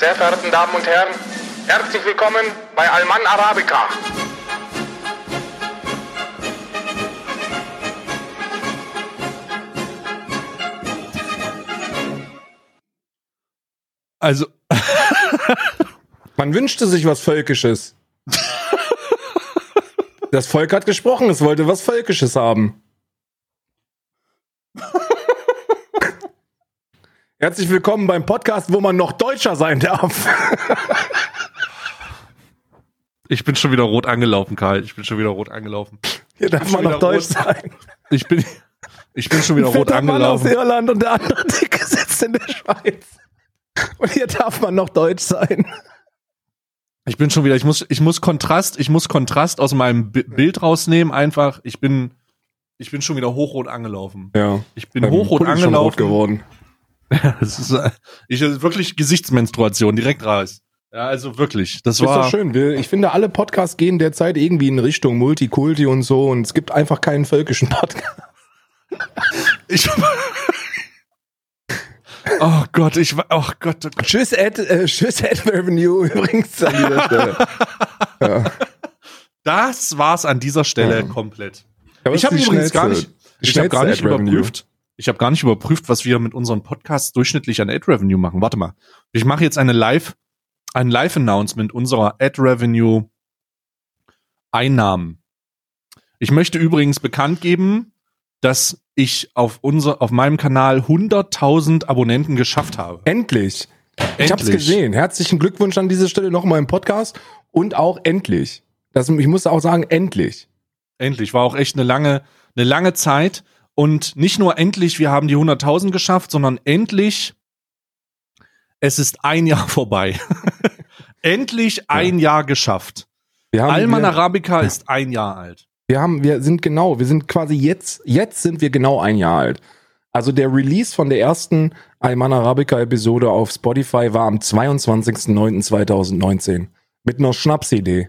sehr verehrten Damen und Herren, herzlich willkommen bei Alman Arabica. Also, Man wünschte sich was Völkisches. Das Volk hat gesprochen, es wollte was Völkisches haben. Herzlich willkommen beim Podcast, wo man noch Deutscher sein darf. ich bin schon wieder rot angelaufen, Karl. Ich bin schon wieder rot angelaufen. Hier darf man schon noch Deutsch rot. sein. Ich bin, ich bin schon wieder Ein rot fetter Mann aus angelaufen. Irland und der andere Dicke sitzt in der Schweiz. Und hier darf man noch Deutsch sein. Ich bin schon wieder, ich muss, ich muss Kontrast, ich muss Kontrast aus meinem Bi- Bild rausnehmen, einfach. Ich bin, ich bin schon wieder hochrot angelaufen. Ja. Ich bin hochrot angelaufen. geworden. Das ist, äh, ich, ist wirklich Gesichtsmenstruation, direkt raus. Ja, also wirklich. Das ist war. doch schön. Wir, ich finde, alle Podcasts gehen derzeit irgendwie in Richtung Multikulti und so und es gibt einfach keinen völkischen Podcast. Ich, oh Gott, ich war, oh Gott, oh Gott. Tschüss, Ad, äh, tschüss, Ad Revenue übrigens an dieser Stelle. ja. Das war's an dieser Stelle Ja. komplett. Ich habe übrigens gar nicht, ich habe gar nicht überprüft. Ich habe gar nicht überprüft, was wir mit unseren Podcasts durchschnittlich an Ad Revenue machen. Warte mal. Ich mache jetzt eine Live, ein Live Announcement unserer Ad Revenue Einnahmen. Ich möchte übrigens bekannt geben, dass ich auf unser, auf meinem Kanal 100.000 Abonnenten geschafft habe. Endlich. Ich hab's Endlich. gesehen. Herzlichen Glückwunsch an dieser Stelle nochmal im Podcast und auch endlich. Das, ich muss auch sagen, endlich. Endlich. War auch echt eine lange, eine lange Zeit. Und nicht nur endlich, wir haben die 100.000 geschafft, sondern endlich, es ist ein Jahr vorbei. endlich ein Jahr geschafft. Wir haben, Alman wir, Arabica ist ein Jahr alt. wir haben, wir sind genau, wir sind quasi jetzt, jetzt sind wir genau ein Jahr alt. Also der Release von der ersten Alman Arabica Episode auf Spotify war am 22.09.2019 mit einer Schnapsidee.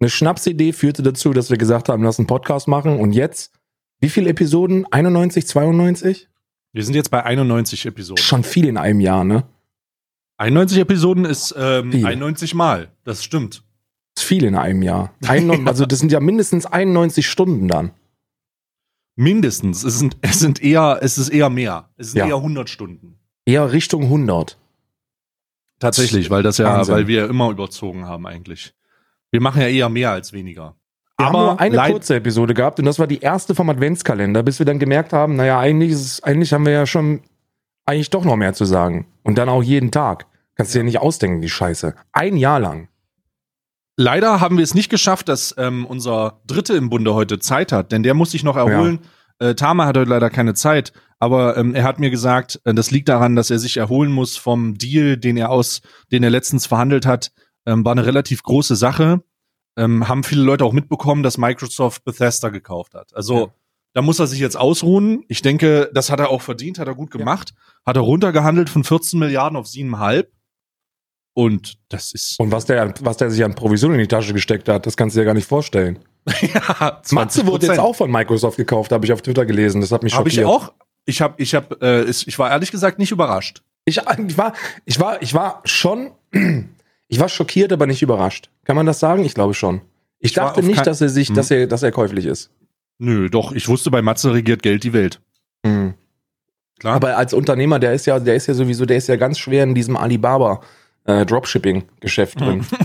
Eine Schnapsidee führte dazu, dass wir gesagt haben, lass einen Podcast machen und jetzt, wie viele Episoden? 91, 92? Wir sind jetzt bei 91 Episoden. Schon viel in einem Jahr, ne? 91 Episoden ist ähm, Viel. 91 Mal. Das stimmt. ist viel in einem Jahr. Ein, Also das sind ja mindestens 91 Stunden dann. Mindestens. Es sind, es sind eher, es ist eher mehr. Es sind Ja. eher 100 Stunden. Eher Richtung 100. Tatsächlich, weil das ja, Wahnsinn. weil wir immer überzogen haben eigentlich. Wir machen ja eher mehr als weniger. Wir haben nur eine kurze Episode gehabt und das war die erste vom Adventskalender, bis wir dann gemerkt haben, naja, eigentlich, ist eigentlich haben wir ja schon eigentlich doch noch mehr zu sagen. Und dann auch jeden Tag. Kannst du dir nicht ausdenken, die Scheiße. Ein Jahr lang. Leider haben wir es nicht geschafft, dass ähm, unser Dritte im Bunde heute Zeit hat, denn der muss sich noch erholen. Äh, Tama hat heute leider keine Zeit, aber ähm, er hat mir gesagt, äh, das liegt daran, dass er sich erholen muss vom Deal, den er aus, den er letztens verhandelt hat. Ähm, war eine relativ große Sache. Ähm, haben viele Leute auch mitbekommen, dass Microsoft Bethesda gekauft hat. Also Ja. da muss er sich jetzt ausruhen. Ich denke, das hat er auch verdient, hat er gut gemacht. Hat er runtergehandelt von 14 Milliarden auf 7,5. Und das ist Und was der, was der sich an Provision in die Tasche gesteckt hat, das kannst du dir gar nicht vorstellen. ja, Matze wurde jetzt auch von Microsoft gekauft, habe ich auf Twitter gelesen. Das hat mich Habe schockiert. ich auch. Ich habe, ich habe, äh, ich war ehrlich gesagt nicht überrascht. Ich, ich war, ich war, ich war schon, ich war schockiert, aber nicht überrascht. Kann man das sagen? Ich glaube schon. Ich, Ich dachte nicht, dass er sich, Hm. dass er, dass er käuflich ist. Nö, doch. Ich wusste, bei Matze regiert Geld die Welt. Hm. Klar. Aber als Unternehmer, der ist ja, der ist ja sowieso, der ist ja ganz schwer in diesem Alibaba äh, Dropshipping-Geschäft drin.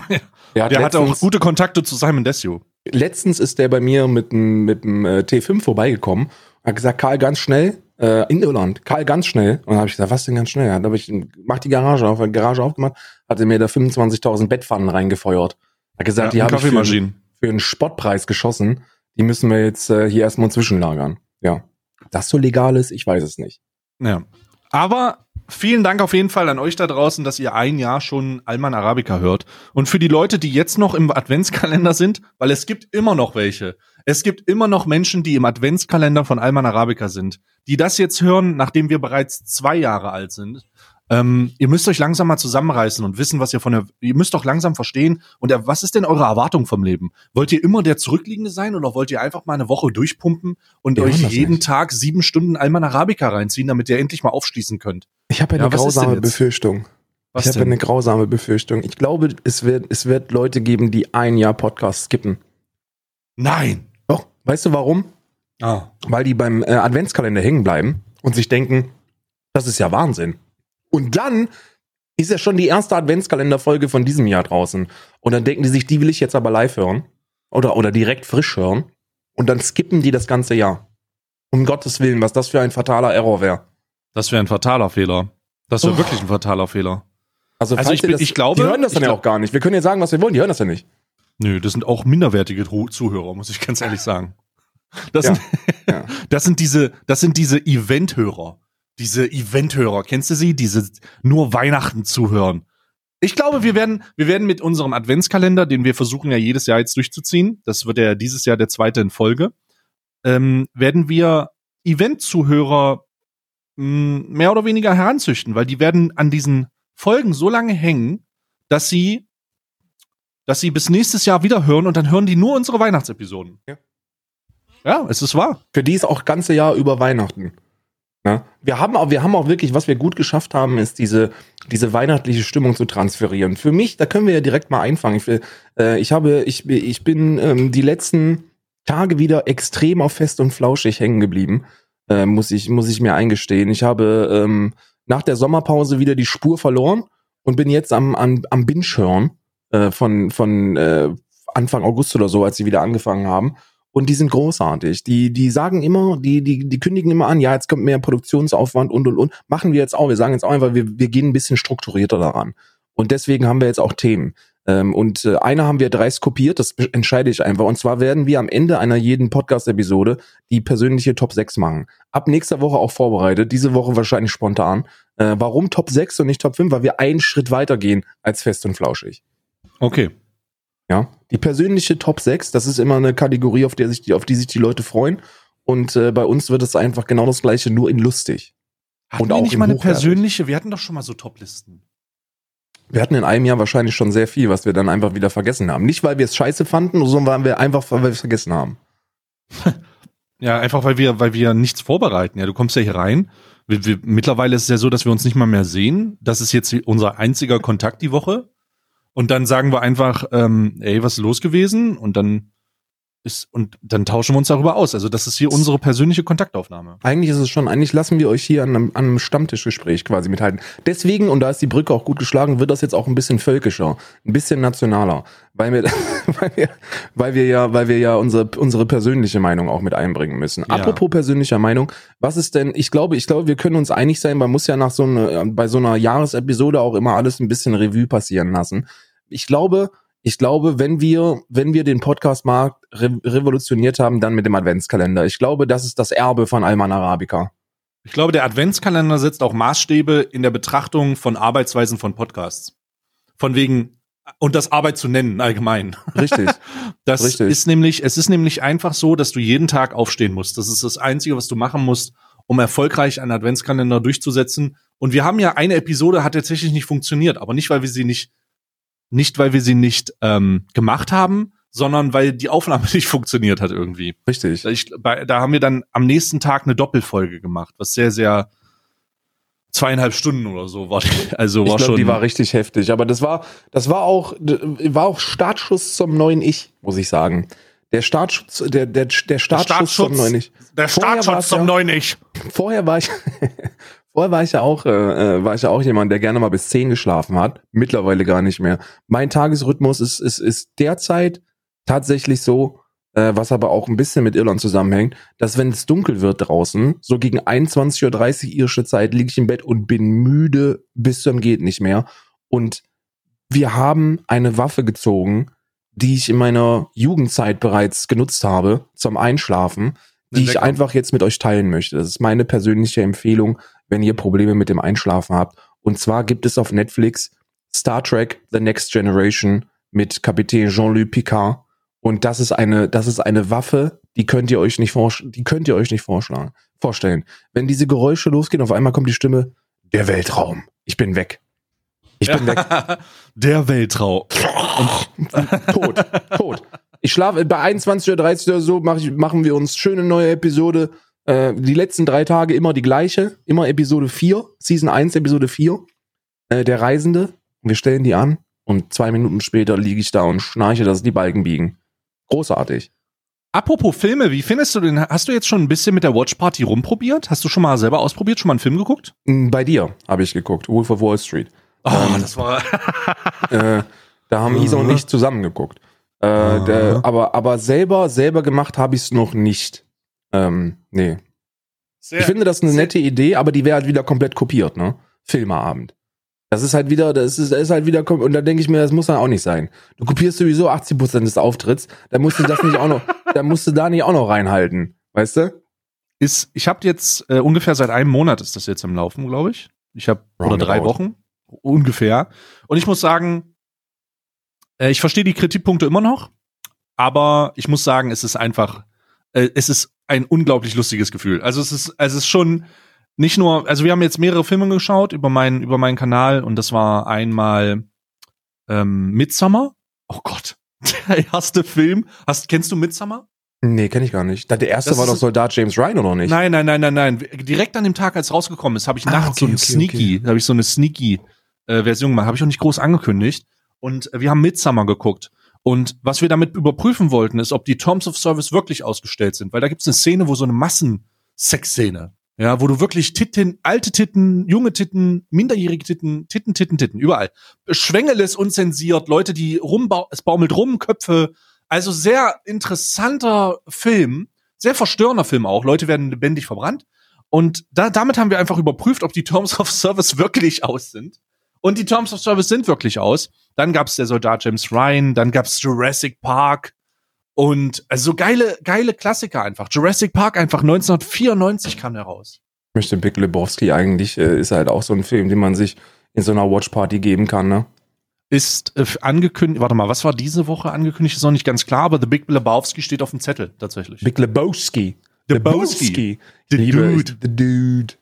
Der, hat der hatte auch letztens, gute Kontakte zu Simon Desio. letztens ist der bei mir mit dem mit dem äh, T5 vorbeigekommen, hat gesagt, Karl ganz schnell äh, in Irland, Karl ganz schnell. Und dann habe ich gesagt, was denn ganz schnell? Dann habe ich mach die Garage auf, hat die Garage aufgemacht, hatte mir da 25.000 Bettpfannen reingefeuert. Hat gesagt, die und habe ich für, für einen Spottpreis geschossen. Die müssen wir jetzt äh, hier erstmal zwischenlagern. Ja. Ob das so legal ist, ich weiß es nicht. Ja. Aber vielen Dank auf jeden Fall an euch da draußen, dass ihr ein Jahr schon Alman Arabica hört. Und für die Leute, die jetzt noch im Adventskalender sind, weil es gibt immer noch welche. Es gibt immer noch Menschen, die im Adventskalender von Alman Arabica sind, die das jetzt hören, nachdem wir bereits zwei Jahre alt sind. Ähm, ihr müsst euch langsam mal zusammenreißen und wissen, was ihr von der, ihr müsst doch langsam verstehen. Und äh, was ist denn eure Erwartung vom Leben? Wollt ihr immer der Zurückliegende sein oder wollt ihr einfach mal eine Woche durchpumpen und Wir euch jeden nicht. Tag sieben Stunden Alman Arabica reinziehen, damit ihr endlich mal aufschließen könnt? Ich habe ja Ja, eine denn grausame? Befürchtung. Was ich habe eine grausame Befürchtung. Ich glaube, es wird, es wird Leute geben, die ein Jahr Podcast skippen. Nein. Weißt du warum? Ah. Weil die beim äh, Adventskalender hängen bleiben und sich denken, das ist ja Wahnsinn. Und dann ist ja schon die erste Adventskalenderfolge von diesem Jahr draußen. Und dann denken die sich, die will ich jetzt aber live hören. Oder, oder direkt frisch hören. Und dann skippen die das ganze Jahr. Um Gottes Willen, was das für ein fataler Error wäre. Das wäre ein fataler Fehler. Das wäre Oh. wirklich ein fataler Fehler. Also, Also ich bin- das, ich glaube- die hören das dann ja auch gar nicht. Wir können ja sagen, was wir wollen, die hören das ja nicht. Nö, das sind auch minderwertige Zuhörer, muss ich ganz ehrlich sagen. Das, Ja, sind, ja. das sind diese, das sind diese Eventhörer. Diese Eventhörer. Kennst du sie? Diese nur Weihnachten zuhören. Ich glaube, wir werden, wir werden mit unserem Adventskalender, den wir versuchen ja jedes Jahr jetzt durchzuziehen, das wird ja dieses Jahr der zweite in Folge, ähm, werden wir Event-Zuhörer mh, mehr oder weniger heranzüchten, weil die werden an diesen Folgen so lange hängen, dass sie, dass sie bis nächstes Jahr wieder hören und dann hören die nur unsere Weihnachtsepisoden. Ja. Ja, es ist wahr. Für die ist auch ganze Jahr über Weihnachten. Ja? Wir haben auch, wir haben auch wirklich, was wir gut geschafft haben, ist diese, diese weihnachtliche Stimmung zu transferieren. Für mich, da können wir ja direkt mal einfangen. Ich, will, äh, ich habe, ich, ich bin ähm, die letzten Tage wieder extrem auf fest und flauschig hängen geblieben. Äh, muss ich, muss ich mir eingestehen. Ich habe ähm, nach der Sommerpause wieder die Spur verloren und bin jetzt am, am, am Binge-Hören äh, von, von äh, Anfang August oder so, als sie wieder angefangen haben. Und die sind großartig. Die, die sagen immer, die, die, die kündigen immer an, ja, jetzt kommt mehr Produktionsaufwand und und und. Machen wir jetzt auch. Wir sagen jetzt auch einfach, wir, wir gehen ein bisschen strukturierter daran. Und deswegen haben wir jetzt auch Themen. Ähm, und äh, eine haben wir dreist kopiert, das entscheide ich einfach. Und zwar werden wir am Ende einer jeden Podcast-Episode die persönliche Top 6 machen. Ab nächster Woche auch vorbereitet, diese Woche wahrscheinlich spontan. Äh, warum Top 6 und nicht Top 5? Weil wir einen Schritt weiter gehen als fest und flauschig. Okay. Ja, die persönliche Top 6, das ist immer eine Kategorie, auf, der sich die, auf die sich die Leute freuen. Und äh, bei uns wird es einfach genau das gleiche, nur in lustig. Hatten Und wir auch nicht mal eine persönliche, wir hatten doch schon mal so Toplisten. Wir hatten in einem Jahr wahrscheinlich schon sehr viel, was wir dann einfach wieder vergessen haben. Nicht, weil wir es scheiße fanden, sondern weil wir einfach, weil wir es vergessen haben. Ja, einfach weil wir, weil wir nichts vorbereiten. Ja, du kommst ja hier rein. Wir, wir, mittlerweile ist es ja so, dass wir uns nicht mal mehr sehen. Das ist jetzt unser einziger Kontakt die Woche. Und dann sagen wir einfach, ähm, ey, was ist los gewesen? Und dann ist, und dann tauschen wir uns darüber aus. Also das ist hier unsere persönliche Kontaktaufnahme. Eigentlich ist es schon, eigentlich lassen wir euch hier an einem, an einem Stammtischgespräch quasi mithalten. Deswegen, und da ist die Brücke auch gut geschlagen, wird das jetzt auch ein bisschen völkischer, ein bisschen nationaler. Weil wir, weil wir, weil wir ja, weil wir ja unsere, unsere persönliche Meinung auch mit einbringen müssen. Ja. Apropos persönlicher Meinung, was ist denn, ich glaube, ich glaube, wir können uns einig sein, man muss ja nach so einer, bei so einer Jahresepisode auch immer alles ein bisschen Revue passieren lassen. Ich glaube, ich glaube, wenn wir, wenn wir den Podcastmarkt re revolutioniert haben, dann mit dem Adventskalender. Ich glaube, das ist das Erbe von Alman Arabica. Ich glaube, der Adventskalender setzt auch Maßstäbe in der Betrachtung von Arbeitsweisen von Podcasts. Von wegen, und das Arbeit zu nennen, allgemein. Richtig. Das Richtig. ist nämlich, es ist nämlich einfach so, dass du jeden Tag aufstehen musst. Das ist das Einzige, was du machen musst, um erfolgreich einen Adventskalender durchzusetzen. Und wir haben ja eine Episode hat tatsächlich nicht funktioniert, aber nicht, weil wir sie nicht, nicht, weil wir sie nicht ähm, gemacht haben, sondern weil die Aufnahme nicht funktioniert hat irgendwie. Richtig. Ich, bei, da haben wir dann am nächsten Tag eine Doppelfolge gemacht, was sehr, sehr zweieinhalb Stunden oder so war. Also Ich war glaube, schon. die war richtig heftig. Aber das war, das war auch, war auch Startschuss zum neuen Ich, muss ich sagen. Der Startschuss, der, der, der Startschuss zum Startschutz. neuen Ich. der Startschutz zum ja- neuen Ich. Vorher war ich, vorher war ich ja auch, äh, äh, war ich ja auch jemand, der gerne mal bis zehn geschlafen hat. Mittlerweile gar nicht mehr. Mein Tagesrhythmus ist, ist, ist derzeit tatsächlich so, äh, was aber auch ein bisschen mit Irland zusammenhängt, dass wenn es dunkel wird draußen, so gegen 21.30 Uhr irische Zeit, liege ich im Bett und bin müde bis zum geht nicht mehr. Und wir haben eine Waffe gezogen, die ich in meiner Jugendzeit bereits genutzt habe zum Einschlafen, die ich einfach jetzt mit euch teilen möchte. Das ist meine persönliche Empfehlung, wenn ihr Probleme mit dem Einschlafen habt. Und zwar gibt es auf Netflix Star Trek The Next Generation mit Kapitän Jean-Luc Picard. Und das ist eine, das ist eine Waffe, die könnt ihr euch nicht vorsch- die könnt ihr euch nicht vorschlagen, vorstellen. Wenn diese Geräusche losgehen, auf einmal kommt die Stimme, der Weltraum. Ich bin weg. Ich bin weg. Der Weltraum. tot, tot. Ich schlafe bei 21.30 Uhr oder so, mach ich, machen wir uns schöne neue Episode. Äh, die letzten drei Tage immer die gleiche, immer Episode 4, Season 1, Episode 4. äh, der Reisende. Wir stellen die an und zwei Minuten später liege ich da und schnarche, dass die Balken biegen. Großartig. Apropos Filme, wie findest du den? Hast du jetzt schon ein bisschen mit der Watch Party rumprobiert? Hast du schon mal selber ausprobiert, schon mal einen Film geguckt? Mm, Bei dir habe ich geguckt, Wolf of Wall Street. Oh, Ähm, das war. Äh, da haben Isa und ich zusammen geguckt. Äh, der, aber, aber selber, selber gemacht habe ich es noch nicht. Ähm, nee. Sehr, Ich finde das eine nette Idee, aber die wäre halt wieder komplett kopiert, ne? Filmeabend. Das ist halt wieder, das ist, das ist halt wieder, und da denke ich mir, das muss dann auch nicht sein. Du kopierst sowieso 80% des Auftritts, dann musst du das nicht auch noch, dann musst du da nicht auch noch reinhalten. Weißt du? ist, ich habe jetzt äh, ungefähr seit einem Monat ist das jetzt im Laufen, glaube ich. Ich habe oder drei Wochen ungefähr. Und ich muss sagen, äh, ich verstehe die Kritikpunkte immer noch, aber ich muss sagen, es ist einfach, äh, es ist ein unglaublich lustiges Gefühl. Also es ist, also es ist schon nicht nur, also wir haben jetzt mehrere Filme geschaut über meinen über meinen Kanal und das war einmal ähm, Midsummer. Oh Gott, der erste Film. Hast kennst du Midsummer? Nee, kenne ich gar nicht. Der erste Das war doch Soldat James Ryan, oder nicht? Nein, nein, nein, nein, nein. Direkt an dem Tag, als rausgekommen ist, habe ich Ah, nachts so okay, ein okay, Sneaky, habe ich so eine Sneaky äh, Version gemacht, habe ich auch nicht groß angekündigt. Und wir haben Midsummer geguckt. Und was wir damit überprüfen wollten, ist, ob die Terms of Service wirklich ausgestellt sind, weil da gibt es eine Szene, wo so eine Massensex-Szene, ja, wo du wirklich Titten, alte Titten, junge Titten, minderjährige Titten, Titten, Titten, Titten, überall. Schwängeles unzensiert, Leute, die rumbau, es baumelt rum, Köpfe. Also sehr interessanter Film, sehr verstörender Film auch. Leute werden lebendig verbrannt. Und da, damit haben wir einfach überprüft, ob die Terms of Service wirklich aus sind. Und die Terms of Service sind wirklich aus. Dann gab's der Soldat James Ryan, dann gab's Jurassic Park und also so geile, geile Klassiker einfach. Jurassic Park einfach 1994 kam der raus. Ich möchte Big Lebowski eigentlich, äh, ist halt auch so ein Film, den man sich in so einer Watchparty geben kann, ne? Ist äh, angekündigt, warte mal, was war diese Woche angekündigt? Ist noch nicht ganz klar, aber The Big Lebowski steht auf dem Zettel tatsächlich. Big Lebowski. Lebowski. Ich The liebe- Dude. The Dude.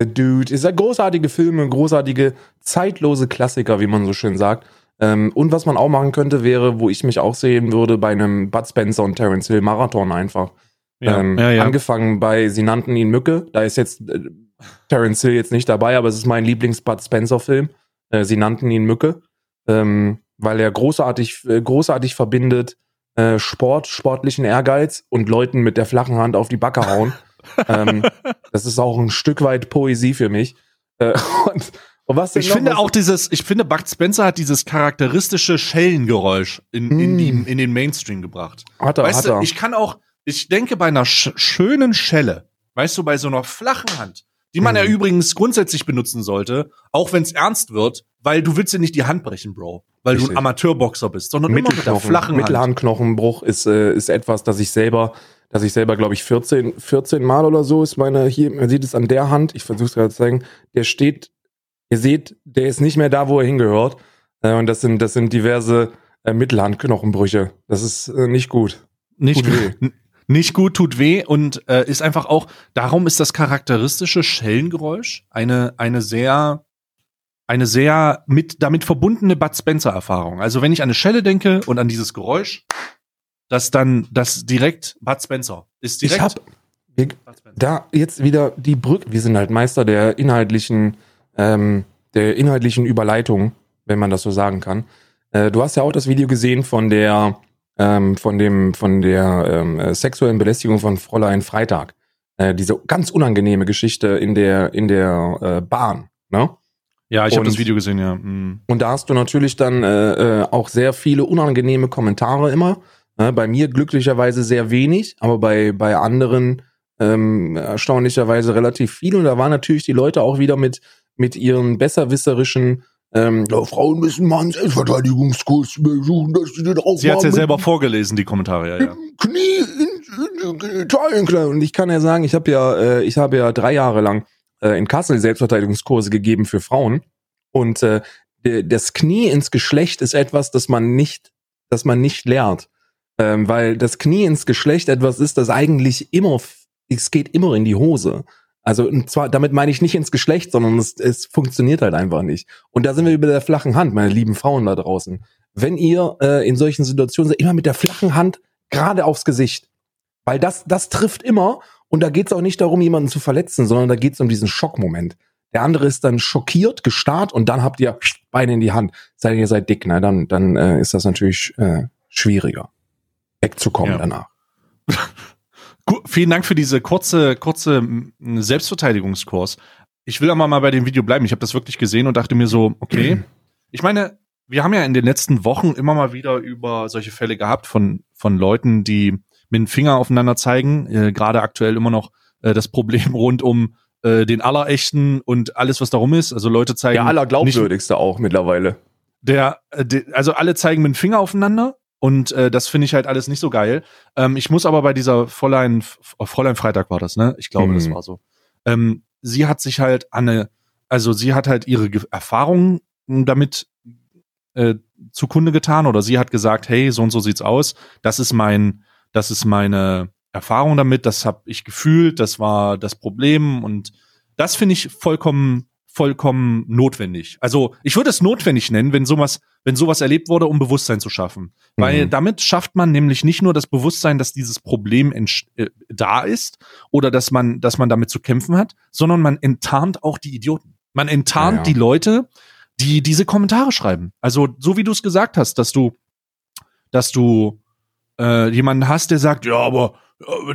The Dude. Ist ein großartige Filme, großartige, zeitlose Klassiker, wie man so schön sagt. Ähm, und was man auch machen könnte, wäre, wo ich mich auch sehen würde, bei einem Bud Spencer und Terence Hill Marathon einfach. Ja, ähm, ja, ja. Angefangen bei Sie nannten ihn Mücke. Da ist jetzt äh, Terence Hill jetzt nicht dabei, aber es ist mein Lieblings-Bud Spencer-Film. Äh, Sie nannten ihn Mücke. Ähm, weil er großartig, äh, großartig verbindet äh, Sport, sportlichen Ehrgeiz und Leuten mit der flachen Hand auf die Backe hauen. ähm, das ist auch ein Stück weit Poesie für mich. Äh, und, und was Ich noch? finde Was- auch dieses, ich finde, Bud Spencer hat dieses charakteristische Schellengeräusch in, in, Mm. die, in den Mainstream gebracht. hat er, weißt hat du, er. ich kann auch, ich denke bei einer sch schönen Schelle, weißt du, bei so einer flachen Hand, die man Mhm. ja übrigens grundsätzlich benutzen sollte, auch wenn es ernst wird, weil du willst dir nicht die Hand brechen, Bro, weil du Richtig. ein Amateurboxer bist, sondern immer mit der flachen Hand. Mittelhandknochenbruch ist, äh, ist etwas, das ich selber, dass ich selber, glaube ich, 14, 14 Mal oder so ist meine, hier, man sieht es an der Hand, ich versuche es gerade zu zeigen, der steht, ihr seht, der ist nicht mehr da, wo er hingehört. Äh, und das sind, das sind diverse äh, Mittelhandknochenbrüche. Das ist äh, nicht gut. Nicht. N- Nicht gut, tut weh und äh, ist einfach auch, darum ist das charakteristische Schellengeräusch eine, eine sehr, eine sehr mit, damit verbundene Bud Spencer Erfahrung. Also wenn ich an eine Schelle denke und an dieses Geräusch, das dann, das direkt Bud Spencer ist direkt Ich hab, wir, da jetzt wieder die Brücke, wir sind halt Meister der inhaltlichen, ähm, der inhaltlichen Überleitung, wenn man das so sagen kann. Äh, du hast ja auch das Video gesehen von der, ähm, von dem, von der ähm, äh, sexuellen Belästigung von Fräulein Freitag. Äh, diese ganz unangenehme Geschichte in der, in der äh, Bahn, ne? Ja, ich habe das Video gesehen, ja. Mm. Und da hast du natürlich dann äh, äh, auch sehr viele unangenehme Kommentare immer. Ne? Bei mir glücklicherweise sehr wenig, aber bei, bei anderen ähm, erstaunlicherweise relativ viel. Und da waren natürlich die Leute auch wieder mit, mit ihren besserwisserischen ähm, ja, Frauen müssen mal einen Selbstverteidigungskurs besuchen, dass sie den auch Sie hat ja selber vorgelesen, die Kommentare, ja, ja. Knie in, in, in. Und ich kann ja sagen, ich habe ja, äh, ich habe ja drei Jahre lang äh, in Kassel Selbstverteidigungskurse gegeben für Frauen. Und äh, das Knie ins Geschlecht ist etwas, das man nicht, das man nicht lernt. Ähm, weil das Knie ins Geschlecht etwas ist, das eigentlich immer, es geht immer in die Hose. Also und zwar, damit meine ich nicht ins Geschlecht, sondern es, es funktioniert halt einfach nicht. Und da sind wir über der flachen Hand, meine lieben Frauen da draußen. Wenn ihr äh, in solchen Situationen seid, immer mit der flachen Hand gerade aufs Gesicht. Weil das, das trifft immer und da geht es auch nicht darum, jemanden zu verletzen, sondern da geht es um diesen Schockmoment. Der andere ist dann schockiert, gestarrt und dann habt ihr Beine in die Hand. Seid ihr seid dick, ne? Dann, dann äh, ist das natürlich äh, schwieriger, wegzukommen Ja. danach. Vielen Dank für diese kurze, kurze Selbstverteidigungskurs. Ich will aber mal bei dem Video bleiben. Ich habe das wirklich gesehen und dachte mir so, okay. Ich meine, wir haben ja in den letzten Wochen immer mal wieder über solche Fälle gehabt von, von Leuten, die mit dem Finger aufeinander zeigen. Äh, Gerade aktuell immer noch äh, das Problem rund um äh, den Allerechten und alles, was darum ist. Also Leute zeigen. Der nicht- allerglaubwürdigste auch mittlerweile. der, äh, de, also alle zeigen mit dem Finger aufeinander und äh, das finde ich halt alles nicht so geil. Ähm, ich muss aber bei dieser Fräulein, F- Fräulein Freitag war das, ne? Ich glaube, Mhm. das war so. Ähm, sie hat sich halt an eine, also sie hat halt ihre Ge Erfahrungen damit äh, zukunde getan oder sie hat gesagt, hey, so und so sieht's aus. Das ist mein, das ist meine Erfahrung damit. Das habe ich gefühlt. Das war das Problem und das finde ich vollkommen vollkommen notwendig. Also ich würde es notwendig nennen, wenn sowas, wenn sowas erlebt wurde, um Bewusstsein zu schaffen. Weil Mhm. damit schafft man nämlich nicht nur das Bewusstsein, dass dieses Problem äh, da ist oder dass man, dass man damit zu kämpfen hat, sondern man enttarnt auch die Idioten. Man enttarnt Ja, ja. die Leute, die diese Kommentare schreiben. Also so wie du es gesagt hast, dass du, dass du äh, jemanden hast, der sagt, ja, aber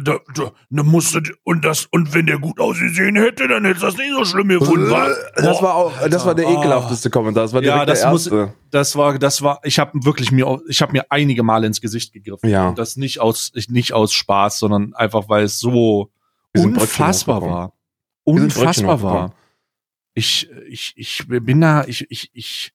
da, da, da musste und das und wenn der gut ausgesehen hätte, dann hätte das nicht so schlimm gefunden. wa? Das war auch, das war der Alter, ekelhafteste Kommentar. Das war Ja, das der muss- erste. Das war, das war, ich habe wirklich mir, ich habe mir einige Male ins Gesicht gegriffen. Ja. Und das nicht aus, nicht aus Spaß, sondern einfach, weil es so unfassbar war. Unfassbar war. Ich, ich, ich bin da, ich, ich, ich,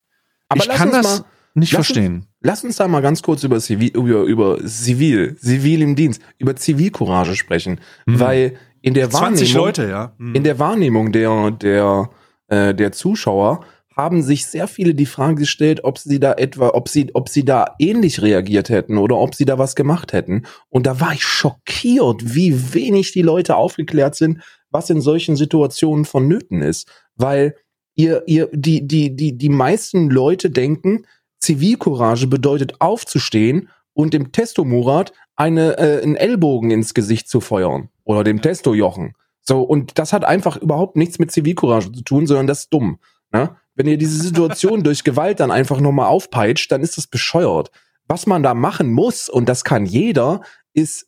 Aber ich kann das mal- nicht lass uns- verstehen. Lass uns da mal ganz kurz über Zivil, über, über Zivil, Zivil im Dienst, über Zivilcourage sprechen. Mhm. Weil in der 20 Wahrnehmung, Leute, ja. Mhm. in der Wahrnehmung der, der, äh, der Zuschauer haben sich sehr viele die Frage gestellt, ob sie da etwa, ob sie, ob sie da ähnlich reagiert hätten oder ob sie da was gemacht hätten. Und da war ich schockiert, wie wenig die Leute aufgeklärt sind, was in solchen Situationen vonnöten ist. Weil ihr, ihr, die, die, die, die meisten Leute denken, Zivilcourage bedeutet aufzustehen und dem Testo Murat eine, äh, einen Ellbogen ins Gesicht zu feuern. Oder dem Testo Jochen. So, und das hat einfach überhaupt nichts mit Zivilcourage zu tun, sondern das ist dumm. Ne? Wenn ihr diese Situation durch Gewalt dann einfach nochmal aufpeitscht, dann ist das bescheuert. Was man da machen muss, und das kann jeder, ist,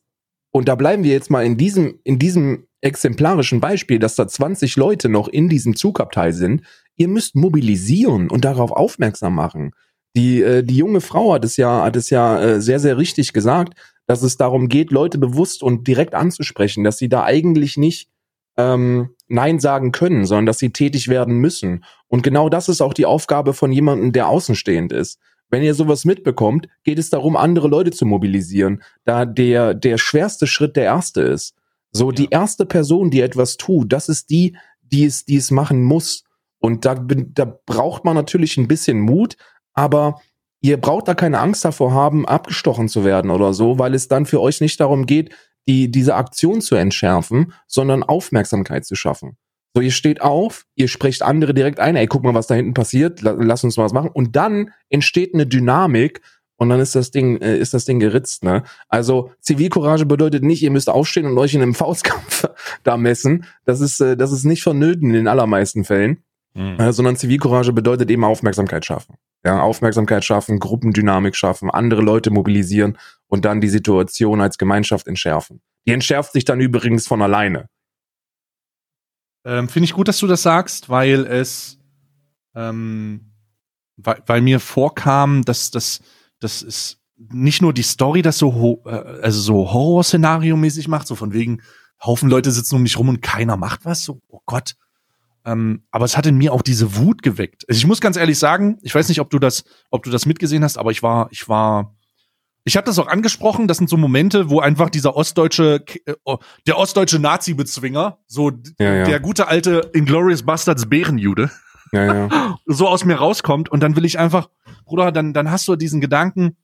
und da bleiben wir jetzt mal in diesem, in diesem exemplarischen Beispiel, dass da 20 Leute noch in diesem Zugabteil sind, ihr müsst mobilisieren und darauf aufmerksam machen. Die, äh, die junge Frau hat es ja, hat es ja äh, sehr, sehr richtig gesagt, dass es darum geht, Leute bewusst und direkt anzusprechen, dass sie da eigentlich nicht ähm, Nein sagen können, sondern dass sie tätig werden müssen. Und genau das ist auch die Aufgabe von jemandem, der außenstehend ist. Wenn ihr sowas mitbekommt, geht es darum, andere Leute zu mobilisieren, da der, der schwerste Schritt der erste ist. So, Ja. die erste Person, die etwas tut, das ist die, die es, die es machen muss. Und da, da braucht man natürlich ein bisschen Mut, aber ihr braucht da keine Angst davor haben, abgestochen zu werden oder so, weil es dann für euch nicht darum geht, die, diese Aktion zu entschärfen, sondern Aufmerksamkeit zu schaffen. So, ihr steht auf, ihr sprecht andere direkt ein, ey, guck mal, was da hinten passiert, la- lass uns mal was machen. Und dann entsteht eine Dynamik und dann ist das Ding, äh, ist das Ding geritzt, ne? Also, Zivilcourage bedeutet nicht, ihr müsst aufstehen und euch in einem Faustkampf da messen. Das ist, äh, das ist nicht vonnöten in den allermeisten Fällen. Mhm. Sondern Zivilcourage bedeutet eben Aufmerksamkeit schaffen. Ja, Aufmerksamkeit schaffen, Gruppendynamik schaffen, andere Leute mobilisieren und dann die Situation als Gemeinschaft entschärfen. Die entschärft sich dann übrigens von alleine. Ähm, Finde ich gut, dass du das sagst, weil es, ähm, weil, weil mir vorkam, dass das, das ist nicht nur die Story, das so, äh, also so Horror-Szenario-mäßig macht, so von wegen, Haufen Leute sitzen um mich rum und keiner macht was, so, oh Gott. Ähm, aber es hat in mir auch diese Wut geweckt. Also ich muss ganz ehrlich sagen, ich weiß nicht, ob du das, ob du das mitgesehen hast, aber ich war, ich war, ich habe das auch angesprochen. Das sind so Momente, wo einfach dieser ostdeutsche, äh, der ostdeutsche Nazi-Bezwinger, so Ja, ja. der gute alte Inglorious Bastards Bärenjude, Ja, ja. so aus mir rauskommt und dann will ich einfach, Bruder, dann, dann hast du diesen Gedanken,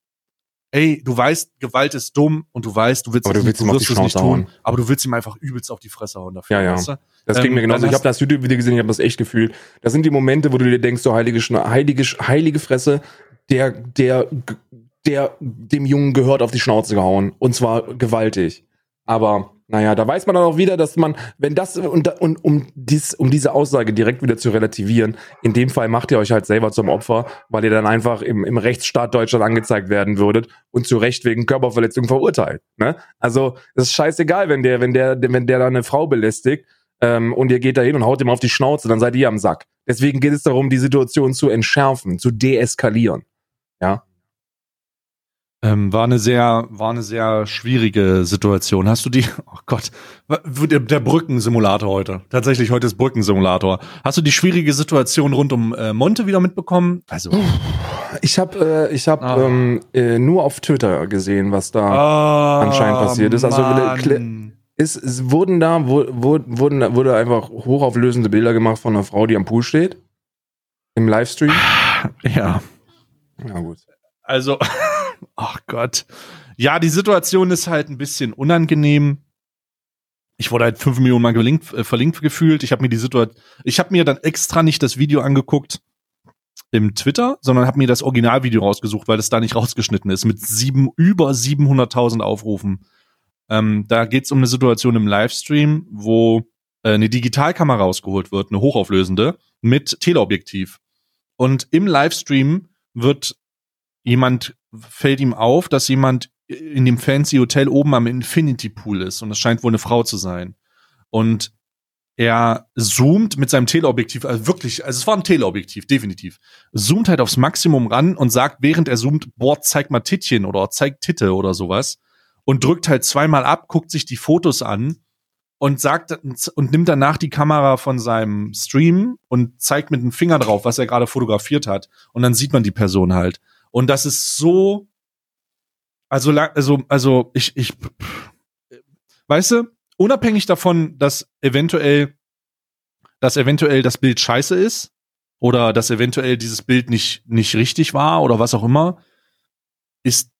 ey, du weißt, Gewalt ist dumm und du weißt, du willst, Aber du willst nicht, ihm auf wirst die es nicht Schnauze tun, hauen. aber du willst ihm einfach übelst auf die Fresse hauen dafür. Ja, ja. Weißt du? Das ging Ähm, mir genauso. dann Ich habe das YouTube-Video gesehen, ich habe das echt gefühlt. Das sind die Momente, wo du dir denkst, so heilige, heilige, heilige Fresse, der, der, der dem Jungen gehört auf die Schnauze gehauen. Und zwar gewaltig. Aber naja, da weiß man dann auch wieder, dass man, wenn das, und, und um, dies, um diese Aussage direkt wieder zu relativieren, in dem Fall macht ihr euch halt selber zum Opfer, weil ihr dann einfach im, im Rechtsstaat Deutschland angezeigt werden würdet und zu Recht wegen Körperverletzung verurteilt. Ne? Also, es ist scheißegal, wenn der, wenn der, wenn der da eine Frau belästigt, ähm, und ihr geht da hin und haut ihm auf die Schnauze, dann seid ihr am Sack. Deswegen geht es darum, die Situation zu entschärfen, zu deeskalieren. Ja. Ähm, war eine sehr, war eine sehr schwierige Situation. Hast du die, oh Gott, der, der Brückensimulator heute. Tatsächlich heute ist Brückensimulator. Hast du die schwierige Situation rund um äh, Monte wieder mitbekommen? Also. Ich habe äh, ich hab, ah. ähm, äh, nur auf Twitter gesehen, was da ah, anscheinend passiert ist. Also ist, es wurden da, wo, wurden, wurde einfach hochauflösende Bilder gemacht von einer Frau, die am Pool steht. Im Livestream. Ja. Ja, gut. Also, ach Gott. Ja, die Situation ist halt ein bisschen unangenehm. Ich wurde halt fünf Millionen Mal gelinkt, äh, verlinkt gefühlt. Ich habe mir die Situation, ich habe mir dann extra nicht das Video angeguckt im Twitter, sondern habe mir das Originalvideo rausgesucht, weil das da nicht rausgeschnitten ist mit sieben über 700.000 Aufrufen. Ähm, da geht's um eine Situation im Livestream, wo äh, eine Digitalkamera rausgeholt wird, eine hochauflösende mit Teleobjektiv. Und im Livestream wird jemand fällt ihm auf, dass jemand in dem fancy Hotel oben am Infinity Pool ist und es scheint wohl eine Frau zu sein. Und er zoomt mit seinem Teleobjektiv, also wirklich, also es war ein Teleobjektiv, definitiv, zoomt halt aufs Maximum ran und sagt, während er zoomt, boah, zeig mal Tittchen oder zeig Titte oder sowas und drückt halt zweimal ab, guckt sich die Fotos an und sagt und nimmt danach die Kamera von seinem Stream und zeigt mit dem Finger drauf, was er gerade fotografiert hat und dann sieht man die Person halt. Und das ist so, also, also, also, ich, ich, weißt du, unabhängig davon, dass eventuell, dass eventuell das Bild scheiße ist oder dass eventuell dieses Bild nicht, nicht richtig war oder was auch immer, ist,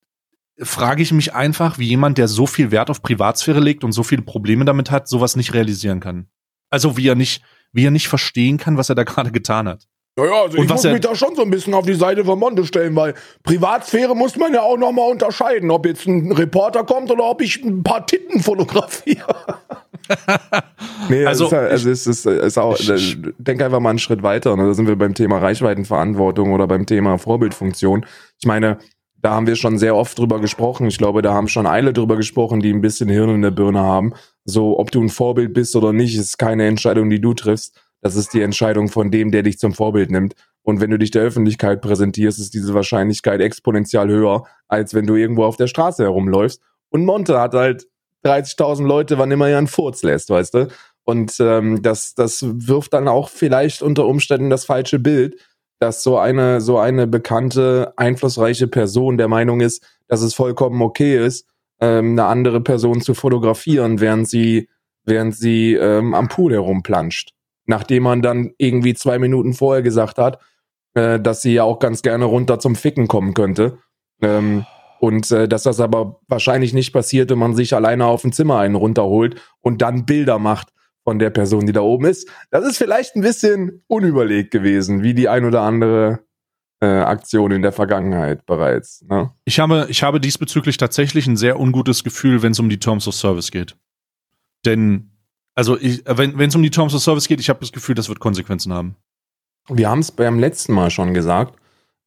frage ich mich einfach, wie jemand, der so viel Wert auf Privatsphäre legt und so viele Probleme damit hat, sowas nicht realisieren kann. Also wie er nicht, wie er nicht verstehen kann, was er da gerade getan hat. Naja, also und ich muss mich da schon so ein bisschen auf die Seite von Monte stellen, weil Privatsphäre muss man ja auch nochmal unterscheiden, ob jetzt ein Reporter kommt oder ob ich ein paar Titten fotografiere. nee, also, ist, halt, also es ist, ist auch, ich, denk einfach mal einen Schritt weiter. Ne? Da sind wir beim Thema Reichweitenverantwortung oder beim Thema Vorbildfunktion. Ich meine, da haben wir schon sehr oft drüber gesprochen. Ich glaube, da haben schon alle drüber gesprochen, die ein bisschen Hirn in der Birne haben. So, ob du ein Vorbild bist oder nicht, ist keine Entscheidung, die du triffst das ist die Entscheidung von dem, der dich zum Vorbild nimmt. Und wenn du dich der Öffentlichkeit präsentierst, ist diese Wahrscheinlichkeit exponentiell höher, als wenn du irgendwo auf der Straße herumläufst. Und Monte hat halt 30.000 Leute, wann immer er einen Furz lässt, weißt du? Und ähm, das, das wirft dann auch vielleicht unter Umständen das falsche Bild, dass so eine, so eine bekannte, einflussreiche Person der Meinung ist, dass es vollkommen okay ist, ähm, eine andere Person zu fotografieren, während sie, während sie ähm, am Pool herumplanscht nachdem man dann irgendwie zwei Minuten vorher gesagt hat, äh, dass sie ja auch ganz gerne runter zum Ficken kommen könnte. Ähm, und äh, dass das aber wahrscheinlich nicht passiert, wenn man sich alleine auf dem Zimmer einen runterholt und dann Bilder macht von der Person, die da oben ist. Das ist vielleicht ein bisschen unüberlegt gewesen, wie die ein oder andere äh, Aktion in der Vergangenheit bereits. Ne? Ich habe, ich habe diesbezüglich tatsächlich ein sehr ungutes Gefühl, wenn es um die Terms of Service geht. Denn also ich, wenn es um die Terms of Service geht, ich habe das Gefühl, das wird Konsequenzen haben. Wir haben es beim letzten Mal schon gesagt,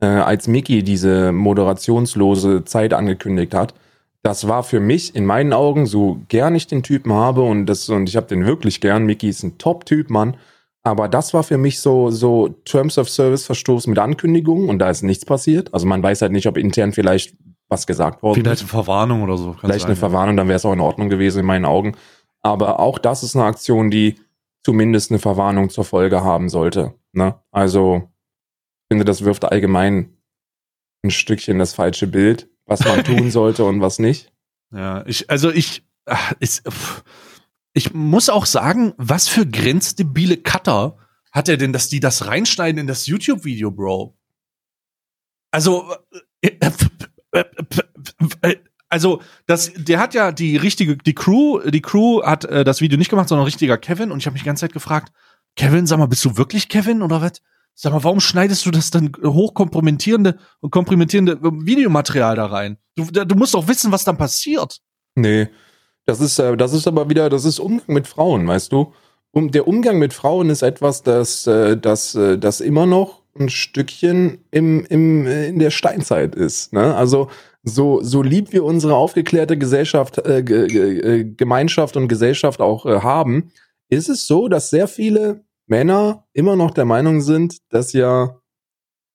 äh, als Mickey diese moderationslose Zeit angekündigt hat. Das war für mich in meinen Augen, so gern ich den Typen habe und das und ich habe den wirklich gern. Mickey ist ein Top-Typ, Mann. Aber das war für mich so so Terms of Service Verstoß mit Ankündigung und da ist nichts passiert. Also man weiß halt nicht, ob intern vielleicht was gesagt worden Vielleicht eine Verwarnung oder so. Vielleicht sein, eine Verwarnung, dann wäre es auch in Ordnung gewesen in meinen Augen. Aber auch das ist eine Aktion, die zumindest eine Verwarnung zur Folge haben sollte. Ne? Also, ich finde, das wirft allgemein ein Stückchen das falsche Bild, was man tun sollte und was nicht. Ja, ich, also ich, ich, ich muss auch sagen, was für grenzdebile Cutter hat er denn, dass die das reinschneiden in das YouTube-Video, Bro? Also, äh, äh, äh, also das, der hat ja die richtige, die Crew, die Crew hat äh, das Video nicht gemacht, sondern richtiger Kevin. Und ich habe mich die ganze Zeit gefragt, Kevin, sag mal, bist du wirklich Kevin oder was? Sag mal, warum schneidest du das dann hochkompromittierende und kompromittierende Videomaterial da rein? Du, du musst doch wissen, was dann passiert. Nee, Das ist, äh, das ist aber wieder, das ist Umgang mit Frauen, weißt du? Um, der Umgang mit Frauen ist etwas, das, äh, das, äh, das immer noch ein Stückchen im, im, äh, in der Steinzeit ist. Ne? Also so, so lieb wir unsere aufgeklärte Gesellschaft, äh, G Gemeinschaft und Gesellschaft auch äh, haben, ist es so, dass sehr viele Männer immer noch der Meinung sind, dass ja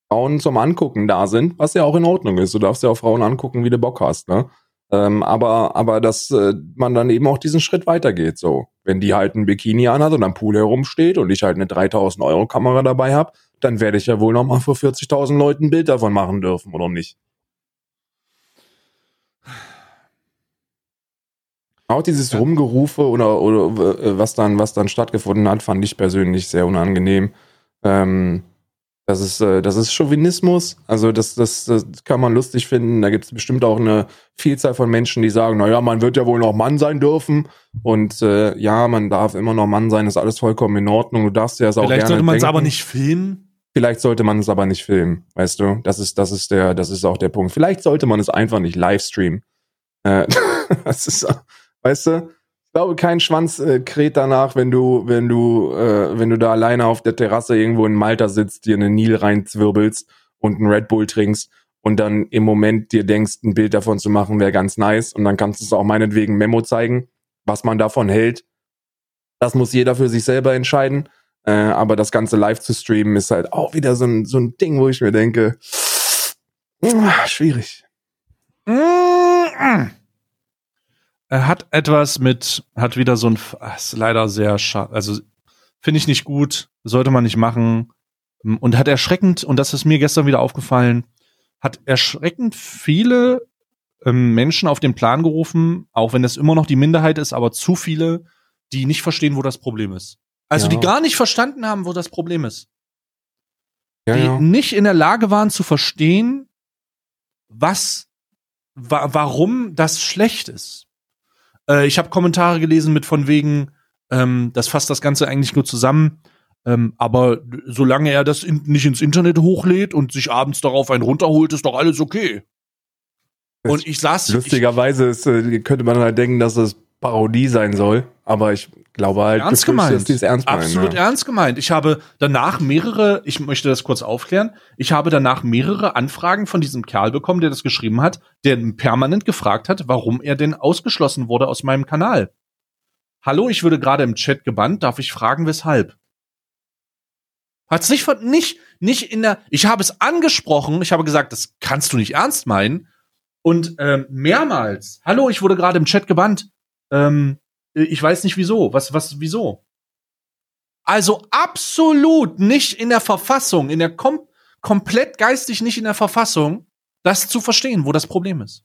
Frauen zum Angucken da sind, was ja auch in Ordnung ist. Du darfst ja auch Frauen angucken, wie du Bock hast, ne? Ähm, aber, aber dass äh, man dann eben auch diesen Schritt weitergeht, so. Wenn die halt ein Bikini anhat und am Pool herumsteht und ich halt eine 3000 Euro Kamera dabei habe, dann werde ich ja wohl noch mal vor 40.000 Leuten ein Bild davon machen dürfen, oder nicht? Auch dieses ja. Rumgerufe oder, oder äh, was dann, was dann stattgefunden hat, fand ich persönlich sehr unangenehm. Ähm, das ist, äh, das ist Chauvinismus. Also das, das, das kann man lustig finden. Da gibt es bestimmt auch eine Vielzahl von Menschen, die sagen, naja, man wird ja wohl noch Mann sein dürfen. Und äh, ja, man darf immer noch Mann sein, ist alles vollkommen in Ordnung. Du darfst ja es auch Vielleicht sollte man es aber nicht filmen. Vielleicht sollte man es aber nicht filmen, weißt du? Das ist, das ist der, das ist auch der Punkt. Vielleicht sollte man es einfach nicht livestreamen. Äh, das ist, weißt du? glaube, kein Schwanz äh, kräht danach, wenn du, wenn du, äh, wenn du da alleine auf der Terrasse irgendwo in Malta sitzt, dir einen Nil reinzwirbelst und einen Red Bull trinkst und dann im Moment dir denkst, ein Bild davon zu machen, wäre ganz nice. Und dann kannst du es auch meinetwegen Memo zeigen, was man davon hält. Das muss jeder für sich selber entscheiden. Äh, aber das Ganze live zu streamen ist halt auch wieder so ein, so ein Ding, wo ich mir denke, schwierig. Mm -mm. Er hat etwas mit, hat wieder so ein, ist leider sehr schade, also finde ich nicht gut, sollte man nicht machen. Und hat erschreckend, und das ist mir gestern wieder aufgefallen, hat erschreckend viele ähm, Menschen auf den Plan gerufen, auch wenn es immer noch die Minderheit ist, aber zu viele, die nicht verstehen, wo das Problem ist. Also ja. die gar nicht verstanden haben, wo das Problem ist. Ja, die ja. nicht in der Lage waren zu verstehen, was, wa warum das schlecht ist. Äh, ich habe Kommentare gelesen mit von wegen, ähm, das fasst das Ganze eigentlich nur zusammen. Ähm, aber solange er das in, nicht ins Internet hochlädt und sich abends darauf einen runterholt, ist doch alles okay. Und ich saß. Lustigerweise ist, äh, könnte man halt denken, dass es Parodie sein soll, aber ich glaube halt, ernst gemeint. dass die es ernst meinen. Absolut ja. ernst gemeint. Ich habe danach mehrere, ich möchte das kurz aufklären, ich habe danach mehrere Anfragen von diesem Kerl bekommen, der das geschrieben hat, der permanent gefragt hat, warum er denn ausgeschlossen wurde aus meinem Kanal. Hallo, ich würde gerade im Chat gebannt, darf ich fragen, weshalb? Hat's nicht von, nicht, nicht in der, ich habe es angesprochen, ich habe gesagt, das kannst du nicht ernst meinen. Und ähm, mehrmals, hallo, ich wurde gerade im Chat gebannt. Ähm, ich weiß nicht wieso. Was, was, wieso? Also absolut nicht in der Verfassung, in der kom komplett geistig nicht in der Verfassung, das zu verstehen, wo das Problem ist.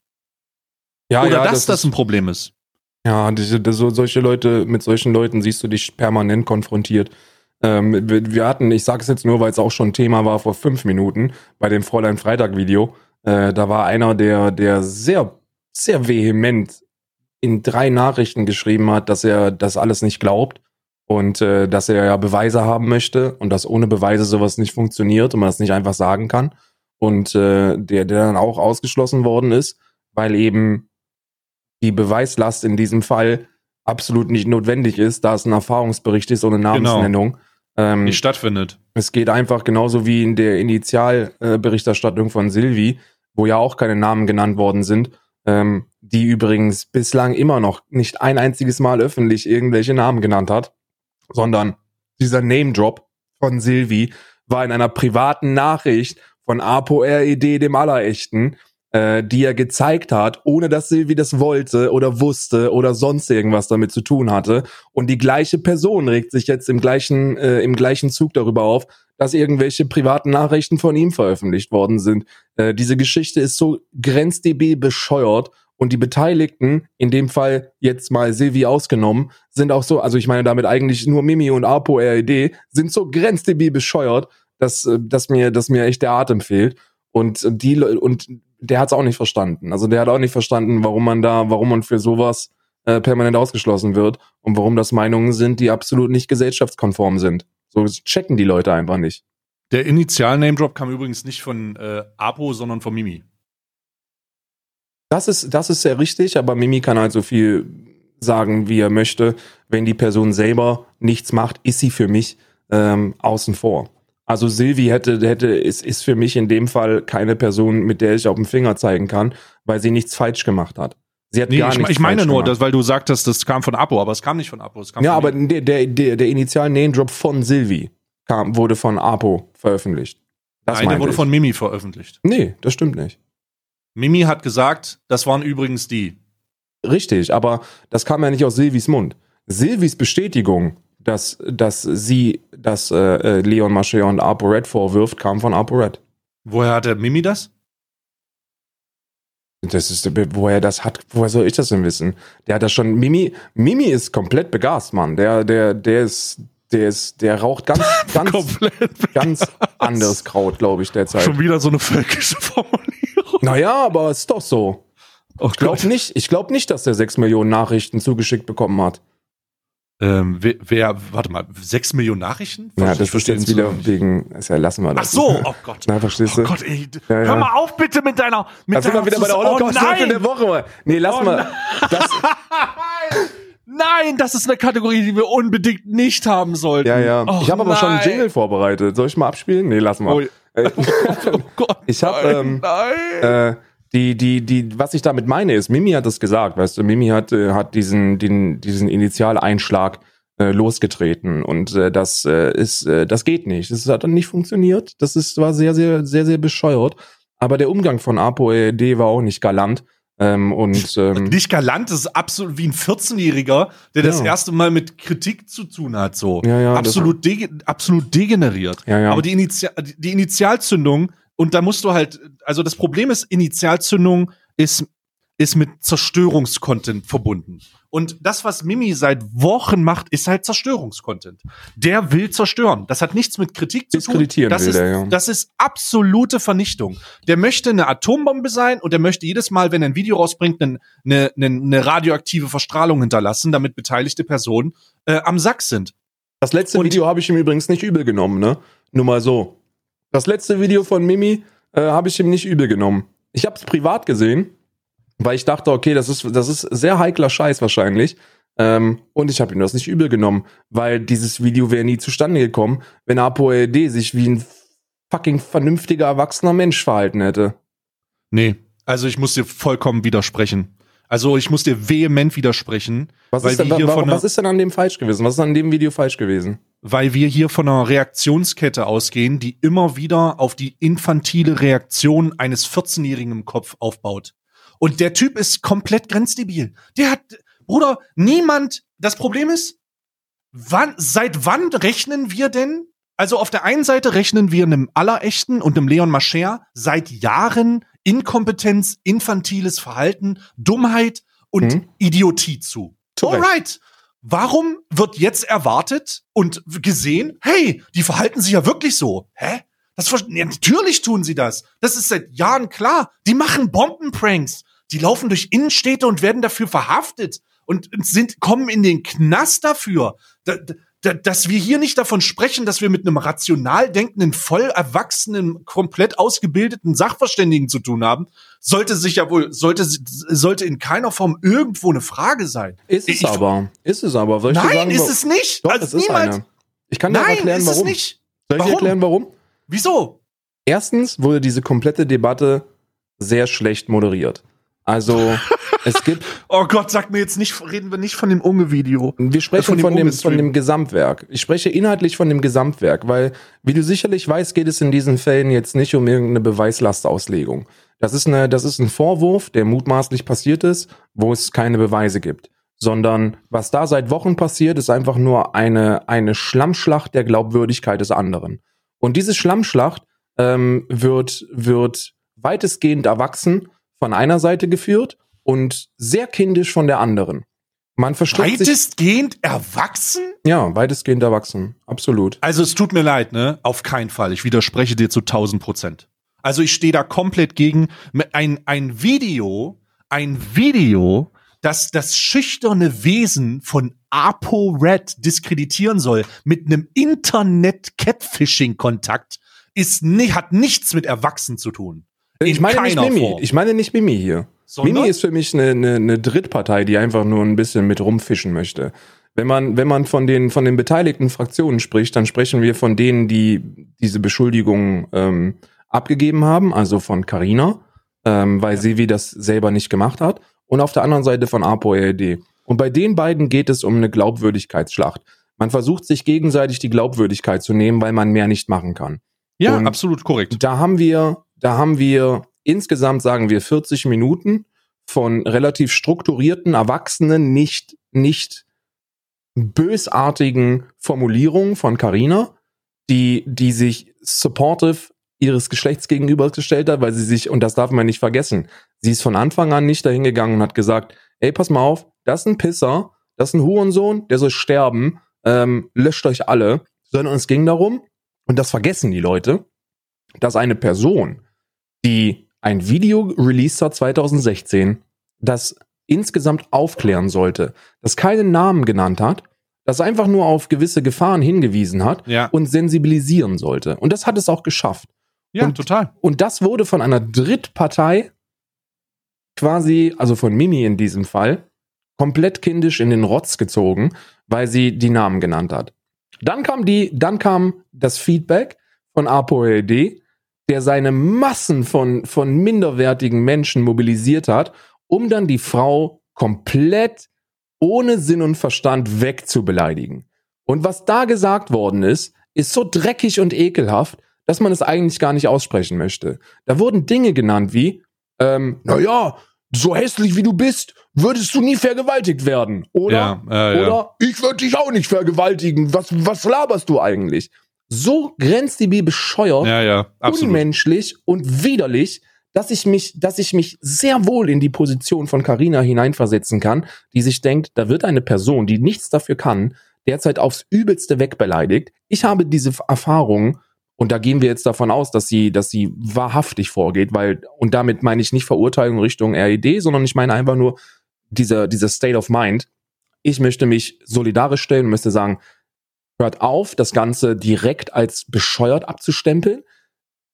Ja, Oder ja, dass das, das ein Problem ist. Ja, diese, so, solche Leute, mit solchen Leuten siehst du dich permanent konfrontiert. Ähm, wir, wir, hatten, ich sage es jetzt nur, weil es auch schon Thema war vor fünf Minuten, bei dem Fräulein Freitag-Video, äh, da war einer, der, der sehr, sehr vehement in drei Nachrichten geschrieben hat, dass er das alles nicht glaubt und äh, dass er ja Beweise haben möchte und dass ohne Beweise sowas nicht funktioniert und man das nicht einfach sagen kann. Und äh, der, der dann auch ausgeschlossen worden ist, weil eben die Beweislast in diesem Fall absolut nicht notwendig ist, da es ein Erfahrungsbericht ist ohne genau. Namensnennung. Genau. Ähm, nicht stattfindet. Es geht einfach genauso wie in der Initialberichterstattung äh, von Silvi, wo ja auch keine Namen genannt worden sind ähm, die übrigens bislang immer noch nicht ein einziges Mal öffentlich irgendwelche Namen genannt hat, sondern dieser Name-Drop von Silvi war in einer privaten Nachricht von Apo RED, dem Allerechten, äh, die er gezeigt hat, ohne dass Silvi das wollte oder wusste oder sonst irgendwas damit zu tun hatte. Und die gleiche Person regt sich jetzt im gleichen, äh, im gleichen Zug darüber auf, dass irgendwelche privaten Nachrichten von ihm veröffentlicht worden sind. Äh, diese Geschichte ist so grenzdb bescheuert und die Beteiligten, in dem Fall jetzt mal Silvi ausgenommen, sind auch so, also ich meine damit eigentlich nur Mimi und Apo RED, sind so grenzdb bescheuert, dass, äh, dass mir, dass mir echt der Atem fehlt. Und die, und der hat es auch nicht verstanden. Also der hat auch nicht verstanden, warum man da, warum man für sowas äh, permanent ausgeschlossen wird und warum das Meinungen sind, die absolut nicht gesellschaftskonform sind. So checken die Leute einfach nicht. Der Initial-Name-Drop kam übrigens nicht von äh, Apo, sondern von Mimi. Das ist, das ist sehr richtig, aber Mimi kann halt so viel sagen, wie er möchte. Wenn die Person selber nichts macht, ist sie für mich ähm, außen vor. Also Silvi hätte, hätte, ist, ist für mich in dem Fall keine Person, mit der ich auf den Finger zeigen kann, weil sie nichts falsch gemacht hat. Sie hat Nee, gar ich, nichts ich meine nur, dass, weil du sagtest, das kam von Apo, aber es kam nicht von Apo. Es kam Ja, aber der, der, der, der initial Name-Drop von Silvi kam, wurde von Apo veröffentlicht. Das Nein, der wurde ich. von Mimi veröffentlicht. Nee, das stimmt nicht. Mimi hat gesagt, das waren übrigens die. Richtig, aber das kam ja nicht aus Silvis Mund. Silvis Bestätigung, dass, dass sie, dass äh, äh, Leon Mascher und ApoRed vorwirft, kam von ApoRed. Woher hatte Mimi das? Das ist, woher das hat, woher soll ich das denn wissen? Der hat das schon, Mimi, Mimi ist komplett begast, Mann. Der, der, der ist, der ist, der raucht ganz, ganz, Komplett. ganz anderes Kraut, glaube ich, derzeit. Schon wieder so eine völkische Formulierung. Naja, aber ist doch so. Oh Ich glaube nicht, ich glaube nicht, dass der sechs Millionen Nachrichten zugeschickt bekommen hat. Ähm, wer, wer, warte mal, sechs Millionen Nachrichten? Ja, das ist jetzt wieder wegen, ist ja, lassen wir Ach das. so, oh Gott. Na, verstehst Oh du? Gott, ey. Ja, ja. Hör mal auf bitte mit deiner. Mit Da sind wir wieder bei der holocaust oh, oh, nein. der Woche. mal. Nee, lass Oh mal. Das, Nein, das ist eine Kategorie, die wir unbedingt nicht haben sollten. ja, ja. Och, ich habe aber schon einen. Jingle vorbereitet. Soll ich mal abspielen? Nee, lass mal. Oh, oh Gott. Ich hab, nein, ähm, nein. äh, die, die, die, was ich damit meine, ist, Mimi hat das gesagt, weißt du, Mimi hat, äh, hat diesen, den, diesen Initialeinschlag äh, losgetreten und äh, das äh, ist, äh, das geht nicht. Das hat dann nicht funktioniert. Das ist, war sehr, sehr, sehr, sehr bescheuert. Aber der Umgang von ApoED war auch nicht galant. Ähm, und ähm, Nicht galant, das ist absolut wie ein 14-Jähriger, der das Ja. erste Mal mit Kritik zu tun hat, so. Ja, ja, absolut, de absolut degeneriert. Ja, ja. Aber die, Initi die Initialzündung, und da musst du halt, also das Problem ist, Initialzündung ist, ist mit Zerstörungskontent verbunden. Und das, was Mimi seit Wochen macht, ist halt Zerstörungskontent. Der will zerstören. Das hat nichts mit Kritik zu tun. Diskreditieren Das will ist, der, ja. das ist absolute Vernichtung. Der möchte eine Atombombe sein und der möchte jedes Mal, wenn er ein Video rausbringt, eine, eine, eine radioaktive Verstrahlung hinterlassen, damit beteiligte Personen äh, am Sack sind. Das letzte Und- Video habe ich ihm übrigens nicht übel genommen, ne? Nur mal so. Das letzte Video von Mimi äh, habe ich ihm nicht übel genommen. Ich habe es privat gesehen, weil ich dachte, okay, das ist, das ist sehr heikler Scheiß wahrscheinlich. Ähm, und ich habe ihm das nicht übel genommen, weil dieses Video wäre nie zustande gekommen, wenn ApoLD sich wie ein fucking vernünftiger, erwachsener Mensch verhalten hätte. Nee, also ich muss dir vollkommen widersprechen. Also ich muss dir vehement widersprechen, Was, Weil ist denn, wir hier wa- von was ist denn an dem falsch gewesen? Was ist an dem Video falsch gewesen? weil wir hier von einer Reaktionskette ausgehen, die immer wieder auf die infantile Reaktion eines 14-Jährigen im Kopf aufbaut. Und der Typ ist komplett grenzdebil. Der hat, Bruder, niemand, das Problem ist, wann, seit wann rechnen wir denn? Also auf der einen Seite rechnen wir einem Allerechten und einem Leon Mascher seit Jahren Inkompetenz, infantiles Verhalten, Dummheit und Mhm. Idiotie zu. Zu Recht. Alright. Warum wird jetzt erwartet und gesehen, hey, die verhalten sich ja wirklich so? Hä? Das ja, natürlich tun sie das. Das ist seit Jahren klar. Die machen Bombenpranks. Die laufen durch Innenstädte und werden dafür verhaftet und sind kommen in den Knast dafür. Da, da, dass wir hier nicht davon sprechen, dass wir mit einem rational denkenden, voll erwachsenen, komplett ausgebildeten Sachverständigen zu tun haben, sollte sich ja wohl, sollte, sollte in keiner Form irgendwo eine Frage sein. Ist es Ich- aber. Ist es aber. Soll ich Nein, sagen, ist es nicht. Doch, also es ist niemals. eine. Ich kann dir Nein, erklären, ist warum. es nicht. Soll ich dir Warum? erklären, warum? Wieso? Erstens wurde diese komplette Debatte sehr schlecht moderiert. Also, es gibt, Oh Gott, sag mir jetzt nicht, reden wir nicht von dem Unge-Video. wir sprechen Von von dem dem, Unge-Stream. von dem Gesamtwerk. Ich spreche inhaltlich von dem Gesamtwerk, weil, wie du sicherlich weißt, geht es in diesen Fällen jetzt nicht um irgendeine Beweislastauslegung. Das ist eine, das ist ein Vorwurf, der mutmaßlich passiert ist, wo es keine Beweise gibt. Sondern, was da seit Wochen passiert, ist einfach nur eine, eine Schlammschlacht der Glaubwürdigkeit des anderen. Und diese Schlammschlacht ähm, wird, wird weitestgehend erwachsen von einer Seite geführt und sehr kindisch von der anderen. Man verstrickt sich, Weitestgehend erwachsen? ja, weitestgehend erwachsen, absolut. Also es tut mir leid, ne? Auf keinen Fall. Ich widerspreche dir zu 1000 Prozent. Also ich stehe da komplett gegen ein, ein Video, ein Video, das das schüchterne Wesen von ApoRed diskreditieren soll mit einem Internet-Catfishing-Kontakt, ist ni hat nichts mit Erwachsen zu tun. Ich In meine nicht Mimi, Form. ich meine nicht Mimi hier. Sondern? Mimi ist für mich eine, eine, eine Drittpartei, die einfach nur ein bisschen mit rumfischen möchte. Wenn man, wenn man von den, von den beteiligten Fraktionen spricht, dann sprechen wir von denen, die diese Beschuldigungen ähm, abgegeben haben, also von Carina, ähm, weil sie wie das selber nicht gemacht hat, und auf der anderen Seite von ApoRD. Und bei den beiden geht es um eine Glaubwürdigkeitsschlacht. Man versucht sich gegenseitig die Glaubwürdigkeit zu nehmen, weil man mehr nicht machen kann. Ja, Und absolut korrekt. Da haben wir, da haben wir insgesamt sagen wir 40 Minuten von relativ strukturierten, erwachsenen, nicht, nicht bösartigen Formulierungen von Carina, die, die sich supportive ihres Geschlechts gegenübergestellt hat, weil sie sich, und das darf man nicht vergessen, sie ist von Anfang an nicht dahingegangen und hat gesagt, ey, pass mal auf, das ist ein Pisser, das ist ein Hurensohn, der soll sterben, ähm, löscht euch alle, sondern es ging darum, und das vergessen die Leute, dass eine Person, die ein Video released hat 2016, das insgesamt aufklären sollte, das keinen Namen genannt hat, das einfach nur auf gewisse Gefahren hingewiesen hat Ja, und sensibilisieren sollte. Und das hat es auch geschafft. ja und- total. Und das wurde von einer Drittpartei quasi, also von Mimi in diesem Fall, komplett kindisch in den Rotz gezogen, weil sie die Namen genannt hat. Dann kam die, dann kam das Feedback von ApoLD, der seine Massen von, von minderwertigen Menschen mobilisiert hat, um dann die Frau komplett ohne Sinn und Verstand wegzubeleidigen. Und was da gesagt worden ist, ist so dreckig und ekelhaft, dass man es eigentlich gar nicht aussprechen möchte. Da wurden Dinge genannt wie, ähm, naja, so hässlich wie du bist, würdest du nie vergewaltigt werden. Oder, ja, äh, ja. oder ich würde dich auch nicht vergewaltigen. Was, was laberst du eigentlich? So grenzdebil bescheuert, ja, ja, unmenschlich und widerlich, dass ich mich, dass ich mich sehr wohl in die Position von Carina hineinversetzen kann, die sich denkt, da wird eine Person, die nichts dafür kann, derzeit aufs Übelste wegbeleidigt. Ich habe diese Erfahrung und da gehen wir jetzt davon aus, dass sie, dass sie wahrhaftig vorgeht, weil, und damit meine ich nicht Verurteilung Richtung RED, sondern ich meine einfach nur dieser, dieser State of Mind. Ich möchte mich solidarisch stellen und möchte sagen, hört auf, das Ganze direkt als bescheuert abzustempeln.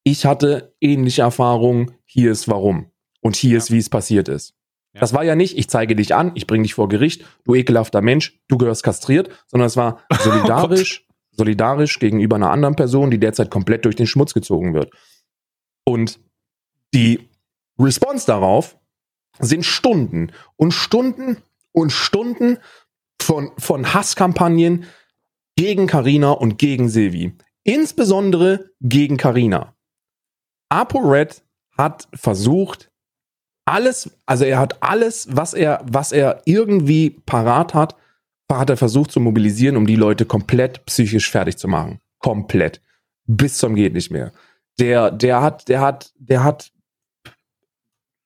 Ich hatte ähnliche Erfahrungen, hier ist warum. Und hier Ja. ist, wie es passiert ist. Ja. Das war ja nicht, ich zeige dich an, ich bringe dich vor Gericht, du ekelhafter Mensch, du gehörst kastriert, sondern es war solidarisch, solidarisch gegenüber einer anderen Person, die derzeit komplett durch den Schmutz gezogen wird. Und die Response darauf sind Stunden und Stunden und Stunden von, von Hasskampagnen gegen Carina und gegen Silvi. Insbesondere gegen Carina. ApoRed hat versucht, alles, also er hat alles, was er, was er irgendwie parat hat, hat er versucht zu mobilisieren, um die Leute komplett psychisch fertig zu machen. Komplett. Bis zum geht nicht mehr. Der, der hat, der hat, der hat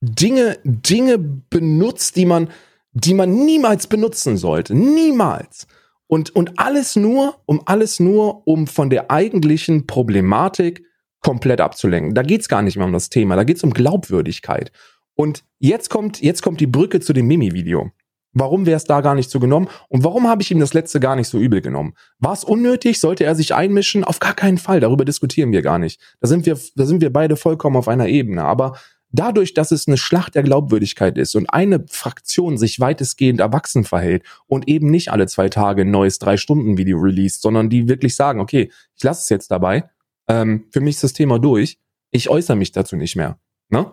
Dinge, Dinge benutzt, die man, die man niemals benutzen sollte. Niemals. Und, und alles nur, um alles nur, um von der eigentlichen Problematik komplett abzulenken. Da geht's gar nicht mehr um das Thema, da geht's um Glaubwürdigkeit. Und jetzt kommt, jetzt kommt die Brücke zu dem Mimi-Video. Warum wäre es da gar nicht so genommen? Und warum habe ich ihm das letzte gar nicht so übel genommen? War es unnötig? Sollte er sich einmischen? Auf gar keinen Fall. Darüber diskutieren wir gar nicht. Da sind wir, da sind wir beide vollkommen auf einer Ebene. Aber dadurch, dass es eine Schlacht der Glaubwürdigkeit ist und eine Fraktion sich weitestgehend erwachsen verhält und eben nicht alle zwei Tage ein neues Drei-Stunden-Video released, sondern die wirklich sagen, okay, ich lasse es jetzt dabei. Ähm, für mich ist das Thema durch. Ich äußere mich dazu nicht mehr. Ne?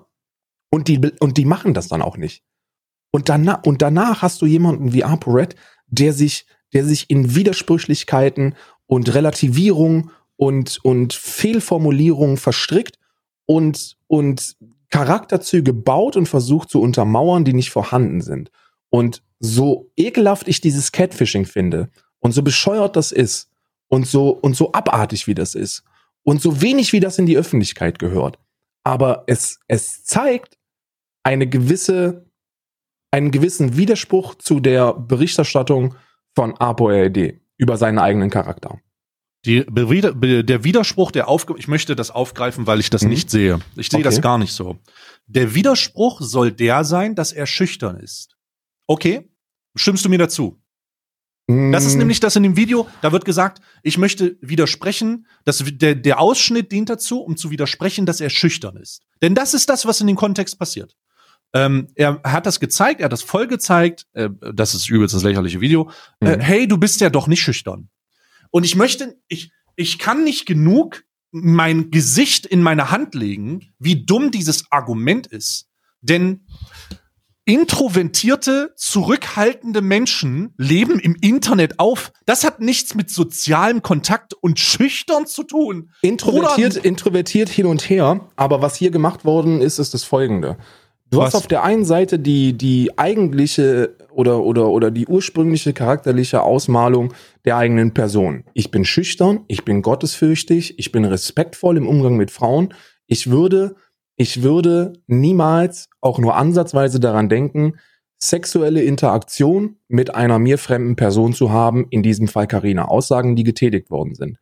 Und die, und die machen das dann auch nicht. Und danach, und danach hast du jemanden wie ApoRed, der sich, der sich in Widersprüchlichkeiten und Relativierung und, und Fehlformulierung verstrickt und, und Charakterzüge baut und versucht zu untermauern, die nicht vorhanden sind. Und so ekelhaft ich dieses Catfishing finde und so bescheuert das ist und so, und so abartig wie das ist und so wenig wie das in die Öffentlichkeit gehört. Aber es, es zeigt eine gewisse, einen gewissen Widerspruch zu der Berichterstattung von ApoRD über seinen eigenen Charakter. Die, der Widerspruch, der aufge ich möchte das aufgreifen, weil ich das Mhm. nicht sehe. Ich sehe Okay. das gar nicht so. Der Widerspruch soll der sein, dass er schüchtern ist. Okay? Stimmst du mir dazu? Das ist Mm, nämlich das in dem Video, da wird gesagt, ich möchte widersprechen, dass der, der Ausschnitt dient dazu, um zu widersprechen, dass er schüchtern ist. Denn das ist das, was in dem Kontext passiert. Ähm, er hat das gezeigt, er hat das voll gezeigt, äh, das ist übelst das lächerliche Video. Äh, Mhm. hey, du bist ja doch nicht schüchtern. Und ich möchte, ich, ich kann nicht genug mein Gesicht in meine Hand legen, wie dumm dieses Argument ist. Denn introvertierte, zurückhaltende Menschen leben im Internet auf. Das hat nichts mit sozialem Kontakt und schüchtern zu tun. Introvertiert, introvertiert hin und her, aber was hier gemacht worden ist, ist das folgende. Du Was? hast auf der einen Seite die, die eigentliche oder, oder, oder die ursprüngliche charakterliche Ausmalung der eigenen Person. Ich bin schüchtern, ich bin gottesfürchtig, ich bin respektvoll im Umgang mit Frauen. Ich würde, ich würde niemals auch nur ansatzweise daran denken, sexuelle Interaktion mit einer mir fremden Person zu haben, in diesem Fall Karina. Aussagen, die getätigt worden sind.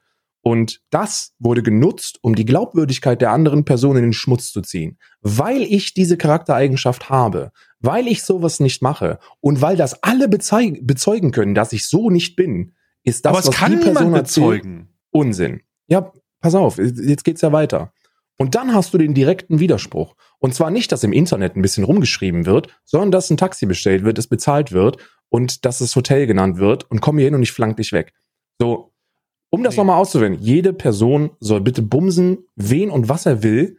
Und das wurde genutzt, um die Glaubwürdigkeit der anderen Person in den Schmutz zu ziehen. Weil ich diese Charaktereigenschaft habe, weil ich sowas nicht mache und weil das alle bezeugen können, dass ich so nicht bin, ist das, Aber was kann die Person bezeugen. Unsinn. Ja, pass auf, jetzt geht's ja weiter. Und dann hast du den direkten Widerspruch. Und zwar nicht, dass im Internet ein bisschen rumgeschrieben wird, sondern dass ein Taxi bestellt wird, es bezahlt wird und dass das Hotel genannt wird und komm hier hin und ich flank dich weg. So, um das Nee. nochmal auszuwählen, jede Person soll bitte bumsen, wen und was er will.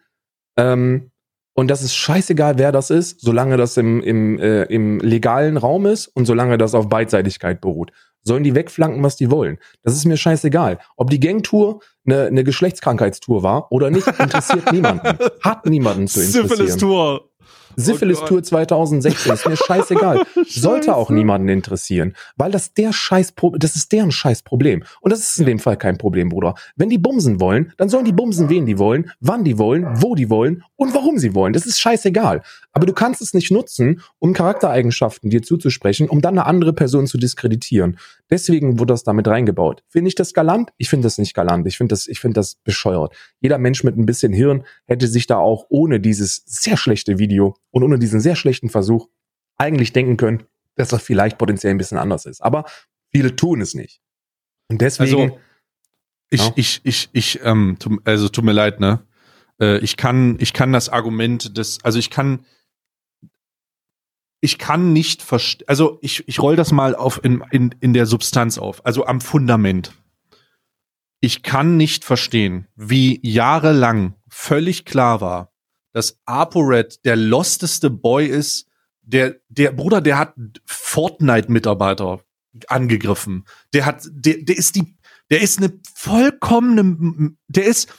Ähm, und das ist scheißegal, wer das ist, solange das im, im, äh, im legalen Raum ist und solange das auf Beidseitigkeit beruht. Sollen die wegflanken, was die wollen. Das ist mir scheißegal. Ob die Gangtour eine, eine Geschlechtskrankheitstour war oder nicht, interessiert niemanden. Hat niemanden zu interessieren. Syphilis-Tour. Syphilis-Tour 2016 ist mir scheißegal. Sollte auch niemanden interessieren, weil das der Scheiß, das ist deren Scheißproblem. Und das ist in dem Fall kein Problem, Bruder. Wenn die bumsen wollen, dann sollen die bumsen, wen die wollen, wann die wollen, wo die wollen und warum sie wollen. Das ist scheißegal. Aber du kannst es nicht nutzen, um Charaktereigenschaften dir zuzusprechen, um dann eine andere Person zu diskreditieren. Deswegen wurde das damit reingebaut. Finde ich das galant? Ich finde das nicht galant. Ich finde das, ich finde das bescheuert. Jeder Mensch mit ein bisschen Hirn hätte sich da auch ohne dieses sehr schlechte Video und ohne diesen sehr schlechten Versuch eigentlich denken können, dass das vielleicht potenziell ein bisschen anders ist. Aber viele tun es nicht. Und deswegen, Also, ich, Ja. ich, ich, ich, ähm, also tut mir leid, ne? Äh, ich kann, ich kann das Argument des, also ich kann, ich kann nicht verstehen, also ich, ich roll das mal auf in, in, in der Substanz auf, also am Fundament. Ich kann nicht verstehen, wie jahrelang völlig klar war, dass ApoRed der losteste Boy ist, der, der Bruder, der hat Fortnite-Mitarbeiter angegriffen. Der hat, der, der ist die, der ist eine vollkommene, der ist,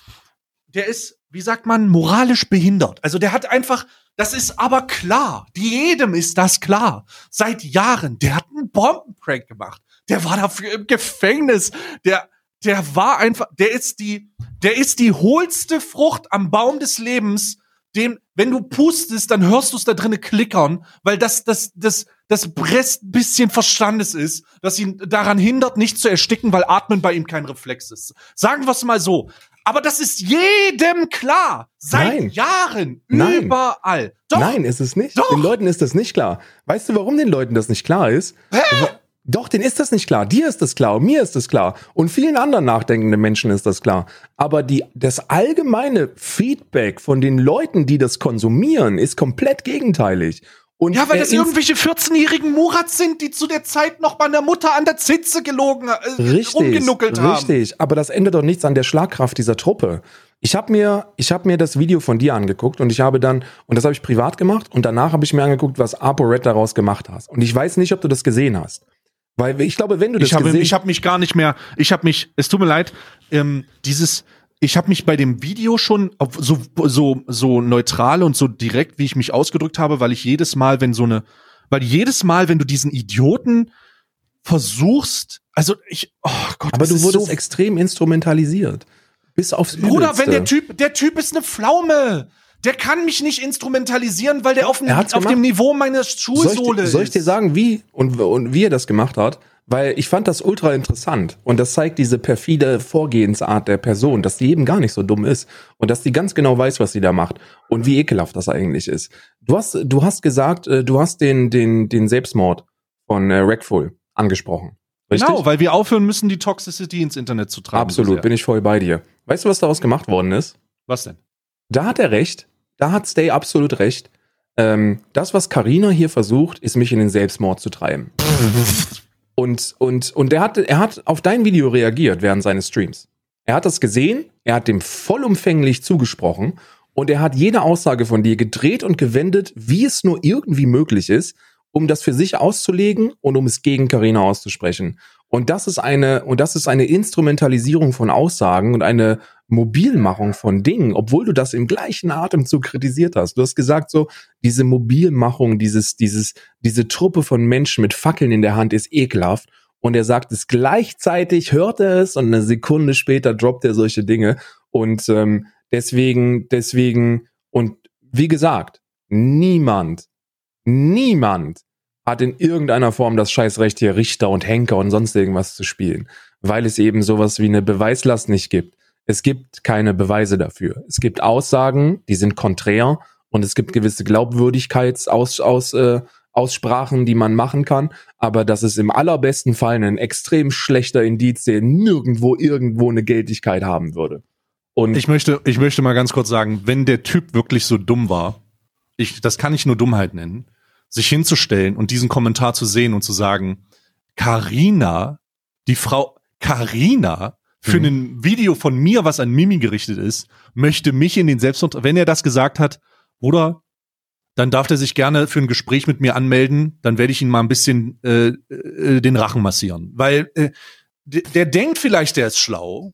der ist, wie sagt man, moralisch behindert. Also der hat einfach, das ist aber klar. Jedem ist das klar. Seit Jahren. Der hat einen Bombenprank gemacht. Der war dafür im Gefängnis. Der, der war einfach, der ist die, der ist die hohlste Frucht am Baum des Lebens, dem, wenn du pustest, dann hörst du es da drinnen klickern, weil das, das, das, das Brest ein bisschen Verstandes ist, das ihn daran hindert, nicht zu ersticken, weil Atmen bei ihm kein Reflex ist. Sagen wir es mal so. Aber das ist jedem klar. Seit Nein. Jahren. Nein. Überall. Doch. nein, ist es nicht. Doch. Den Leuten ist das nicht klar. Weißt du, warum den Leuten das nicht klar ist? Doch, denen ist das nicht klar. Dir ist das klar und mir ist das klar. Und vielen anderen nachdenkenden Menschen ist das klar. Aber die, das allgemeine Feedback von den Leuten, die das konsumieren, ist komplett gegenteilig. Und Ja, weil das irgendwelche 14-jährigen Murats sind, die zu der Zeit noch meiner Mutter an der Zitze gelogen, äh, Richtig, rumgenuckelt haben. richtig. Aber das ändert doch nichts an der Schlagkraft dieser Truppe. Ich habe mir, ich habe mir das Video von dir angeguckt und ich habe dann, und das habe ich privat gemacht und danach habe ich mir angeguckt, was ApoRed daraus gemacht hast. Und ich weiß nicht, ob du das gesehen hast. Weil ich glaube, wenn du das Ich habe, gesehen ich habe mich gar nicht mehr, ich habe mich, es tut mir leid, ähm, dieses, ich habe mich bei dem Video schon so, so, so neutral und so direkt, wie ich mich ausgedrückt habe, weil ich jedes Mal, wenn so eine, weil jedes Mal, wenn du diesen Idioten versuchst, also ich, oh Gott, aber du ist wurdest so, extrem instrumentalisiert. Bis aufs Bruder, wenn der Übelste. Typ, der Typ ist eine Pflaume. Der kann mich nicht instrumentalisieren, weil der auf, auf dem Niveau meiner soll Schulsohle ich, soll ich dir ist. sagen, wie und, und wie er das gemacht hat? Weil ich fand das ultra interessant und das zeigt diese perfide Vorgehensart der Person, dass die eben gar nicht so dumm ist und dass die ganz genau weiß, was sie da macht und wie ekelhaft das eigentlich ist. Du hast, du hast gesagt, äh, du hast den, den, den Selbstmord von äh, Rackful angesprochen. Richtig? Genau, weil wir aufhören müssen, die Toxicity ins Internet zu tragen. Absolut, So bin ich voll bei dir. Weißt du, was daraus gemacht worden ist? Was denn? Da hat er recht. Da hat Stay absolut recht. ähm, das, was Karina hier versucht, ist mich in den Selbstmord zu treiben. und, und, und er hat, er hat auf dein Video reagiert während seines Streams. Er hat das gesehen, er hat dem vollumfänglich zugesprochen und er hat jede Aussage von dir gedreht und gewendet, wie es nur irgendwie möglich ist, um das für sich auszulegen und um es gegen Karina auszusprechen. Und das ist eine, und das ist eine Instrumentalisierung von Aussagen und eine Mobilmachung von Dingen, obwohl du das im gleichen Atemzug kritisiert hast. Du hast gesagt so, diese Mobilmachung, dieses, dieses, diese Truppe von Menschen mit Fackeln in der Hand ist ekelhaft. Und er sagt es gleichzeitig, hört er es und eine Sekunde später droppt er solche Dinge. Und ähm, deswegen, deswegen, und wie gesagt, niemand, niemand hat in irgendeiner Form das Scheißrecht hier Richter und Henker und sonst irgendwas zu spielen, weil es eben sowas wie eine Beweislast nicht gibt. Es gibt keine Beweise dafür. Es gibt Aussagen, die sind konträr und es gibt gewisse Glaubwürdigkeitsaus aus, äh, die man machen kann, aber das ist im allerbesten Fall ein extrem schlechter Indiz, der nirgendwo irgendwo eine Geltigkeit haben würde. Und ich möchte, ich möchte mal ganz kurz sagen, wenn der Typ wirklich so dumm war, ich, das kann ich nur Dummheit nennen, sich hinzustellen und diesen Kommentar zu sehen und zu sagen, Karina, die Frau Karina für mhm. ein Video von mir, was an Mimi gerichtet ist, möchte mich in den Selbstmord, wenn er das gesagt hat, Bruder, dann darf er sich gerne für ein Gespräch mit mir anmelden, dann werde ich ihn mal ein bisschen äh, äh, den Rachen massieren. Weil äh, der denkt vielleicht, der ist schlau,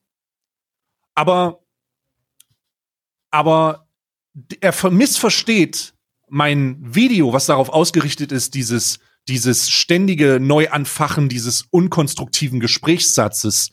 aber, aber er missversteht mein Video, was darauf ausgerichtet ist, dieses, dieses ständige Neuanfachen dieses unkonstruktiven Gesprächssatzes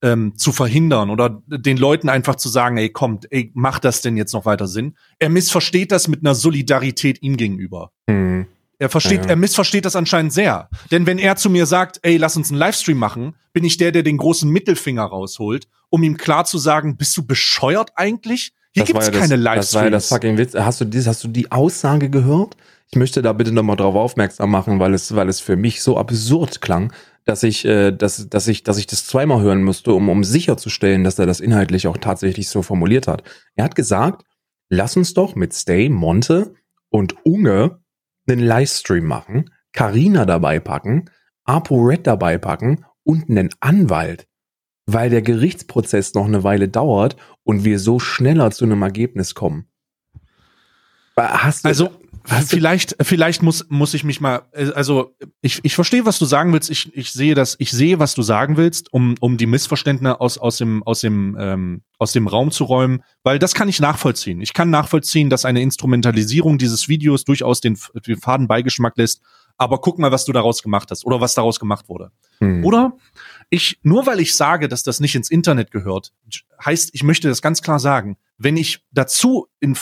ähm, zu verhindern oder den Leuten einfach zu sagen, ey, kommt, ey, macht das denn jetzt noch weiter Sinn? Er missversteht das mit einer Solidarität ihm gegenüber. Mhm. Er versteht, ja, er missversteht das anscheinend sehr. Denn wenn er zu mir sagt, ey, lass uns einen Livestream machen, bin ich der, der den großen Mittelfinger rausholt, um ihm klar zu sagen, bist du bescheuert eigentlich? Hier gibt es ja keine Livestreams. Das war ja das fucking Witz. Hast du, dies, hast du die Aussage gehört? Ich möchte da bitte nochmal drauf aufmerksam machen, weil es, weil es für mich so absurd klang dass ich, äh, dass, dass ich, dass ich das zweimal hören musste, um, um sicherzustellen, dass er das inhaltlich auch tatsächlich so formuliert hat. Er hat gesagt, lass uns doch mit Stay, Monte und Unge einen Livestream machen, Karina dabei packen, ApoRed dabei packen und einen Anwalt, weil der Gerichtsprozess noch eine Weile dauert und wir so schneller zu einem Ergebnis kommen. Hast du, also Vielleicht, vielleicht muss, muss ich mich mal, also ich, ich verstehe, was du sagen willst. Ich, ich sehe das, ich sehe, was du sagen willst, um, um die Missverständnisse aus, aus dem, aus dem, ähm, aus dem Raum zu räumen, weil das kann ich nachvollziehen. Ich kann nachvollziehen, dass eine Instrumentalisierung dieses Videos durchaus den, den faden Beigeschmack lässt. Aber guck mal, was du daraus gemacht hast oder was daraus gemacht wurde. Hm. Oder ich, nur weil ich sage, dass das nicht ins Internet gehört, heißt, ich möchte das ganz klar sagen. Wenn ich dazu in,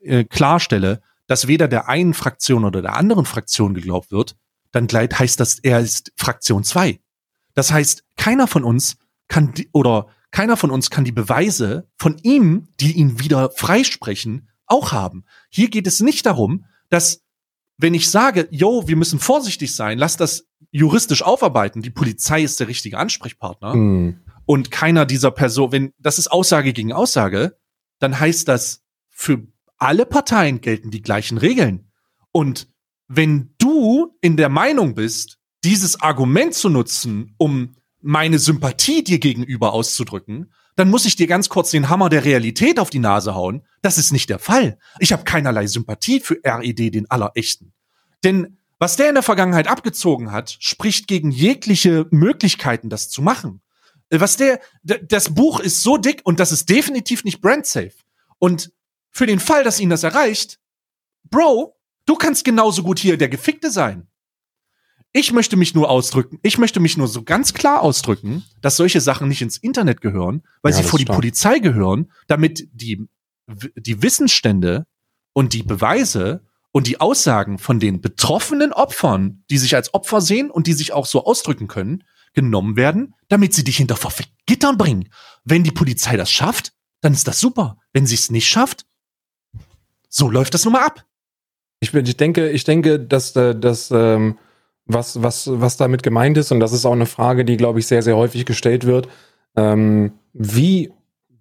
äh, klarstelle, dass weder der einen Fraktion oder der anderen Fraktion geglaubt wird, dann gleich heißt das, er ist Fraktion 2. Das heißt, keiner von uns kann die, oder keiner von uns kann die Beweise von ihm, die ihn wieder freisprechen, auch haben. Hier geht es nicht darum, dass wenn ich sage, yo, wir müssen vorsichtig sein, lass das juristisch aufarbeiten, die Polizei ist der richtige Ansprechpartner mm. und keiner dieser Person, wenn das ist Aussage gegen Aussage, dann heißt das für alle Parteien gelten die gleichen Regeln. Und wenn du in der Meinung bist, dieses Argument zu nutzen, um meine Sympathie dir gegenüber auszudrücken, dann muss ich dir ganz kurz den Hammer der Realität auf die Nase hauen. Das ist nicht der Fall. Ich habe keinerlei Sympathie für RED, den Allerechten. Denn was der in der Vergangenheit abgezogen hat, spricht gegen jegliche Möglichkeiten, das zu machen. Was der, das Buch ist so dick und das ist definitiv nicht brand safe. Und für den Fall, dass ihn das erreicht, Bro, du kannst genauso gut hier der Gefickte sein. Ich möchte mich nur ausdrücken, ich möchte mich nur so ganz klar ausdrücken, dass solche Sachen nicht ins Internet gehören, weil ja, sie vor die Polizei gehören, damit die, die Wissensstände und die Beweise und die Aussagen von den betroffenen Opfern, die sich als Opfer sehen und die sich auch so ausdrücken können, genommen werden, damit sie dich hinter Gittern bringen. Wenn die Polizei das schafft, dann ist das super. Wenn sie es nicht schafft, so läuft das nun mal ab. Ich, ich denke, ich denke, dass äh, dass ähm, was was was damit gemeint ist und das ist auch eine Frage, die glaube ich sehr sehr häufig gestellt wird. Ähm, wie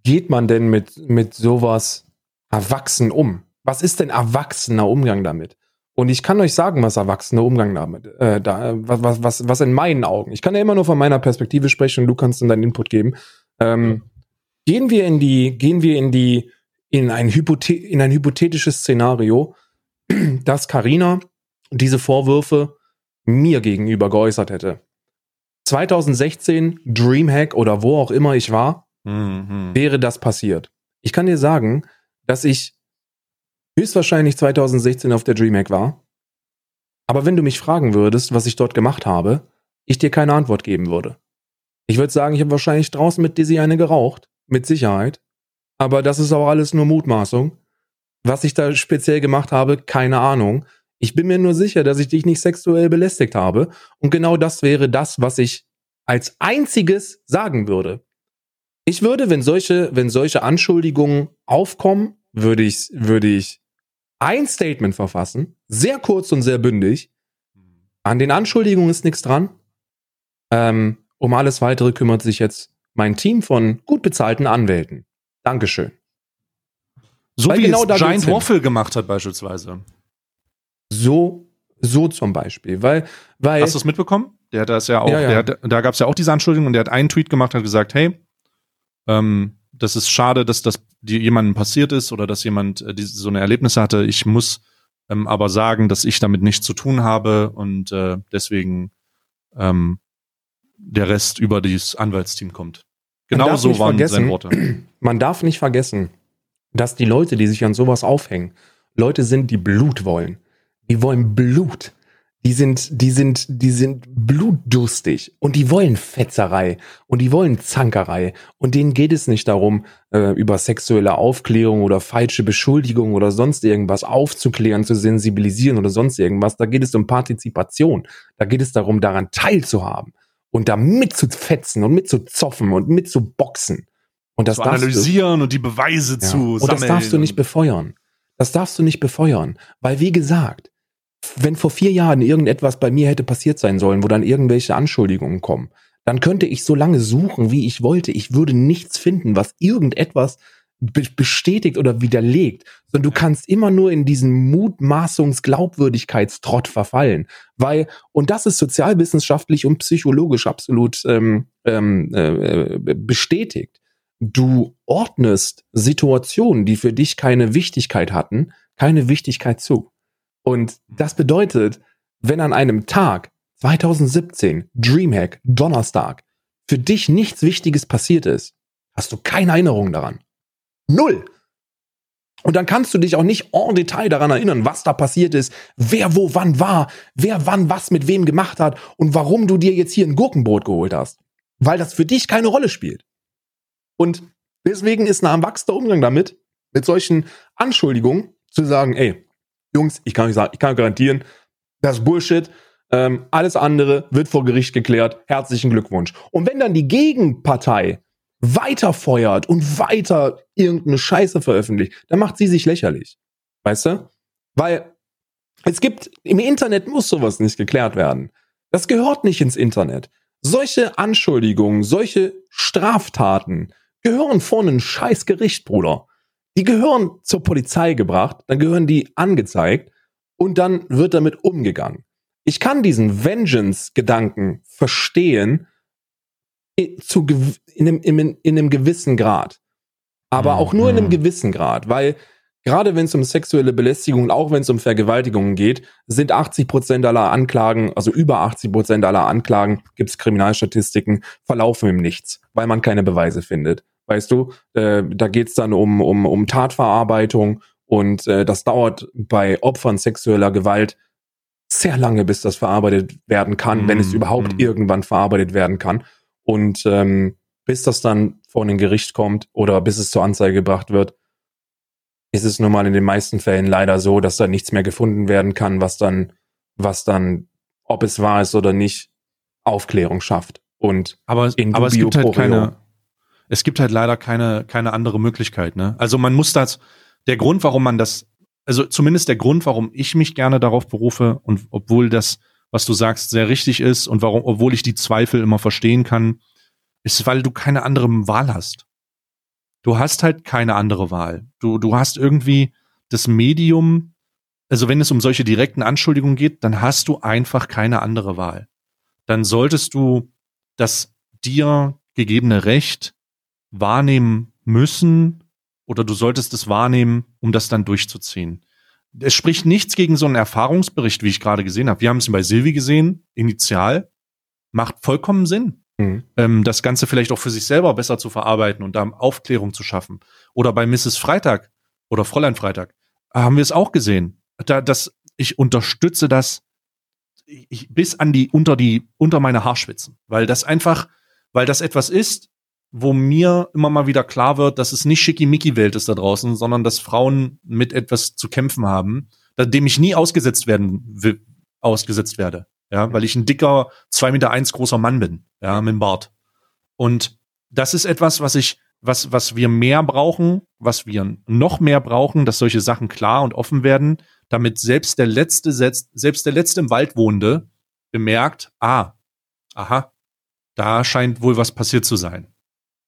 geht man denn mit mit sowas erwachsen um? Was ist denn erwachsener Umgang damit? Und ich kann euch sagen, was erwachsener Umgang damit, äh, da, was, was, was in meinen Augen. Ich kann ja immer nur von meiner Perspektive sprechen und du kannst dann deinen Input geben. Ähm, gehen wir in die, gehen wir in die, in ein, Hypothe in ein hypothetisches Szenario, dass Karina diese Vorwürfe mir gegenüber geäußert hätte. 2016, Dreamhack oder wo auch immer ich war, mhm. wäre das passiert. Ich kann dir sagen, dass ich höchstwahrscheinlich 2016 auf der Dreamhack war. Aber wenn du mich fragen würdest, was ich dort gemacht habe, ich dir keine Antwort geben würde. Ich würde sagen, ich habe wahrscheinlich draußen mit Dizzy eine geraucht, mit Sicherheit. Aber das ist auch alles nur Mutmaßung. Was ich da speziell gemacht habe, keine Ahnung. Ich bin mir nur sicher, dass ich dich nicht sexuell belästigt habe. Und genau das wäre das, was ich als einziges sagen würde. Ich würde, wenn solche, wenn solche Anschuldigungen aufkommen, würde ich, würde ich ein Statement verfassen, sehr kurz und sehr bündig. An den Anschuldigungen ist nichts dran. Ähm, um alles weitere kümmert sich jetzt mein Team von gut bezahlten Anwälten. Dankeschön. So Weil wie genau es Giant Waffle gemacht hat beispielsweise. So, so zum Beispiel. Weil, weil. Hast du es mitbekommen? Der hat das ja auch, ja, ja. Hat, da gab es ja auch diese Anschuldigung und der hat einen Tweet gemacht und hat gesagt, hey, ähm, das ist schade, dass das jemandem passiert ist oder dass jemand äh, diese, so eine Erlebnisse hatte. Ich muss ähm, aber sagen, dass ich damit nichts zu tun habe und äh, deswegen ähm, der Rest über dieses Anwaltsteam kommt. Genau so waren seine Worte. Man darf nicht vergessen, dass die Leute, die sich an sowas aufhängen, Leute sind, die Blut wollen. Die wollen Blut. Die sind, die sind, die sind blutdurstig und die wollen Fetzerei und die wollen Zankerei und denen geht es nicht darum, äh, über sexuelle Aufklärung oder falsche Beschuldigung oder sonst irgendwas aufzuklären, zu sensibilisieren oder sonst irgendwas. Da geht es um Partizipation. Da geht es darum, daran teilzuhaben und da mitzufetzen und mitzuzoffen und mitzuboxen. Und das zu analysieren du, und die Beweise ja, zu und sammeln. Und das darfst du nicht befeuern. Das darfst du nicht befeuern. Weil, wie gesagt, wenn vor vier Jahren irgendetwas bei mir hätte passiert sein sollen, wo dann irgendwelche Anschuldigungen kommen, dann könnte ich so lange suchen, wie ich wollte. Ich würde nichts finden, was irgendetwas be bestätigt oder widerlegt, sondern du kannst immer nur in diesen Mutmaßungs-Glaubwürdigkeitstrott verfallen, weil und das ist sozialwissenschaftlich und psychologisch absolut ähm, ähm, äh, bestätigt. Du ordnest Situationen, die für dich keine Wichtigkeit hatten, keine Wichtigkeit zu. Und das bedeutet, wenn an einem Tag 2017, Dreamhack, Donnerstag, für dich nichts Wichtiges passiert ist, hast du keine Erinnerung daran. Null. Und dann kannst du dich auch nicht en Detail daran erinnern, was da passiert ist, wer wo wann war, wer wann was mit wem gemacht hat und warum du dir jetzt hier ein Gurkenbrot geholt hast. Weil das für dich keine Rolle spielt. Und deswegen ist ein erwachsener Umgang damit, mit solchen Anschuldigungen, zu sagen, ey, Jungs, ich kann euch sagen, ich kann garantieren, das ist Bullshit. Ähm, alles andere wird vor Gericht geklärt. Herzlichen Glückwunsch. Und wenn dann die Gegenpartei weiterfeuert und weiter irgendeine Scheiße veröffentlicht, dann macht sie sich lächerlich. Weißt du? Weil es gibt, im Internet muss sowas nicht geklärt werden. Das gehört nicht ins Internet. Solche Anschuldigungen, solche Straftaten gehören vor ein scheiß Gericht, Bruder. Die gehören zur Polizei gebracht, dann gehören die angezeigt und dann wird damit umgegangen. Ich kann diesen Vengeance-Gedanken verstehen zu, in, einem, in, in einem gewissen Grad. Aber auch nur in einem mhm. gewissen Grad, weil gerade wenn es um sexuelle Belästigung und auch wenn es um Vergewaltigungen geht, sind 80 Prozent aller Anklagen, also über 80 Prozent aller Anklagen, gibt es Kriminalstatistiken, verlaufen im Nichts, weil man keine Beweise findet. Weißt du, äh, da geht's dann um, um, um Tatverarbeitung und äh, das dauert bei Opfern sexueller Gewalt sehr lange, bis das verarbeitet werden kann, mm, wenn es mhm, überhaupt mm. irgendwann verarbeitet werden kann. Und ähm, bis das dann vor ein Gericht kommt oder bis es zur Anzeige gebracht wird, ist es nun mal in den meisten Fällen leider so, dass da nichts mehr gefunden werden kann, was dann, was dann, ob es wahr ist oder nicht, Aufklärung schafft. Und aber, aber es gibt halt keine, es gibt halt leider keine, keine andere Möglichkeit, ne? Also man muss das, der Grund, warum man das, also zumindest der Grund, warum ich mich gerne darauf berufe und obwohl das, was du sagst, sehr richtig ist und warum, obwohl ich die Zweifel immer verstehen kann, ist, weil du keine andere Wahl hast. Du hast halt keine andere Wahl. Du, du hast irgendwie, das Medium, also wenn es um solche direkten Anschuldigungen geht, dann hast du einfach keine andere Wahl. Dann solltest du das dir gegebene Recht wahrnehmen müssen oder du solltest es wahrnehmen, um das dann durchzuziehen. Es spricht nichts gegen so einen Erfahrungsbericht, wie ich gerade gesehen habe. Wir haben es bei Silvi gesehen, initial. Macht vollkommen Sinn, mhm. ähm, das Ganze vielleicht auch für sich selber besser zu verarbeiten und da Aufklärung zu schaffen. Oder bei Mrs. Freitag oder Fräulein Freitag haben wir es auch gesehen. Da, das, ich unterstütze das ich, bis an die unter die unter meine Haarschwitzen, weil das einfach, weil das etwas ist, wo mir immer mal wieder klar wird, dass es nicht schickimicki-Welt ist da draußen, sondern dass Frauen mit etwas zu kämpfen haben, dem ich nie ausgesetzt werden ausgesetzt werde. Ja, weil ich ein dicker, zwei Meter eins großer Mann bin, ja, mit dem Bart. Und das ist etwas, was ich, was, was wir mehr brauchen, was wir noch mehr brauchen, dass solche Sachen klar und offen werden, damit selbst der letzte, selbst der letzte im Wald wohnende bemerkt, ah, aha, da scheint wohl was passiert zu sein.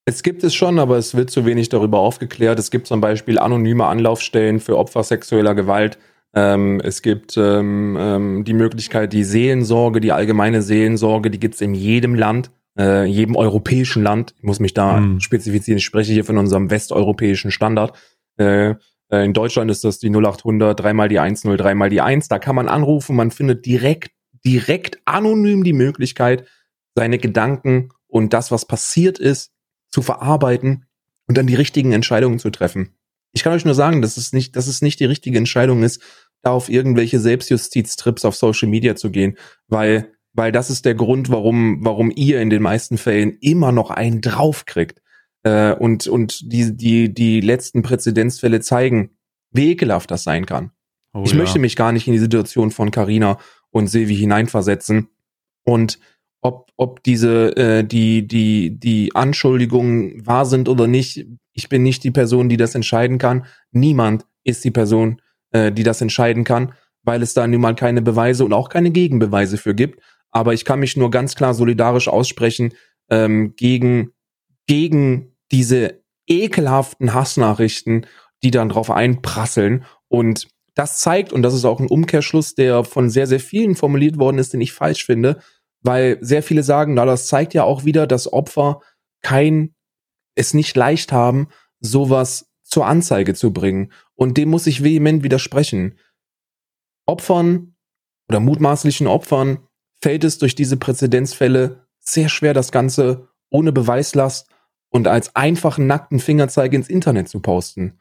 Es gibt es schon, aber es wird zu wenig darüber aufgeklärt. Es gibt zum Beispiel anonyme Anlaufstellen für Opfer sexueller Gewalt. Ähm, es gibt ähm, ähm, die Möglichkeit, die Seelensorge, die allgemeine Seelensorge, die gibt es in jedem Land, äh, jedem europäischen Land. Ich muss mich da mhm. spezifizieren. Ich spreche hier von unserem westeuropäischen Standard. Äh, äh in Deutschland ist das die 0800, dreimal die 10, dreimal die 1. Da kann man anrufen, man findet direkt, direkt anonym die Möglichkeit, seine Gedanken und das, was passiert ist, zu verarbeiten und dann die richtigen Entscheidungen zu treffen. Ich kann euch nur sagen, dass es nicht, dass es nicht die richtige Entscheidung ist, da auf irgendwelche Selbstjustiz-Trips auf Social Media zu gehen, weil, weil das ist der Grund, warum, warum ihr in den meisten Fällen immer noch einen draufkriegt. Äh, und, und die, die, die letzten Präzedenzfälle zeigen, wie ekelhaft das sein kann. Oh, ich ja. möchte mich gar nicht in die Situation von Carina und Silvi hineinversetzen. Und ob, ob diese, äh, die, die, die Anschuldigungen wahr sind oder nicht. Ich bin nicht die Person, die das entscheiden kann. Niemand ist die Person, äh, die das entscheiden kann, weil es da nun mal keine Beweise und auch keine Gegenbeweise für gibt. Aber ich kann mich nur ganz klar solidarisch aussprechen ähm, gegen, gegen diese ekelhaften Hassnachrichten, die dann drauf einprasseln. Und das zeigt, und das ist auch ein Umkehrschluss, der von sehr, sehr vielen formuliert worden ist, den ich falsch finde, weil sehr viele sagen, na, das zeigt ja auch wieder, dass Opfer kein, es nicht leicht haben, sowas zur Anzeige zu bringen. Und dem muss ich vehement widersprechen. Opfern oder mutmaßlichen Opfern fällt es durch diese Präzedenzfälle sehr schwer, das Ganze ohne Beweislast und als einfachen nackten Fingerzeig ins Internet zu posten.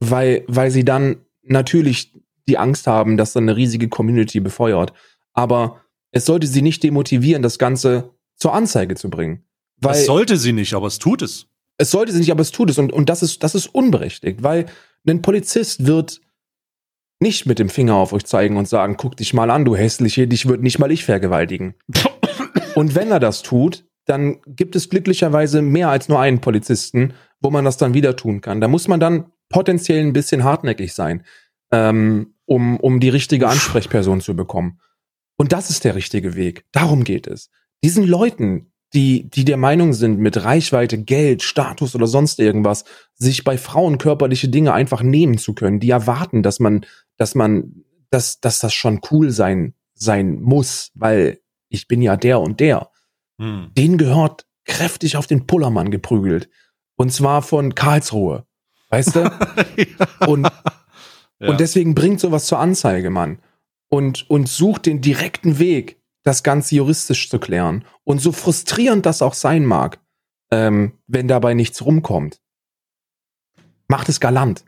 Weil, weil sie dann natürlich die Angst haben, dass dann eine riesige Community befeuert. Aber es sollte sie nicht demotivieren, das Ganze zur Anzeige zu bringen. Weil das sollte sie nicht, aber es tut es. Es sollte sie nicht, aber es tut es. Und, und das, ist, das ist unberechtigt, weil ein Polizist wird nicht mit dem Finger auf euch zeigen und sagen, guck dich mal an, du hässliche, dich wird nicht mal ich vergewaltigen. und wenn er das tut, dann gibt es glücklicherweise mehr als nur einen Polizisten, wo man das dann wieder tun kann. Da muss man dann potenziell ein bisschen hartnäckig sein, ähm, um, um die richtige Ansprechperson zu bekommen. Und das ist der richtige Weg. Darum geht es. Diesen Leuten, die, die der Meinung sind, mit Reichweite, Geld, Status oder sonst irgendwas, sich bei Frauen körperliche Dinge einfach nehmen zu können, die erwarten, dass man, dass man, dass, dass das schon cool sein, sein muss, weil ich bin ja der und der. Hm. Den gehört kräftig auf den Pullermann geprügelt. Und zwar von Karlsruhe. Weißt du? ja. Und, ja. und deswegen bringt sowas zur Anzeige, Mann und, und sucht den direkten Weg, das Ganze juristisch zu klären. Und so frustrierend das auch sein mag, ähm, wenn dabei nichts rumkommt. Macht es galant.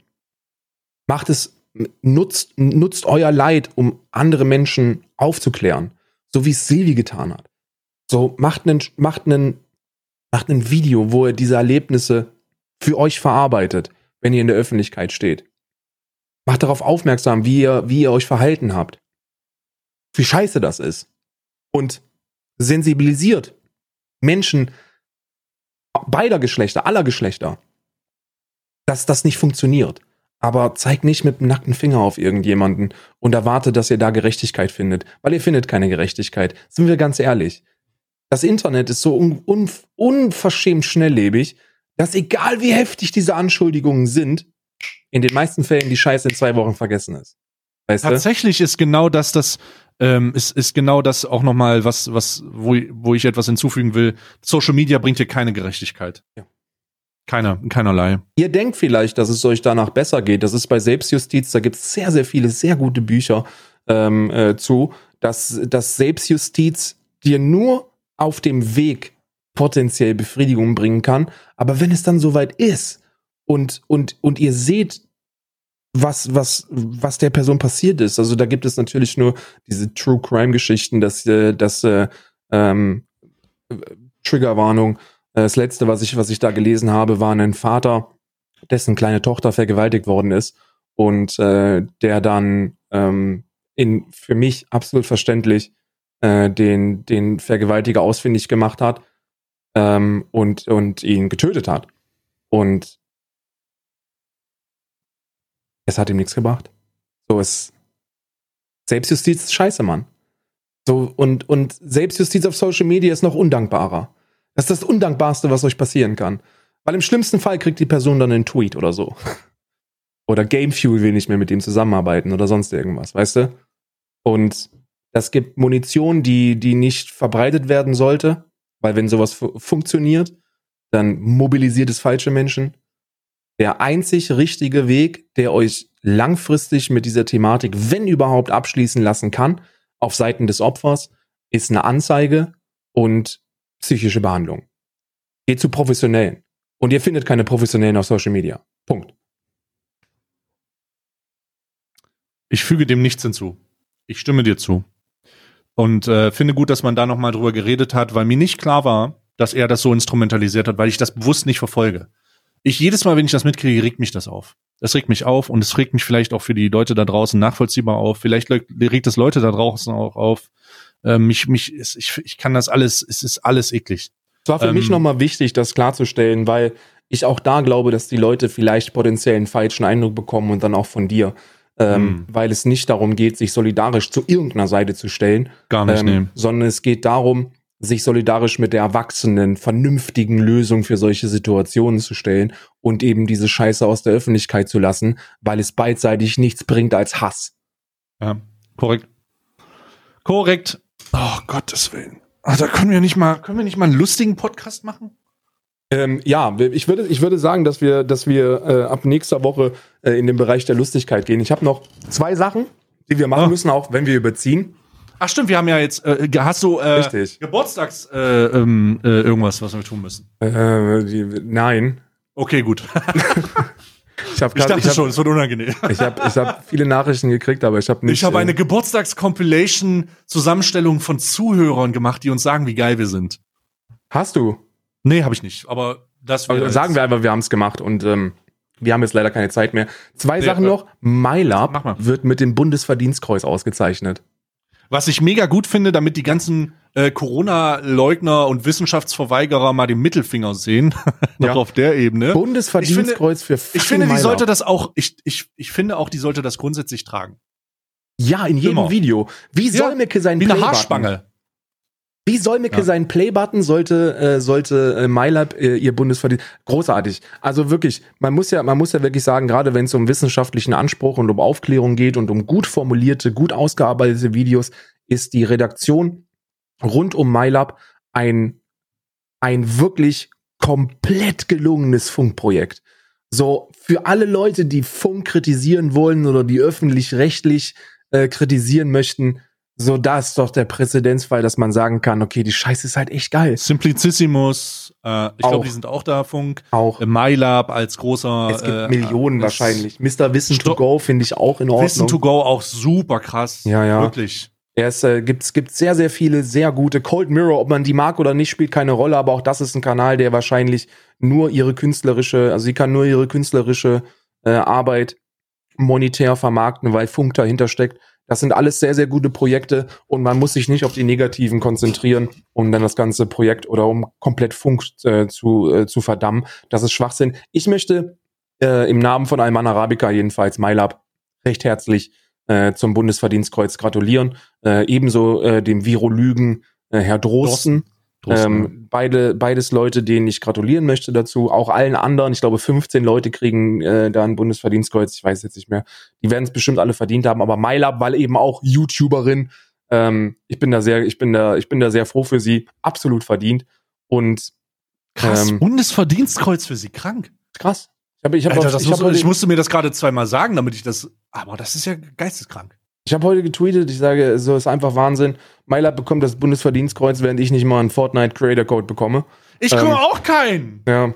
Macht es, nutzt, nutzt euer Leid, um andere Menschen aufzuklären. So wie es Silvi getan hat. So, macht einen, macht einen, macht ein Video, wo ihr diese Erlebnisse für euch verarbeitet, wenn ihr in der Öffentlichkeit steht. Macht darauf aufmerksam, wie ihr, wie ihr euch verhalten habt wie scheiße das ist. Und sensibilisiert Menschen beider Geschlechter, aller Geschlechter, dass das nicht funktioniert. Aber zeigt nicht mit dem nackten Finger auf irgendjemanden und erwartet, dass ihr da Gerechtigkeit findet, weil ihr findet keine Gerechtigkeit. Sind wir ganz ehrlich. Das Internet ist so un un unverschämt schnelllebig, dass egal wie heftig diese Anschuldigungen sind, in den meisten Fällen die Scheiße in zwei Wochen vergessen ist. Weißt Tatsächlich du? ist genau das, das ähm, ist, ist genau das auch nochmal was, was, wo, wo ich etwas hinzufügen will. Social Media bringt dir keine Gerechtigkeit. Ja. Keiner, keinerlei. Ihr denkt vielleicht, dass es euch danach besser geht. Das ist bei Selbstjustiz, da gibt es sehr, sehr viele, sehr gute Bücher ähm, äh, zu, dass, dass Selbstjustiz dir nur auf dem Weg potenziell Befriedigung bringen kann. Aber wenn es dann soweit ist und, und, und ihr seht, was, was, was der Person passiert ist. Also da gibt es natürlich nur diese True Crime Geschichten, dass, äh, dass äh, ähm, Triggerwarnung. Das letzte, was ich, was ich da gelesen habe, war ein Vater, dessen kleine Tochter vergewaltigt worden ist und äh, der dann ähm, in für mich absolut verständlich äh, den, den Vergewaltiger ausfindig gemacht hat ähm, und, und ihn getötet hat. Und es hat ihm nichts gebracht. So ist Selbstjustiz ist scheiße, Mann. So, und, und Selbstjustiz auf Social Media ist noch undankbarer. Das ist das Undankbarste, was euch passieren kann. Weil im schlimmsten Fall kriegt die Person dann einen Tweet oder so. Oder Gamefuel will nicht mehr mit ihm zusammenarbeiten oder sonst irgendwas, weißt du? Und das gibt Munition, die, die nicht verbreitet werden sollte, weil wenn sowas funktioniert, dann mobilisiert es falsche Menschen. Der einzig richtige Weg, der euch langfristig mit dieser Thematik, wenn überhaupt, abschließen lassen kann, auf Seiten des Opfers, ist eine Anzeige und psychische Behandlung. Geht zu Professionellen. Und ihr findet keine Professionellen auf Social Media. Punkt. Ich füge dem nichts hinzu. Ich stimme dir zu. Und äh, finde gut, dass man da nochmal drüber geredet hat, weil mir nicht klar war, dass er das so instrumentalisiert hat, weil ich das bewusst nicht verfolge. Ich jedes Mal, wenn ich das mitkriege, regt mich das auf. Das regt mich auf und es regt mich vielleicht auch für die Leute da draußen nachvollziehbar auf. Vielleicht regt es Leute da draußen auch auf. Ähm, mich, mich, ich, ich kann das alles, es ist alles eklig. Es war für ähm, mich nochmal wichtig, das klarzustellen, weil ich auch da glaube, dass die Leute vielleicht potenziell einen falschen Eindruck bekommen und dann auch von dir ähm, mhm. weil es nicht darum geht, sich solidarisch zu irgendeiner Seite zu stellen. Gar nicht, ähm, nee. Sondern es geht darum, sich solidarisch mit der erwachsenen, vernünftigen Lösung für solche Situationen zu stellen und eben diese Scheiße aus der Öffentlichkeit zu lassen, weil es beidseitig nichts bringt als Hass. Ja, korrekt. Korrekt. Oh, Gottes Willen. Ach, da können wir nicht mal, können wir nicht mal einen lustigen Podcast machen? Ähm, ja, ich würde, ich würde sagen, dass wir, dass wir äh, ab nächster Woche äh, in den Bereich der Lustigkeit gehen. Ich habe noch zwei Sachen, die wir machen oh. müssen, auch wenn wir überziehen. Ach stimmt, wir haben ja jetzt, äh, hast du äh, Richtig. Geburtstags äh, ähm, äh, irgendwas, was wir tun müssen? Äh, die, nein. Okay, gut. ich, hab grad, ich dachte ich hab, schon, es wird unangenehm. ich habe ich hab viele Nachrichten gekriegt, aber ich habe nicht. Ich habe eine äh, Geburtstags-Compilation-Zusammenstellung von Zuhörern gemacht, die uns sagen, wie geil wir sind. Hast du? Nee, habe ich nicht. Aber das also sagen wir einfach, wir haben es gemacht und ähm, wir haben jetzt leider keine Zeit mehr. Zwei nee, Sachen äh, noch. MyLab wird mit dem Bundesverdienstkreuz ausgezeichnet. Was ich mega gut finde, damit die ganzen äh, Corona-Leugner und Wissenschaftsverweigerer mal den Mittelfinger sehen, noch ja. auf der Ebene. Bundesverdienstkreuz für Ich finde, die sollte das auch, ich, ich, ich finde auch, die sollte das grundsätzlich tragen. Ja, in jedem Immer. Video. Wie soll ja, Solmecke sein Wie eine Haarspange. Wie Solmecke ja. seinen Play-Button sollte, äh, sollte äh, MyLab äh, ihr Bundesverdienst. Großartig. Also wirklich, man muss ja, man muss ja wirklich sagen, gerade wenn es um wissenschaftlichen Anspruch und um Aufklärung geht und um gut formulierte, gut ausgearbeitete Videos, ist die Redaktion rund um MyLab ein, ein wirklich komplett gelungenes Funkprojekt. So, für alle Leute, die Funk kritisieren wollen oder die öffentlich-rechtlich äh, kritisieren möchten, so, da ist doch der Präzedenzfall, dass man sagen kann, okay, die Scheiße ist halt echt geil. Simplicissimus, äh, ich glaube, die sind auch da, Funk. Auch. Äh, MyLab als großer. Es gibt äh, Millionen wahrscheinlich. Mr. Wissen to Go finde ich auch in Ordnung. Wissen to Go auch super krass. Ja, ja. Wirklich. Es äh, gibt, gibt sehr, sehr viele sehr gute. Cold Mirror, ob man die mag oder nicht, spielt keine Rolle, aber auch das ist ein Kanal, der wahrscheinlich nur ihre künstlerische, also sie kann nur ihre künstlerische äh, Arbeit monetär vermarkten, weil Funk dahinter steckt. Das sind alles sehr, sehr gute Projekte und man muss sich nicht auf die negativen konzentrieren, um dann das ganze Projekt oder um komplett Funk äh, zu, äh, zu verdammen. Das ist Schwachsinn. Ich möchte äh, im Namen von Alman Arabica jedenfalls MyLab recht herzlich äh, zum Bundesverdienstkreuz gratulieren. Äh, ebenso äh, dem Virologen Herr Drosten. Drosten. Ähm, beide, beides Leute, denen ich gratulieren möchte dazu. Auch allen anderen. Ich glaube, 15 Leute kriegen äh, da ein Bundesverdienstkreuz. Ich weiß jetzt nicht mehr. Die werden es bestimmt alle verdient haben. Aber Mailab, weil eben auch YouTuberin. Ähm, ich bin da sehr, ich bin da, ich bin da sehr froh für sie. Absolut verdient. Und Krass, ähm, Bundesverdienstkreuz für sie, krank. krass. Ich, hab, ich, hab Alter, auf, ich, muss, hab ich musste mir das gerade zweimal sagen, damit ich das. Aber das ist ja geisteskrank. Ich habe heute getweetet. Ich sage, so ist einfach Wahnsinn. Mailab bekommt das Bundesverdienstkreuz, während ich nicht mal einen Fortnite Creator Code bekomme. Ich Ähm, komme auch keinen. Ja.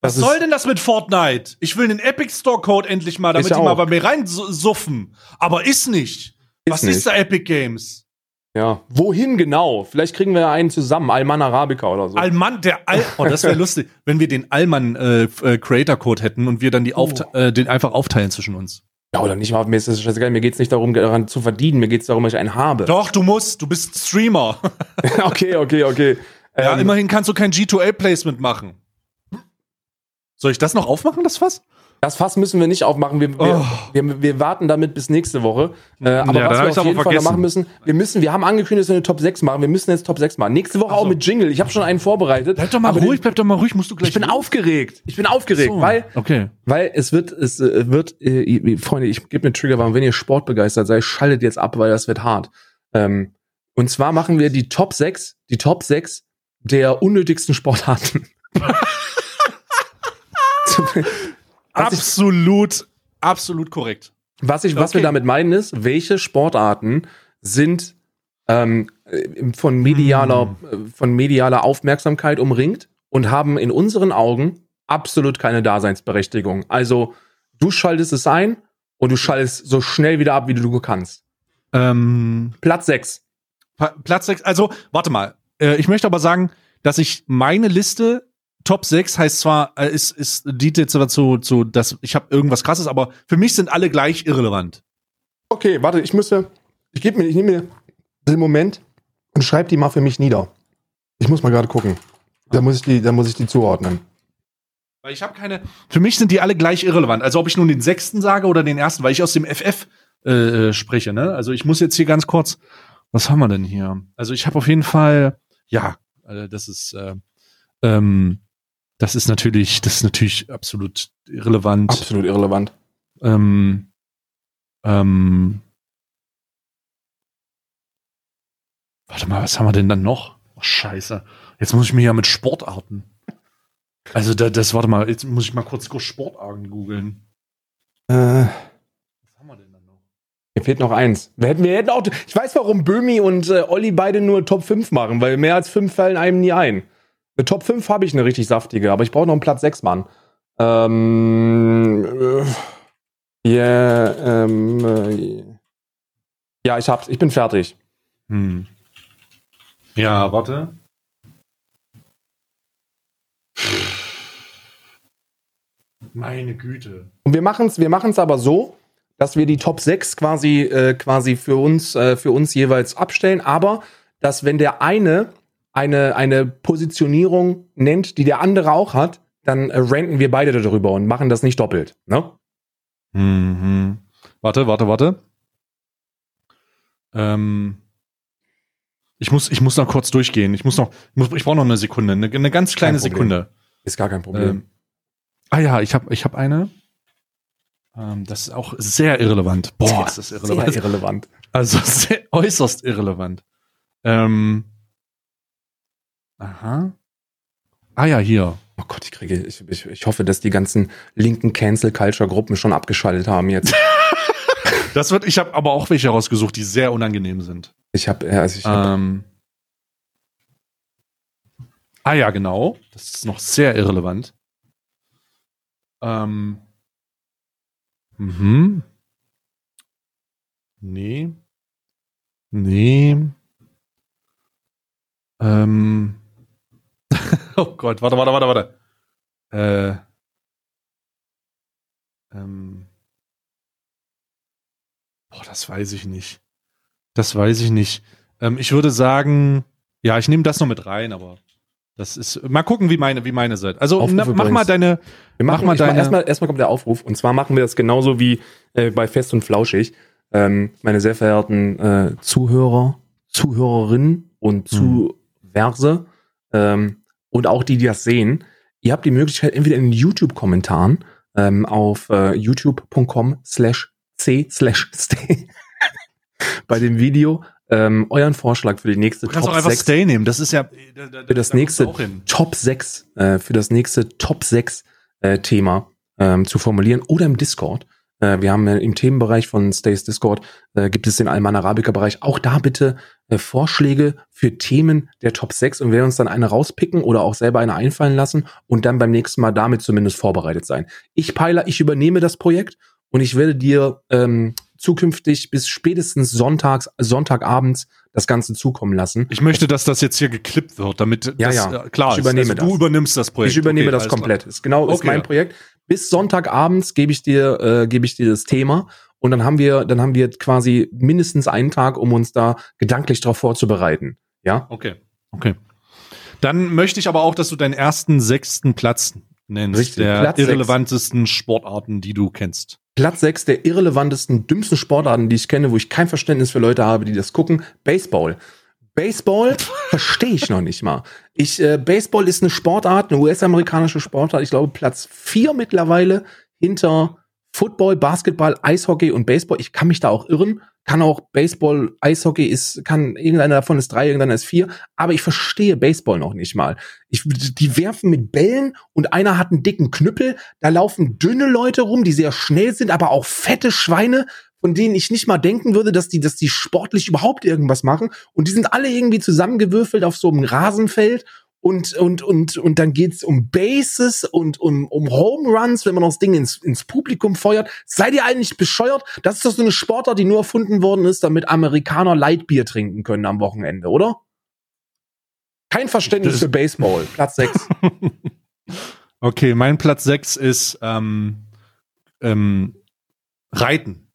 Was ist- soll denn das mit Fortnite? Ich will einen Epic Store Code endlich mal, damit die mal bei mir reinsuffen. Aber ist nicht. Was nicht. ist da Epic Games? Ja. Wohin genau? Vielleicht kriegen wir einen zusammen, Alman Arabica oder so. Alman, der Al oh, das wäre lustig, wenn wir den Alman äh, äh, Creator Code hätten und wir dann die aufte äh, den einfach aufteilen zwischen uns. Ja, oder nicht mal, mir ist das scheißegal. Mir geht's nicht darum, daran zu verdienen. Mir geht's darum, dass ich einen habe. Doch, du musst, du bist Streamer. okay, okay, okay. ja, Ähm, immerhin kannst du kein G2A Placement machen. Soll ich das noch aufmachen, das Fass? Das Fass müssen wir nicht aufmachen. Wir, wir, Oh. wir, wir warten damit bis nächste Woche. Äh, Ja, aber hab was wir auf jeden Fall machen müssen, wir müssen, wir haben angekündigt, dass wir eine Top 6 machen. Wir müssen jetzt Top 6 machen. Nächste Woche so. auch mit Jingle. Ich habe schon einen vorbereitet. Bleib doch mal ruhig, den- bleib doch mal ruhig, musst du gleich. Ich bin los. aufgeregt. Ich bin aufgeregt, So, weil Okay. Weil es wird, es äh, wird, äh, Freunde, ich gebe eine Triggerwarnung, wenn ihr sportbegeistert seid, schaltet jetzt ab, weil das wird hart. Ähm, und zwar machen wir die Top 6, die Top 6 der unnötigsten Sportarten. Absolut, absolut korrekt. was, ich, was Okay. wir damit meinen ist, welche Sportarten sind ähm, äh, von medialer, Hm. äh, von medialer Aufmerksamkeit umringt und haben in unseren Augen absolut keine Daseinsberechtigung. Also du schaltest es ein und du schaltest so schnell wieder ab, wie du kannst. Ähm, Platz 6. Pa- Platz 6, also, warte mal. Äh, ich möchte aber sagen, dass ich meine Liste Top 6 heißt zwar, äh, ist, ist dient jetzt dazu, zu, dass ich habe irgendwas krasses, aber für mich sind alle gleich irrelevant. Okay, warte, ich müsste, ich gebe mir, ich nehme mir den Moment und schreibe die mal für mich nieder. Ich muss mal gerade gucken. Da muss ich die, da muss ich die zuordnen. Weil ich habe keine. Für mich sind die alle gleich irrelevant. Also ob ich nun den sechsten sage oder den ersten, weil ich aus dem FF äh, äh, spreche, ne? Also ich muss jetzt hier ganz kurz. Was haben wir denn hier? Also ich habe auf jeden Fall, ja, äh, das ist, äh, ähm, das ist natürlich, das ist natürlich absolut irrelevant. Absolut irrelevant. Ähm, ähm, warte mal, was haben wir denn dann noch? Oh, scheiße. Jetzt muss ich mir ja mit Sportarten. Also da, das, warte mal, jetzt muss ich mal kurz kurz Sportarten googeln. Äh, Was haben wir denn dann noch? mir fehlt noch eins. Wir hätten, wir hätten auch, ich weiß, warum Böhmi und äh, Olli beide nur Top 5 machen, weil mehr als 5 fallen einem nie ein. Eine Top 5 habe ich eine richtig saftige, aber ich brauche noch einen Platz 6, Mann. Ähm, äh, yeah, ähm, äh, ja, ich hab's, ich bin fertig. Hm. Ja, warte. Meine Güte. Und wir machen es wir machen's aber so, dass wir die Top 6 quasi, äh, quasi für, uns, äh, für uns jeweils abstellen, aber dass wenn der eine eine, eine Positionierung nennt, die der andere auch hat, dann äh, ranken wir beide darüber und machen das nicht doppelt. Ne? Mhm. Warte, warte, warte. Ähm, ich muss, ich muss noch kurz durchgehen. Ich muss noch, ich, muss- ich brauche noch eine Sekunde, eine, eine ganz kleine. Sekunde. Ist gar kein Problem. Ähm, ah ja, ich habe, ich habe eine. Ähm, das ist auch sehr irrelevant. Boah, ist das irrelevant. Sehr irrelevant. Also sehr, äußerst irrelevant. Ähm, aha. Ah ja, hier. Oh Gott, ich kriege, ich, ich, ich hoffe, dass die ganzen linken Cancel-Culture-Gruppen schon abgeschaltet haben jetzt. Das wird, ich habe aber auch welche rausgesucht, die sehr unangenehm sind. Ich habe, also ich hab, Ähm, ah ja, genau. Das ist noch sehr irrelevant. Ähm, mhm. Nee. Nee. Ähm. oh Gott, warte, warte, warte, warte. Äh. Ähm. Boah, das weiß ich nicht. Das weiß ich nicht. Ähm, ich würde sagen, ja, ich nehme das noch mit rein, aber das ist. Mal gucken, wie meine, wie meine seid. Also na, mach übrigens. mal deine. Wir Mach machen mal mach deine- erstmal, erstmal kommt der Aufruf und zwar machen wir das genauso wie äh, bei Fest und Flauschig. Ähm, meine sehr verehrten äh, Zuhörer, Zuhörerinnen und. Zuverse. ähm, und auch die, die das sehen, ihr habt die Möglichkeit, entweder in den YouTube-Kommentaren ähm, auf äh, youtube.com slash c slash stay bei dem Video ähm, euren Vorschlag für die nächste Du kannst Top auch einfach 6 Stay nehmen. Das ist ja da, da, für das da nächste. Top 6, äh, für das nächste Top 6 äh, Thema ähm, zu formulieren oder im Discord. Äh, wir haben äh, im Themenbereich von Stays Discord äh, gibt es den Alman Arabica Bereich. Auch da bitte äh, Vorschläge für Themen der Top 6 und wir werden uns dann eine rauspicken oder auch selber eine einfallen lassen und dann beim nächsten Mal damit zumindest vorbereitet sein. Ich Peiler, ich übernehme das Projekt und ich werde dir ähm, zukünftig bis spätestens sonntags, Sonntagabends das Ganze zukommen lassen. Ich möchte, dass das jetzt hier geklippt wird, damit Ja, das ja. äh, klar Ich ist. übernehme also, Du das. übernimmst das Projekt. Ich übernehme Okay, das alles klar. komplett. Ist genau ist Okay, mein ja. Projekt. Bis Sonntagabends gebe ich dir äh, gebe ich dir das Thema und dann haben wir dann haben wir quasi mindestens einen Tag, um uns da gedanklich darauf vorzubereiten. Ja, Okay, okay. Dann möchte ich aber auch, dass du deinen ersten sechsten Platz nennst, Richtig, der Platz sechs. irrelevantesten Sportarten, die du kennst. Platz 6 der irrelevantesten, dümmsten Sportarten, die ich kenne, wo ich kein Verständnis für Leute habe, die das gucken. Baseball. Baseball verstehe ich noch nicht mal. Ich, äh, Baseball ist eine Sportart, eine US-amerikanische Sportart. Ich glaube, Platz 4 mittlerweile hinter Football, Basketball, Eishockey und Baseball. Ich kann mich da auch irren. Kann auch Baseball, Eishockey ist, kann, irgendeiner davon ist drei, irgendeiner ist vier. Aber ich verstehe Baseball noch nicht mal. Ich, die werfen mit Bällen und einer hat einen dicken Knüppel. Da laufen dünne Leute rum, die sehr schnell sind, aber auch fette Schweine, von denen ich nicht mal denken würde, dass die, dass die sportlich überhaupt irgendwas machen. Und die sind alle irgendwie zusammengewürfelt auf so einem Rasenfeld. Und, und, und, und dann geht's um Bases und um, um Home Runs, wenn man das Ding ins, ins Publikum feuert. Seid ihr eigentlich bescheuert? Das ist doch so eine Sportart, die nur erfunden worden ist, damit Amerikaner Lightbier trinken können am Wochenende, oder? Kein Verständnis Das- für Baseball. Platz 6. Okay, mein Platz 6 ist ähm, ähm, Reiten.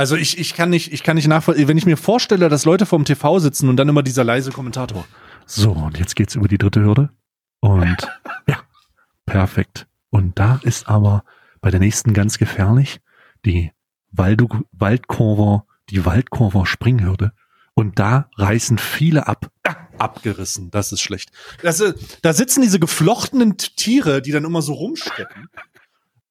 Also ich, ich kann nicht, ich kann nicht nachvollziehen, wenn ich mir vorstelle, dass Leute vorm TV sitzen und dann immer dieser leise Kommentator. So, und jetzt geht's über die dritte Hürde. Und ja, perfekt. Und da ist aber bei der nächsten ganz gefährlich die Waldu Waldkurver, die Waldkurver Springhürde. Und da reißen viele ab. Ah, abgerissen, das ist schlecht. Das, äh, da sitzen diese geflochtenen Tiere, die dann immer so rumstecken.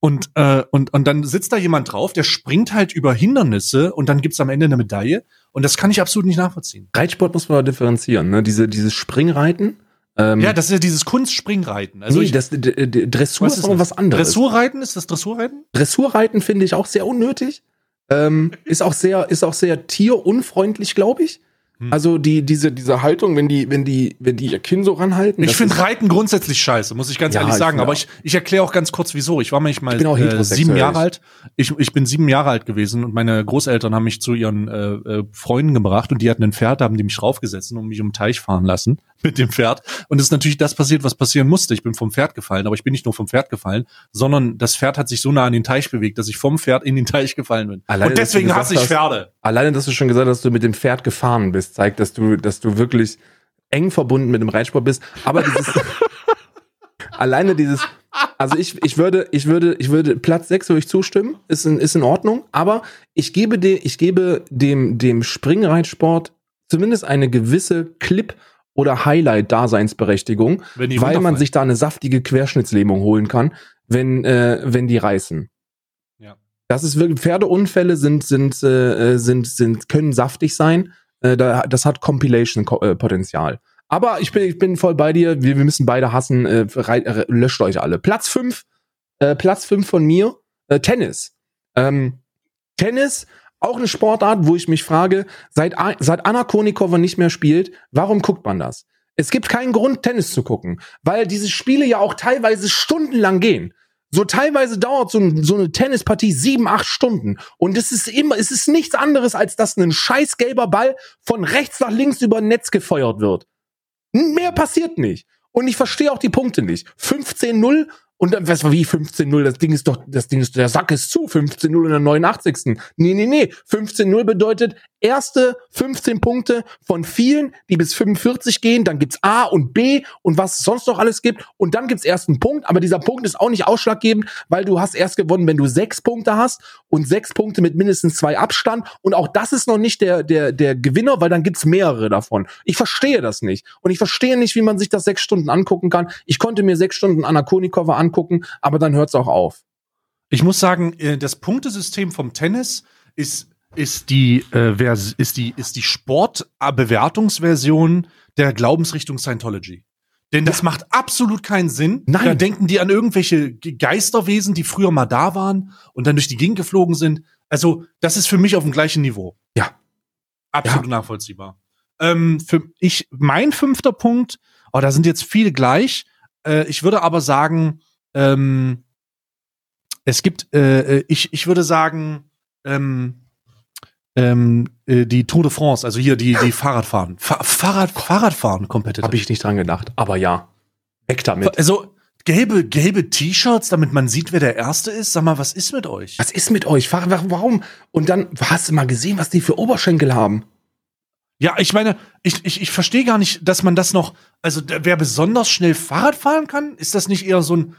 Und, äh, und, und dann sitzt da jemand drauf, der springt halt über Hindernisse und dann gibt's am Ende eine Medaille. Und das kann ich absolut nicht nachvollziehen. Reitsport muss man da differenzieren, ne? Diese, dieses Springreiten. Ähm, Ja, das ist ja dieses Kunstspringreiten. Also nee, ich, das, Dressur ist noch das? was anderes. Dressurreiten, ist das Dressurreiten? Dressurreiten finde ich auch sehr unnötig. Ähm, ist auch sehr, ist auch sehr tierunfreundlich, glaube ich. Hm. Also die, diese, diese Haltung, wenn die, wenn die, wenn die ihr Kinn so ranhalten. Ich finde Reiten grundsätzlich scheiße, muss ich ganz Ja, ehrlich ich sagen. finde Aber ich, ich erkläre auch ganz kurz, wieso. Ich war manchmal Ich äh, sieben Jahre alt. Ich, ich bin sieben Jahre alt gewesen und meine Großeltern haben mich zu ihren äh, äh, Freunden gebracht und die hatten ein Pferd, da haben die mich draufgesetzt und mich um den Teich fahren lassen mit dem Pferd. Und es ist natürlich das passiert, was passieren musste. Ich bin vom Pferd gefallen, aber ich bin nicht nur vom Pferd gefallen, sondern das Pferd hat sich so nah an den Teich bewegt, dass ich vom Pferd in den Teich gefallen bin. Alleine, und deswegen hasse ich Pferde. Alleine, dass du schon gesagt hast, dass du mit dem Pferd gefahren bist, zeigt, dass du, dass du wirklich eng verbunden mit dem Reitsport bist. Aber dieses, alleine dieses, also ich, ich würde, ich würde, ich würde Platz 6 würde ich zustimmen, ist in, ist in Ordnung. Aber ich gebe dir, ich gebe dem, dem Springreitsport zumindest eine gewisse Clip- oder Highlight-Daseinsberechtigung, weil man sich da eine saftige Querschnittslähmung holen kann, wenn, äh, wenn die reißen. Ja. Das ist wirklich, Pferdeunfälle sind, sind, äh, sind, sind, können saftig sein. Äh, da, das hat Compilation-Potenzial. Aber ich bin, ich bin voll bei dir. Wir, wir müssen beide hassen. Äh, rei- äh, löscht euch alle. Platz fünf, äh, Platz fünf von mir, äh, Tennis. Ähm, Tennis, auch eine Sportart, wo ich mich frage, seit, seit Anna Konikova nicht mehr spielt, warum guckt man das? Es gibt keinen Grund, Tennis zu gucken, weil diese Spiele ja auch teilweise stundenlang gehen. So teilweise dauert so, so eine Tennispartie sieben, acht Stunden. Und es ist immer, es ist nichts anderes, als dass ein scheiß gelber Ball von rechts nach links über Netz gefeuert wird. Mehr passiert nicht. Und ich verstehe auch die Punkte nicht. 15-0 und dann, was war wie 15-0? Das Ding ist doch, das Ding ist, der Sack ist zu. 15-0 in der 89. Nee, nee, nee. 15-0 bedeutet, erste 15 Punkte von vielen, die bis 45 gehen. Dann gibt's A und B und was es sonst noch alles gibt. Und dann gibt's erst einen Punkt. Aber dieser Punkt ist auch nicht ausschlaggebend, weil du hast erst gewonnen, wenn du sechs Punkte hast und sechs Punkte mit mindestens zwei Abstand. Und auch das ist noch nicht der, der, der Gewinner, weil dann gibt's mehrere davon. Ich verstehe das nicht. Und ich verstehe nicht, wie man sich das sechs Stunden angucken kann. Ich konnte mir sechs Stunden Anna Konikova angucken, aber dann hört's auch auf. Ich muss sagen, äh, das Punktesystem vom Tennis ist ist die äh, vers ist die ist die Sportbewertungsversion der Glaubensrichtung Scientology. Denn das Ja. macht absolut keinen Sinn. Nein. Da denken die an irgendwelche Ge- Geisterwesen, die früher mal da waren und dann durch die Gegend geflogen sind. Also, das ist für mich auf dem gleichen Niveau. Ja. Absolut nachvollziehbar. Ähm, für ich, mein fünfter Punkt, oh, da sind jetzt viele gleich. Äh, ich würde aber sagen, ähm, es gibt, äh, äh, ich, ich würde sagen, ähm, ähm, äh, die Tour de France, also hier die, die Fahrradfahren. Fa Fahrrad, Fahrradfahren Competitive. Habe ich nicht dran gedacht. Aber ja. Weg damit. Also gelbe, gelbe T-Shirts, damit man sieht, wer der Erste ist. Sag mal, was ist mit euch? Was ist mit euch? Warum? Und dann hast du mal gesehen, was die für Oberschenkel haben? Ja, ich meine, ich, ich, ich verstehe gar nicht, dass man das noch, also wer besonders schnell Fahrrad fahren kann, ist das nicht eher so ein,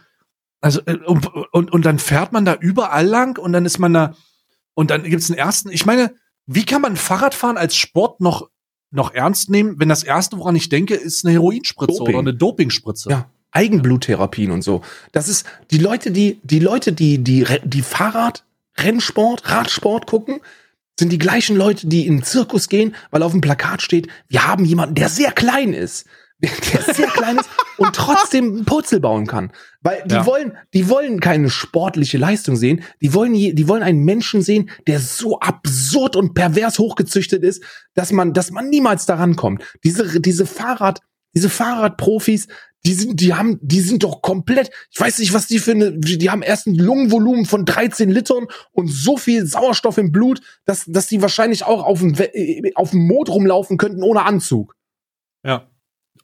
also äh, und, und, und dann fährt man da überall lang und dann ist man da, und dann gibt's einen ersten, ich meine, wie kann man Fahrradfahren als Sport noch, noch ernst nehmen, wenn das erste, woran ich denke, ist eine Heroinspritze Doping. oder eine Dopingspritze? Ja. Eigenbluttherapien und so. Das ist die Leute, die die Leute, die die die Fahrrad, Rennsport, Radsport gucken, sind die gleichen Leute, die in den Zirkus gehen, weil auf dem Plakat steht, wir haben jemanden, der sehr klein ist, der sehr klein ist und trotzdem einen Purzel bauen kann, weil die Ja. wollen, die wollen keine sportliche Leistung sehen, die wollen die wollen einen Menschen sehen, der so absurd und pervers hochgezüchtet ist, dass man, dass man niemals daran kommt. Diese diese Fahrrad diese Fahrradprofis, die sind, die haben, die sind doch komplett, ich weiß nicht, was die für eine, die haben erst ein Lungenvolumen von 13 Litern und so viel Sauerstoff im Blut, dass, dass die wahrscheinlich auch auf dem, äh, auf dem Mond rumlaufen könnten ohne Anzug. ja.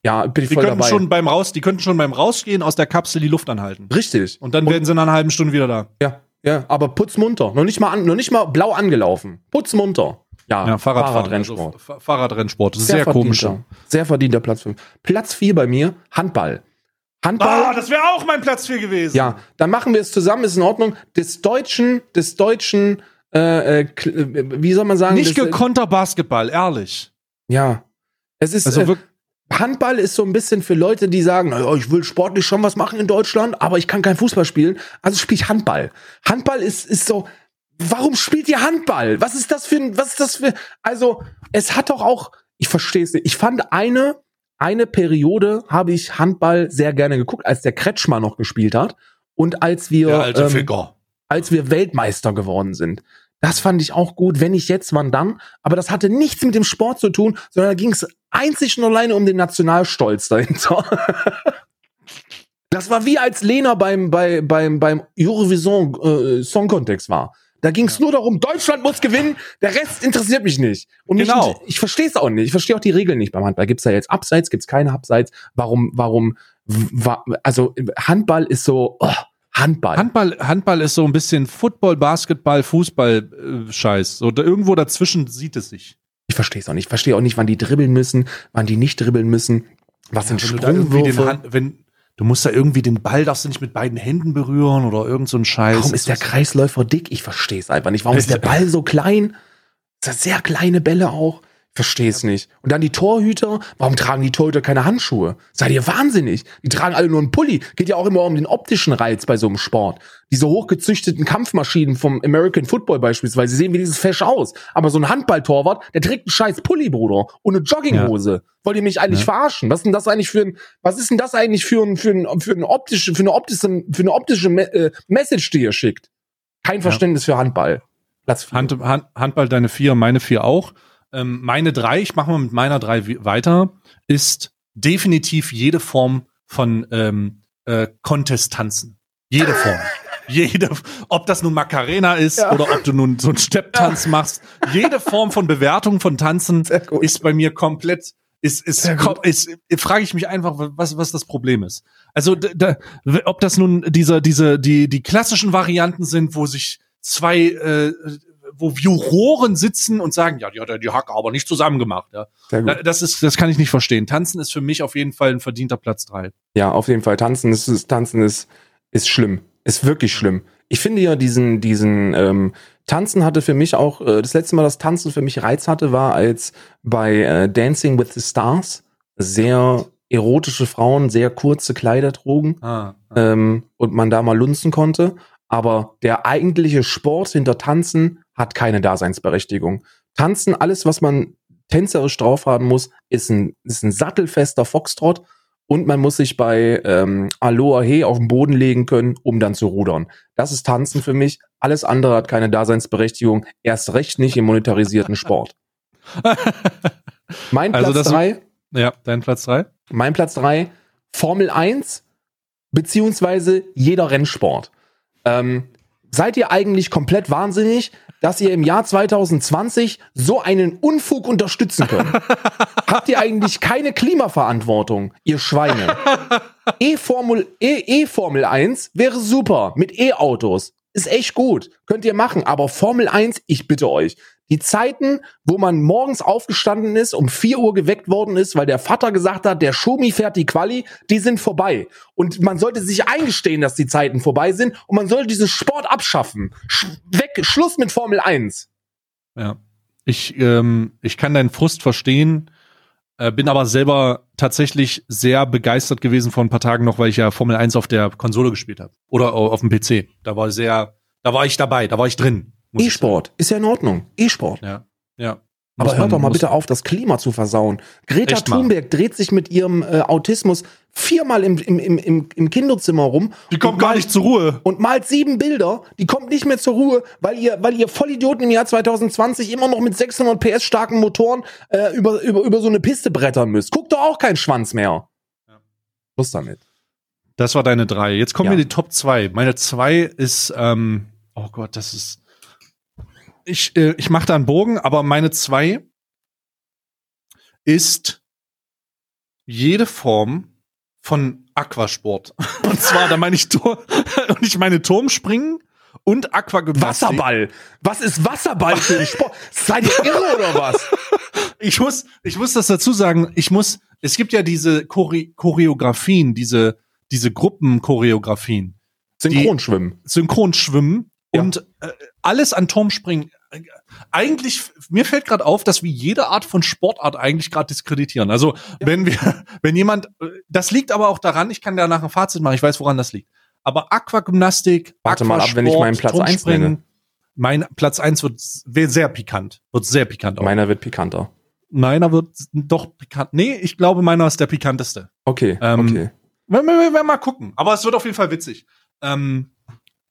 Ja, bin ich Die voll könnten dabei. schon beim Raus, die könnten schon beim Rausgehen aus der Kapsel die Luft anhalten. Richtig. Und dann werden sie nach einer halben Stunde wieder da. Ja, ja, aber putzmunter. Noch nicht mal an, noch nicht mal blau angelaufen. Putzmunter. Ja, Ja. Fahrradrennsport. Also, Fa- Fahrradrennsport. Ist sehr, komisch. Sehr verdienter Platz 5. Platz 4 bei mir, Handball. Handball. Ah, das wäre auch mein Platz 4 gewesen. Ja, dann machen wir es zusammen, ist in Ordnung. Des deutschen, des deutschen, äh, äh, äh, wie soll man sagen? Nicht des, gekonnter Basketball, ehrlich. Ja. Es ist, Also äh, wirklich, Handball ist so ein bisschen für Leute, die sagen, naja, ich will sportlich schon was machen in Deutschland, aber ich kann kein Fußball spielen, also spiele ich Handball. Handball ist, ist so, warum spielt ihr Handball? Was ist das für ein, was ist das für, also, es hat doch auch, ich verstehe es nicht, ich fand eine, eine Periode habe ich Handball sehr gerne geguckt, als der Kretschmer noch gespielt hat und als wir, alte ähm, als wir Weltmeister geworden sind. Das fand ich auch gut. Wenn nicht jetzt, wann dann? Aber das hatte nichts mit dem Sport zu tun, sondern da ging es einzig und alleine um den Nationalstolz dahinter. Das war wie als Lena beim, bei, beim, beim Eurovision äh, Song Contest war. Da ging es nur darum, Deutschland muss gewinnen, der Rest interessiert mich nicht. Und mich, Genau. ich verstehe es auch nicht. Ich verstehe auch die Regeln nicht beim Handball. Gibt es da jetzt Abseits, gibt es keine Abseits? Warum, warum, wa, also Handball ist so, oh, Handball. Handball, Handball ist so ein bisschen Football, Basketball, Fußball, äh, Scheiß. So, da, irgendwo dazwischen sieht es sich. Ich verstehe es auch nicht. Ich verstehe auch nicht, wann die dribbeln müssen, wann die nicht dribbeln müssen. Was sind irgendwie den Sprungwürfe? Wenn, du musst da irgendwie den Ball, darfst du nicht mit beiden Händen berühren oder irgend so ein Scheiß. Warum ist der Kreisläufer dick? Ich verstehe es einfach nicht. Warum ist der Ball so klein? Das sind sehr kleine Bälle auch. Verstehe es nicht. Und dann die Torhüter. Warum tragen die Torhüter keine Handschuhe? Seid ihr wahnsinnig? Die tragen alle nur einen Pulli. Geht ja auch immer um den optischen Reiz bei so einem Sport. Diese hochgezüchteten Kampfmaschinen vom American Football beispielsweise sehen wie dieses Fesch aus. Aber so ein Handballtorwart, der trägt einen scheiß Pulli, Bruder. Und eine Jogginghose. Wollt ihr mich eigentlich Ja. verarschen? Was ist denn das eigentlich für ein, was ist denn das eigentlich für ein, für ein, für ein optische, für eine optische, für eine optische Me äh, Message, die ihr schickt? Kein Verständnis für Handball. Platz vier. Hand, Hand, Handball deine vier, meine vier auch. Ähm, meine drei, ich mache mal mit meiner drei weiter, ist definitiv jede Form von ähm, äh, Contest-Tanzen. Jede Form. Jede, ob das nun Macarena ist Ja. oder ob du nun so einen Stepptanz machst, jede Form von Bewertung von Tanzen ist bei mir komplett, ist, ist, kom- ist, frage ich mich einfach, was, was das Problem ist. Also, da, ob das nun diese, diese, die, die klassischen Varianten sind, wo sich zwei, äh, wo Juroren sitzen und sagen, ja, die hat ja die Hacke aber nicht zusammen gemacht. Ja. Das ist, das kann ich nicht verstehen. Tanzen ist für mich auf jeden Fall ein verdienter Platz drei. Ja, auf jeden Fall. Tanzen ist, ist Tanzen ist, ist schlimm. Ist wirklich schlimm. Ich finde ja diesen, diesen, ähm, Tanzen hatte für mich auch, äh, das letzte Mal, dass Tanzen für mich Reiz hatte, war als bei äh, Dancing with the Stars sehr erotische Frauen sehr kurze Kleider trugen Ah, ähm, und man da mal lunzen konnte. Aber der eigentliche Sport hinter Tanzen hat keine Daseinsberechtigung. Tanzen, alles, was man tänzerisch drauf haben muss, ist ein, ist ein sattelfester Foxtrot und man muss sich bei ähm, Aloha He auf den Boden legen können, um dann zu rudern. Das ist Tanzen für mich. Alles andere hat keine Daseinsberechtigung. Erst recht nicht im monetarisierten Sport. Mein Also Platz das- drei ja, dein Platz drei? mein Platz drei Formel 1, beziehungsweise jeder Rennsport. Ähm, seid ihr eigentlich komplett wahnsinnig, dass ihr im Jahr 2020 so einen Unfug unterstützen könnt? Habt ihr eigentlich keine Klimaverantwortung, ihr Schweine? E-Formel e, e Formel 1 wäre super mit E-Autos. Ist echt gut. Könnt ihr machen. Aber Formel 1, ich bitte euch. Die Zeiten, wo man morgens aufgestanden ist, um 4 Uhr geweckt worden ist, weil der Vater gesagt hat, der Schumi fährt die Quali, die sind vorbei. Und man sollte sich eingestehen, dass die Zeiten vorbei sind und man sollte diesen Sport abschaffen. Sch weg, Schluss mit Formel 1. Ja. Ich, ähm, ich kann deinen Frust verstehen, äh, bin aber selber tatsächlich sehr begeistert gewesen vor ein paar Tagen noch, weil ich ja Formel 1 auf der Konsole gespielt habe. Oder au- auf dem PC. Da war sehr, da war ich dabei, da war ich drin. E-Sport ist ja in Ordnung. E-Sport. Ja. Ja. Aber Muss hört doch mal bitte auf, das Klima zu versauen. Greta. Thunberg dreht sich mit ihrem äh, Autismus viermal im, im, im, im, im Kinderzimmer rum. Die kommt gar malt- nicht zur Ruhe. Und malt sieben Bilder, die kommt nicht mehr zur Ruhe, weil ihr, weil ihr Vollidioten im Jahr 2020 immer noch mit 600 PS starken Motoren äh, über, über, über so eine Piste brettern müsst. Guckt doch auch keinen Schwanz mehr. Ja. Schluss damit. Das war deine drei. Jetzt kommen Ja. wir die Top zwei. Meine zwei ist, ähm, oh Gott, das ist. Ich, äh, ich mache da einen Bogen, aber meine zwei ist jede Form von Aquasport. Und zwar, da meine ich Tor und ich meine Turmspringen und Aquagymnastik. Wasserball. Was ist Wasserball für ein Sport? Seid ihr irre oder was? Ich muss, ich muss das dazu sagen. Ich muss, es gibt ja diese Chore Choreografien, diese, diese Gruppenchoreografien. Synchronschwimmen. Synchronschwimmen Ja. und äh, alles an Turmspringen. Eigentlich, mir fällt gerade auf, dass wir jede Art von Sportart eigentlich gerade diskreditieren. Also wenn wir, wenn jemand, das liegt aber auch daran, ich kann danach ein Fazit machen, ich weiß, woran das liegt. Aber Aquagymnastik, Warte mal ab, wenn ich meinen Platz eins nenne. Mein Platz eins wird sehr pikant. Wird sehr pikant auch. Meiner wird pikanter. meiner wird doch pikant. Nee, ich glaube, meiner ist der pikanteste. Okay, Ähm, okay. Wir, wir, wir werden mal gucken. Aber es wird auf jeden Fall witzig. Ähm,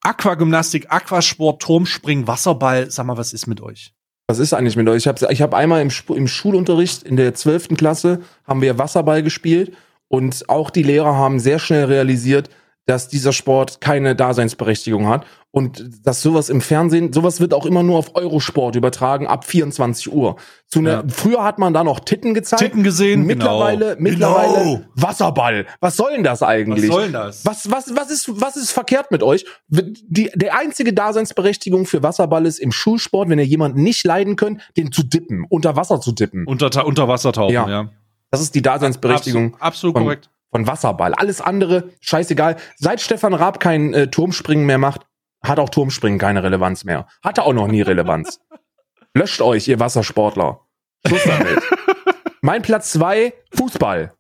Aquagymnastik, Aquasport, Turmspringen, Wasserball. Sag mal, was ist mit euch? Was ist eigentlich mit euch? Ich habe ich hab einmal im, im Schulunterricht in der 12. Klasse haben wir Wasserball gespielt und auch die Lehrer haben sehr schnell realisiert, dass dieser Sport keine Daseinsberechtigung hat und dass sowas im Fernsehen, sowas wird auch immer nur auf Eurosport übertragen ab 24 Uhr. Zu einer, Ja. Früher hat man da noch Titten gezeigt. Titten gesehen? Mittlerweile, Genau. mittlerweile Genau. Wasserball. Was soll denn das eigentlich? Was soll denn das? Was, was, was, ist, was ist verkehrt mit euch? Die, der einzige Daseinsberechtigung für Wasserball ist im Schulsport, wenn ihr jemanden nicht leiden könnt, den zu dippen, unter Wasser zu dippen. Unter, unter Wasser tauchen, Ja. ja. Das ist die Daseinsberechtigung Absolut, absolut von, korrekt. von Wasserball. Alles andere, scheißegal. Seit Stefan Raab kein äh, Turmspringen mehr macht, hat auch Turmspringen keine Relevanz mehr. Hatte auch noch nie Relevanz. Löscht euch, ihr Wassersportler. Schluss damit. mein Platz zwei Fußball.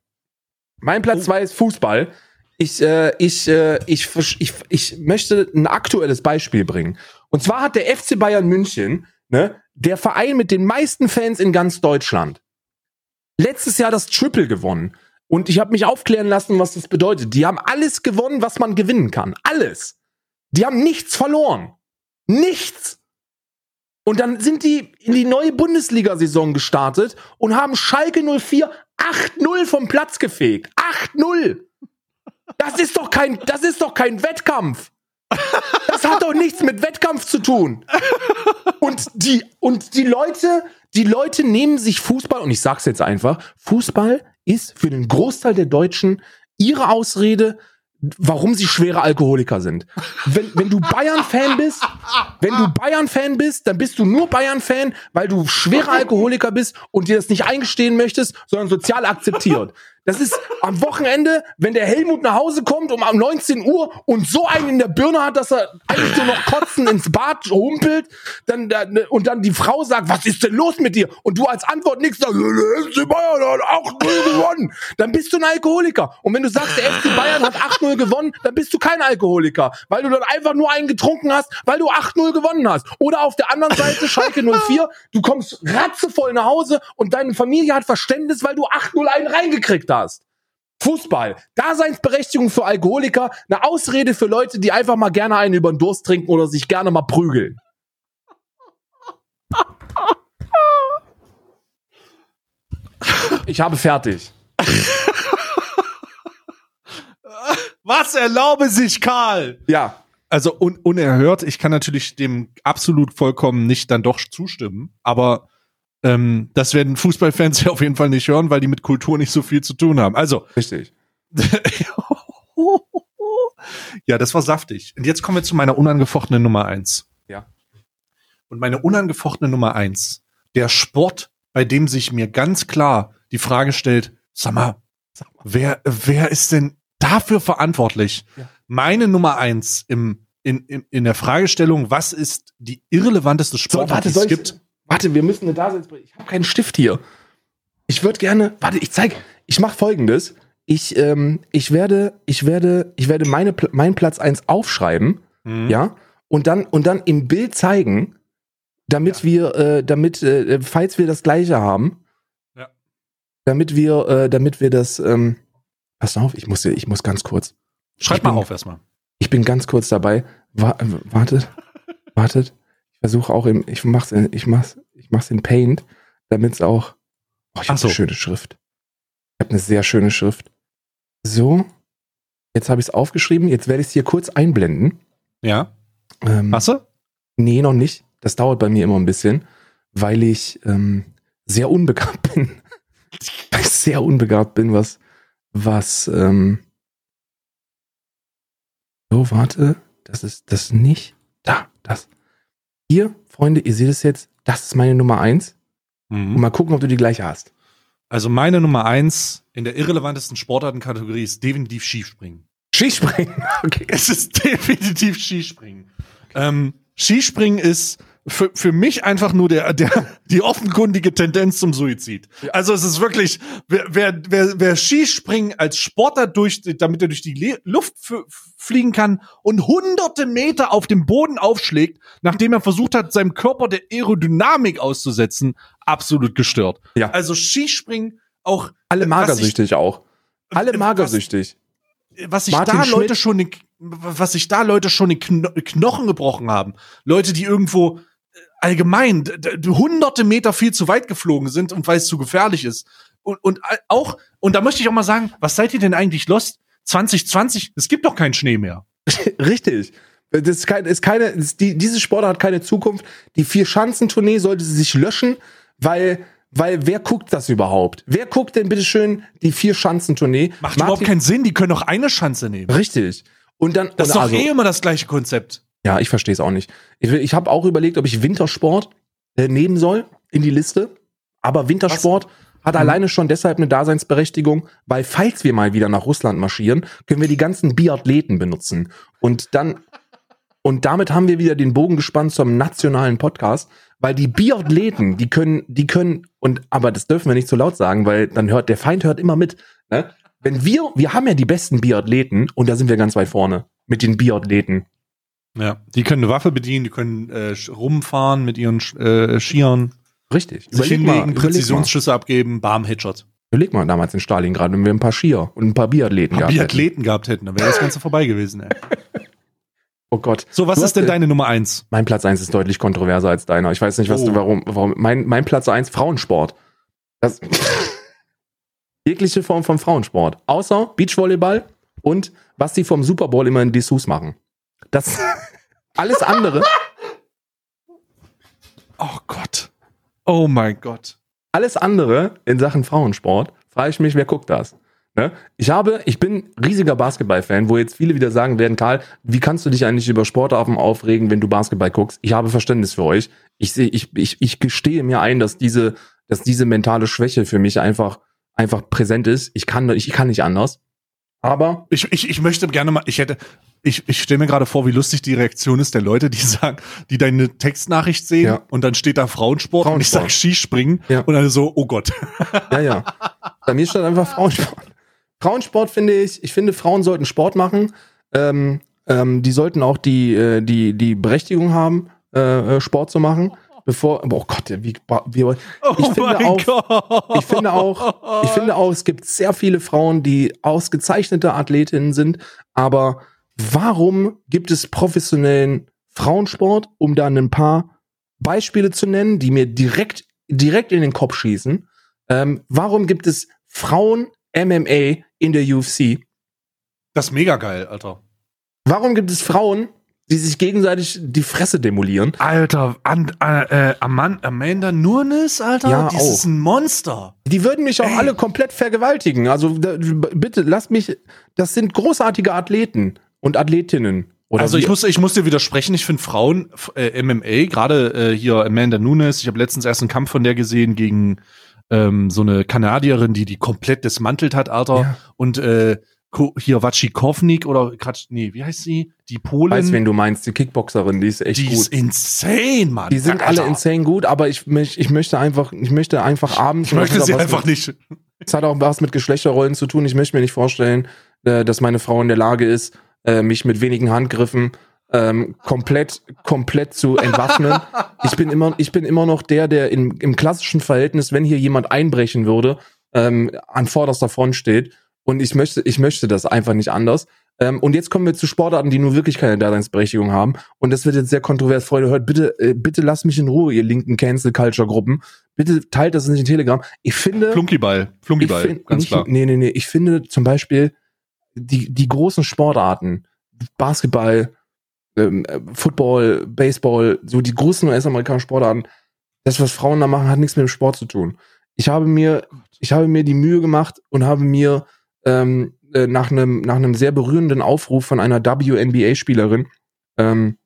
Mein Platz zwei ist Fußball. Ich, äh, ich, äh, ich, ich, ich möchte ein aktuelles Beispiel bringen. Und zwar hat der FC Bayern München, ne, der Verein mit den meisten Fans in ganz Deutschland, letztes Jahr das Triple gewonnen. Und ich habe mich aufklären lassen, was das bedeutet. Die haben alles gewonnen, was man gewinnen kann. Alles. Die haben nichts verloren. Nichts. Und dann sind die in die neue Bundesliga-Saison gestartet und haben Schalke 04 8-0 vom Platz gefegt. 8-0. Das ist doch kein, das ist doch kein Wettkampf. Das hat doch nichts mit Wettkampf zu tun. Und die, und die Leute, die Leute nehmen sich Fußball, und ich sag's jetzt einfach, Fußball ist für den Großteil der Deutschen ihre Ausrede, warum sie schwere Alkoholiker sind. Wenn, wenn du Bayern-Fan bist, wenn du Bayern-Fan bist, dann bist du nur Bayern-Fan, weil du schwerer Alkoholiker bist und dir das nicht eingestehen möchtest, sondern sozial akzeptiert. Das ist am Wochenende, wenn der Helmut nach Hause kommt um 19 Uhr und so einen in der Birne hat, dass er eigentlich nur noch kotzen ins Bad humpelt, dann, dann und dann die Frau sagt, was ist denn los mit dir? Und du als Antwort nichts sagst, der FC Bayern hat 8-0 gewonnen. Dann bist du ein Alkoholiker. Und wenn du sagst, der FC Bayern hat 8-0 gewonnen, dann bist du kein Alkoholiker, weil du dann einfach nur einen getrunken hast, weil du 8-0 gewonnen hast. Oder auf der anderen Seite Schalke 04, du kommst ratzevoll nach Hause und deine Familie hat Verständnis, weil du 8-0 einen reingekriegt hast. Fußball, Daseinsberechtigung für Alkoholiker, eine Ausrede für Leute, die einfach mal gerne einen über den Durst trinken oder sich gerne mal prügeln. Ich habe fertig. Was erlaube sich, Karl? Ja. Also un unerhört, ich kann natürlich dem absolut vollkommen nicht dann doch zustimmen, aber ähm, das werden Fußballfans ja auf jeden Fall nicht hören, weil die mit Kultur nicht so viel zu tun haben. Also. Richtig. ja, das war saftig. Und jetzt kommen wir zu meiner unangefochtenen Nummer eins. Ja. Und meine unangefochtene Nummer eins, der Sport, bei dem sich mir ganz klar die Frage stellt, sag mal, wer, wer ist denn dafür verantwortlich? Ja. Meine Nummer eins im, in, in, in der Fragestellung, was ist die irrelevanteste Sportart, warte, die es gibt? Warte, wir müssen eine Daseinsberechtigung. Ich habe keinen Stift hier. Ich würde gerne, warte, ich zeig, ich mache folgendes. Ich, ähm, ich werde, ich werde, ich werde meine, meinen Platz eins aufschreiben, Mhm. ja, und dann, und dann im Bild zeigen, damit wir, äh, damit, äh, falls wir das Gleiche haben, Ja. damit wir, äh, damit wir das, ähm, pass auf, ich muss, ich muss ganz kurz, Schreib Ich mal bin- auf erstmal. ich bin ganz kurz dabei. Wa wartet, wartet. Ich versuche auch im, ich mach's, in, ich mach's, ich mach's in Paint, damit's auch. Oh, ich habe so. eine schöne Schrift. Ich habe eine sehr schöne Schrift. So, jetzt habe ich es aufgeschrieben. Jetzt werde ich es hier kurz einblenden. Ja. Ähm, Hast du? Nee, noch nicht. Das dauert bei mir immer ein bisschen, weil ich ähm, sehr unbegabt bin. weil ich sehr unbegabt bin, was, was, ähm, so, warte, das ist das nicht. Da, das. Hier, Freunde, ihr seht es jetzt, das ist meine Nummer eins. Und Mhm. mal gucken, ob du die gleiche hast. Also meine Nummer eins in der irrelevantesten Sportartenkategorie ist definitiv Skispringen. Skispringen. Okay. Es ist definitiv Skispringen. Ähm, Skispringen ist für, für mich einfach nur der, der, die offenkundige Tendenz zum Suizid. Also es ist wirklich, wer, wer, wer, wer Skispringen als Sportler durch, damit er durch die Luft fliegen kann und hunderte Meter auf dem Boden aufschlägt, nachdem er versucht hat, seinem Körper der Aerodynamik auszusetzen, absolut gestört. Ja. Also Skispringen auch Alle was magersüchtig auch. Alle was- magersüchtig. was sich Martin da Schmidt. Leute schon was sich da Leute schon den Kno Knochen gebrochen haben. Leute, die irgendwo äh, allgemein hunderte Meter viel zu weit geflogen sind und weil es zu gefährlich ist. Und, und auch, und da möchte ich auch mal sagen, was seid ihr denn eigentlich lost? 2020, es gibt doch keinen Schnee mehr. Richtig. Das ist, kein, ist keine, ist die, diese Sportart hat keine Zukunft. Die Vier-Schanzentournee sollte sie sich löschen, weil, weil wer guckt das überhaupt? Wer guckt denn bitteschön die Vier-Schanzentournee? Macht überhaupt keinen Sinn, die können doch eine Schanze nehmen. Richtig. Und dann, Das ist doch also, eh immer das gleiche Konzept. Ja, ich verstehe es auch nicht. Ich, ich habe auch überlegt, ob ich Wintersport äh, nehmen soll in die Liste. Aber Wintersport hat Mhm. alleine schon deshalb eine Daseinsberechtigung, weil falls wir mal wieder nach Russland marschieren, können wir die ganzen Biathleten benutzen. Und dann, und damit haben wir wieder den Bogen gespannt zum nationalen Podcast, weil die Biathleten, die können, die können, und, aber das dürfen wir nicht so laut sagen, weil dann hört, der Feind hört immer mit, ne? Wenn wir, wir haben ja die besten Biathleten und da sind wir ganz weit vorne mit den Biathleten. Ja, die können eine Waffe bedienen, die können äh, rumfahren mit ihren äh, Skiern, Richtig. sich hinlegen, überleg mal, Präzisionsschüsse abgeben, bam, Headshot. überleg mal damals in Stalingrad, wenn wir ein paar Skier und ein paar Biathleten gehabt hätten. Biathleten gehabt hätten, dann wäre das Ganze vorbei gewesen. Ey. Oh Gott. So, was Du ist denn deine Nummer eins? Mein Platz eins ist deutlich kontroverser als deiner. Ich weiß nicht, was Oh. du, warum, warum. Mein, mein Platz eins Frauensport. Das, jegliche Form von Frauensport. Außer Beachvolleyball und was die vom Super Bowl immer in Dessous machen. Das, alles andere, Oh Gott. Oh mein Gott. alles andere in Sachen Frauensport, frage ich mich, wer guckt das? Ne? Ich habe, ich bin riesiger Basketball-Fan, wo jetzt viele wieder sagen werden, Karl, wie kannst du dich eigentlich über Sportarten aufregen, wenn du Basketball guckst? Ich habe Verständnis für euch. Ich sehe, ich, ich, ich gestehe mir ein, dass diese, dass diese mentale Schwäche für mich einfach, einfach präsent ist. Ich kann, ich kann nicht anders. Aber Ich, ich, ich möchte gerne mal, ich hätte, ich, ich stelle mir gerade vor, wie lustig die Reaktion ist der Leute, die sagen, die deine Textnachricht sehen Ja. und dann steht da Frauensport, und ich Frauensport. sage Skispringen Ja. und dann so, oh Gott. Ja, ja. Bei mir steht einfach Frauensport. Frauensport finde ich, ich finde, Frauen sollten Sport machen. Ähm, ähm, die sollten auch die, äh, die, die Berechtigung haben, äh, äh, Sport zu machen. Bevor, oh Gott, wie, wie Oh ich finde auch, ich finde auch, ich finde auch, es gibt sehr viele Frauen, die ausgezeichnete Athletinnen sind, aber warum gibt es professionellen Frauensport, um da ein paar Beispiele zu nennen, die mir direkt, direkt in den Kopf schießen? Ähm, warum gibt es Frauen MMA in der UFC? Das ist mega geil, Alter. Warum gibt es Frauen, die sich gegenseitig die Fresse demolieren? Alter, an, äh, äh, Aman- Amanda Nunes, Alter, Ja, die auch. ist ein Monster. Die würden mich auch alle komplett vergewaltigen. Also da, bitte, lasst mich. Das sind großartige Athleten und Athletinnen. Oder also ich muss, ich muss dir widersprechen, ich finde Frauen äh, MMA, gerade äh, hier Amanda Nunes, ich habe letztens erst einen Kampf von der gesehen gegen ähm, so eine Kanadierin, die die komplett dismantelt hat, Alter. Ja. Und äh, Ko- hier Wachikownik oder Kratsch, nee, wie heißt sie? Die Polin. weiß, wen du meinst, die Kickboxerin, die ist echt die gut. ist insane, Mann. die sind Alter. alle insane gut, aber ich, mich, ich möchte einfach, ich möchte einfach abends. Ich möchte sie einfach mit, nicht. Es hat auch was mit Geschlechterrollen zu tun. Ich möchte mir nicht vorstellen, äh, dass meine Frau in der Lage ist, äh, mich mit wenigen Handgriffen ähm, komplett, komplett zu entwaffnen. ich bin immer, ich bin immer noch der, der im, im klassischen Verhältnis, wenn hier jemand einbrechen würde, ähm, an vorderster Front steht. Und ich möchte, ich möchte das einfach nicht anders. Ähm, und jetzt kommen wir zu Sportarten, die nur wirklich keine Daseinsberechtigung haben. Und das wird jetzt sehr kontrovers. Freunde, hört bitte, äh, bitte lasst mich in Ruhe, ihr linken Cancel Culture Gruppen. Bitte teilt das nicht in Telegram. Ich finde, Flunkyball, Flunkyball, find ganz nicht, klar. Nee, nee, nee. Ich finde zum Beispiel die, die großen Sportarten, Basketball, ähm, äh, Football, Baseball, so die großen US-amerikanischen Sportarten, das, was Frauen da machen, hat nichts mit dem Sport zu tun. Ich habe mir, ich habe mir die Mühe gemacht und habe mir ähm, äh, nach einem nach einem sehr berührenden Aufruf von einer WNBA-Spielerin ähm,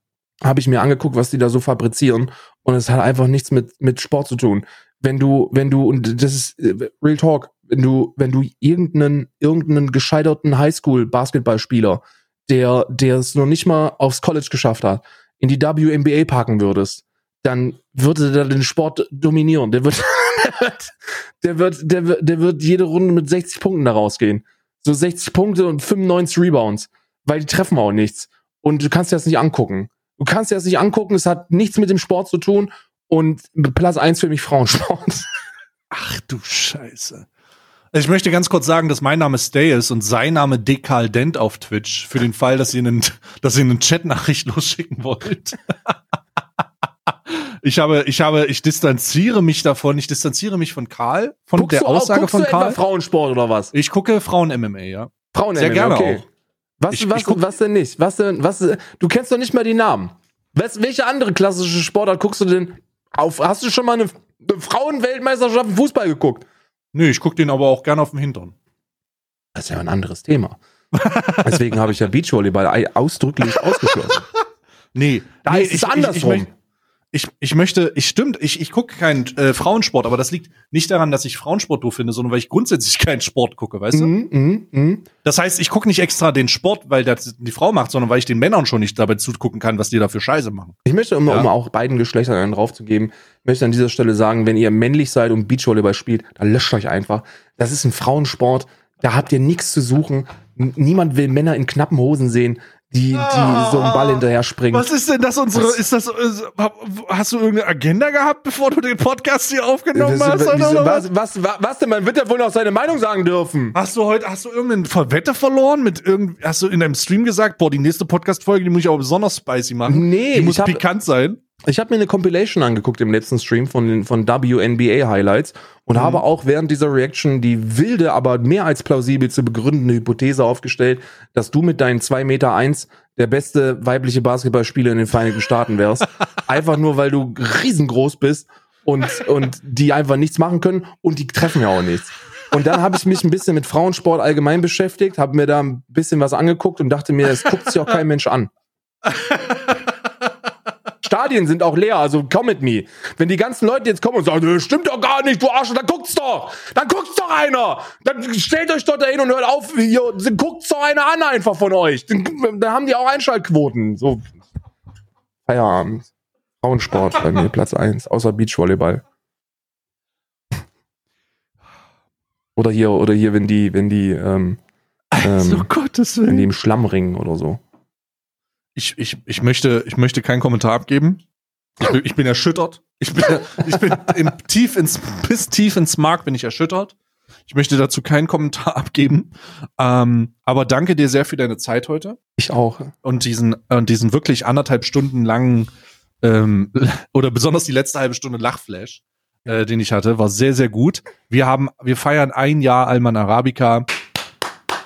habe ich mir angeguckt, was die da so fabrizieren und es hat einfach nichts mit mit Sport zu tun. Wenn du wenn du und das ist äh, Real Talk, wenn du wenn du irgendeinen irgendeinen gescheiterten Highschool-Basketballspieler, der der es noch nicht mal aufs College geschafft hat, in die WNBA packen würdest, dann würde der den Sport dominieren. Der wird, der wird, der wird, der wird jede Runde mit 60 Punkten da rausgehen. So 60 Punkte und 95 Rebounds, weil die treffen auch nichts. Und du kannst dir das nicht angucken. Du kannst dir das nicht angucken, es hat nichts mit dem Sport zu tun. Und Platz eins für mich Frauensport. Ach du Scheiße. Ich möchte ganz kurz sagen, dass mein Name Stay ist und sein Name Dekaldent auf Twitch, für den Fall, dass ihr einen, dass ihr einen Chatnachricht losschicken wollt. Ich habe, ich habe, ich distanziere mich davon, ich distanziere mich von Karl, von Guckst der auch- Aussage von Karl. Frauensport oder was? Ich gucke Frauen-MMA, ja. Frauen Sehr gerne okay. auch. Was, Ich- was, ich was denn nicht? Was denn, was, du kennst doch nicht mal die Namen. Was, welche andere klassische Sportart guckst du denn auf? Hast du schon mal eine, eine Frauenweltmeisterschaft im Fußball geguckt? Nö, ich gucke den aber auch gerne auf dem Hintern. Das ist ja ein anderes Thema. Deswegen habe ich ja Beachvolleyball ausdrücklich ausgeschlossen. Nee, Da nee, ist es andersrum. Ich, ich, ich möchte, ich stimmt, ich, ich gucke keinen äh, Frauensport, aber das liegt nicht daran, dass ich Frauensport doof finde, sondern weil ich grundsätzlich keinen Sport gucke, weißt du? Mhm, mhm. Das heißt, ich gucke nicht extra den Sport, weil das die Frau macht, sondern weil ich den Männern schon nicht dabei zugucken kann, was die da für Scheiße machen. Ich möchte, um, Ja. um auch beiden Geschlechtern einen draufzugeben, möchte an dieser Stelle sagen, wenn ihr männlich seid und Beachvolleyball spielt, dann löscht euch einfach. Das ist ein Frauensport, da habt ihr nichts zu suchen. Niemand will Männer in knappen Hosen sehen, die, die so einen Ball hinterher springen. Was ist denn das unsere, Was? ist das, hast du irgendeine Agenda gehabt, bevor du den Podcast hier aufgenommen hast? Wieso- oder was? was, was, was, denn? Man wird ja wohl noch seine Meinung sagen dürfen. Hast du heute, hast du irgendeine Verwette verloren mit irgend, hast du in deinem Stream gesagt, boah, die nächste Podcast-Folge, die muss ich aber besonders spicy machen. Nee, die muss hab- pikant sein. Ich habe mir eine Compilation angeguckt im letzten Stream von, den, von WNBA Highlights und Mhm. habe auch während dieser Reaction die wilde, aber mehr als plausibel zu begründende Hypothese aufgestellt, dass du mit deinen 2 Meter eins der beste weibliche Basketballspieler in den Vereinigten Staaten wärst. einfach nur, weil du riesengroß bist und, und die einfach nichts machen können und die treffen ja auch nichts. Und dann habe ich mich ein bisschen mit Frauensport allgemein beschäftigt, habe mir da ein bisschen was angeguckt und dachte mir, es guckt sich auch kein Mensch an. Stadien sind auch leer, also komm mit me. Wenn die ganzen Leute jetzt kommen und sagen, das stimmt doch gar nicht, du Arsch, dann guckt's doch. Dann guckt's doch einer. Dann stellt euch doch dahin und hört auf, hier, guckt's doch einer an einfach von euch. Dann, dann haben die auch Einschaltquoten. So. Feierabend. Frauensport bei mir, Platz eins, außer Beachvolleyball. Oder hier, oder hier, wenn die, wenn die, ähm, Also, ähm, Gottes wenn die Willen. im Schlamm ringen oder so. Ich, ich, ich, möchte, ich möchte keinen Kommentar abgeben. Ich bin, ich bin erschüttert. Ich bin, ich bin im, tief ins, bis tief ins Mark bin ich erschüttert. Ich möchte dazu keinen Kommentar abgeben. Ähm, aber danke dir sehr für deine Zeit heute Ich auch. und diesen, und diesen wirklich anderthalb Stunden langen ähm, oder besonders die letzte halbe Stunde Lachflash, äh, den ich hatte, war sehr, sehr gut. Wir haben, wir feiern ein Jahr Alman Arabica.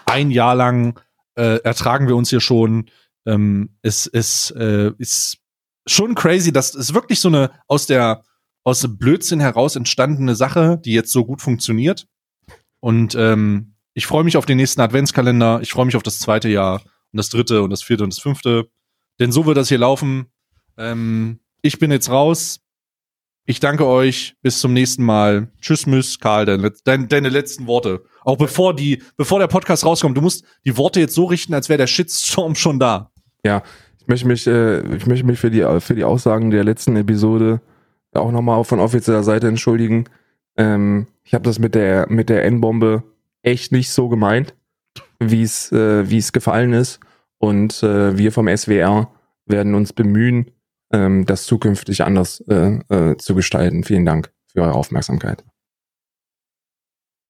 Ein Jahr lang äh, ertragen wir uns hier schon. Ähm, es es äh, ist schon crazy, dass es wirklich so eine aus der aus dem Blödsinn heraus entstandene Sache, die jetzt so gut funktioniert. Und ähm, ich freue mich auf den nächsten Adventskalender. Ich freue mich auf das zweite Jahr und das dritte und das vierte und das fünfte. Denn so wird das hier laufen. Ähm, ich bin jetzt raus. Ich danke euch. Bis zum nächsten Mal. Tschüss, Miss Karl, deine, deine, deine letzten Worte. Auch bevor die, bevor der Podcast rauskommt, du musst die Worte jetzt so richten, als wäre der Shitstorm schon da. Ich möchte mich, äh, ich möchte mich für die, für die Aussagen der letzten Episode auch nochmal von offizieller Seite entschuldigen. Ähm, ich habe das mit der, mit der N-Bombe echt nicht so gemeint, wie es, äh, wie es gefallen ist. Und äh, wir vom SWR werden uns bemühen, ähm, das zukünftig anders äh, äh, zu gestalten. Vielen Dank für eure Aufmerksamkeit.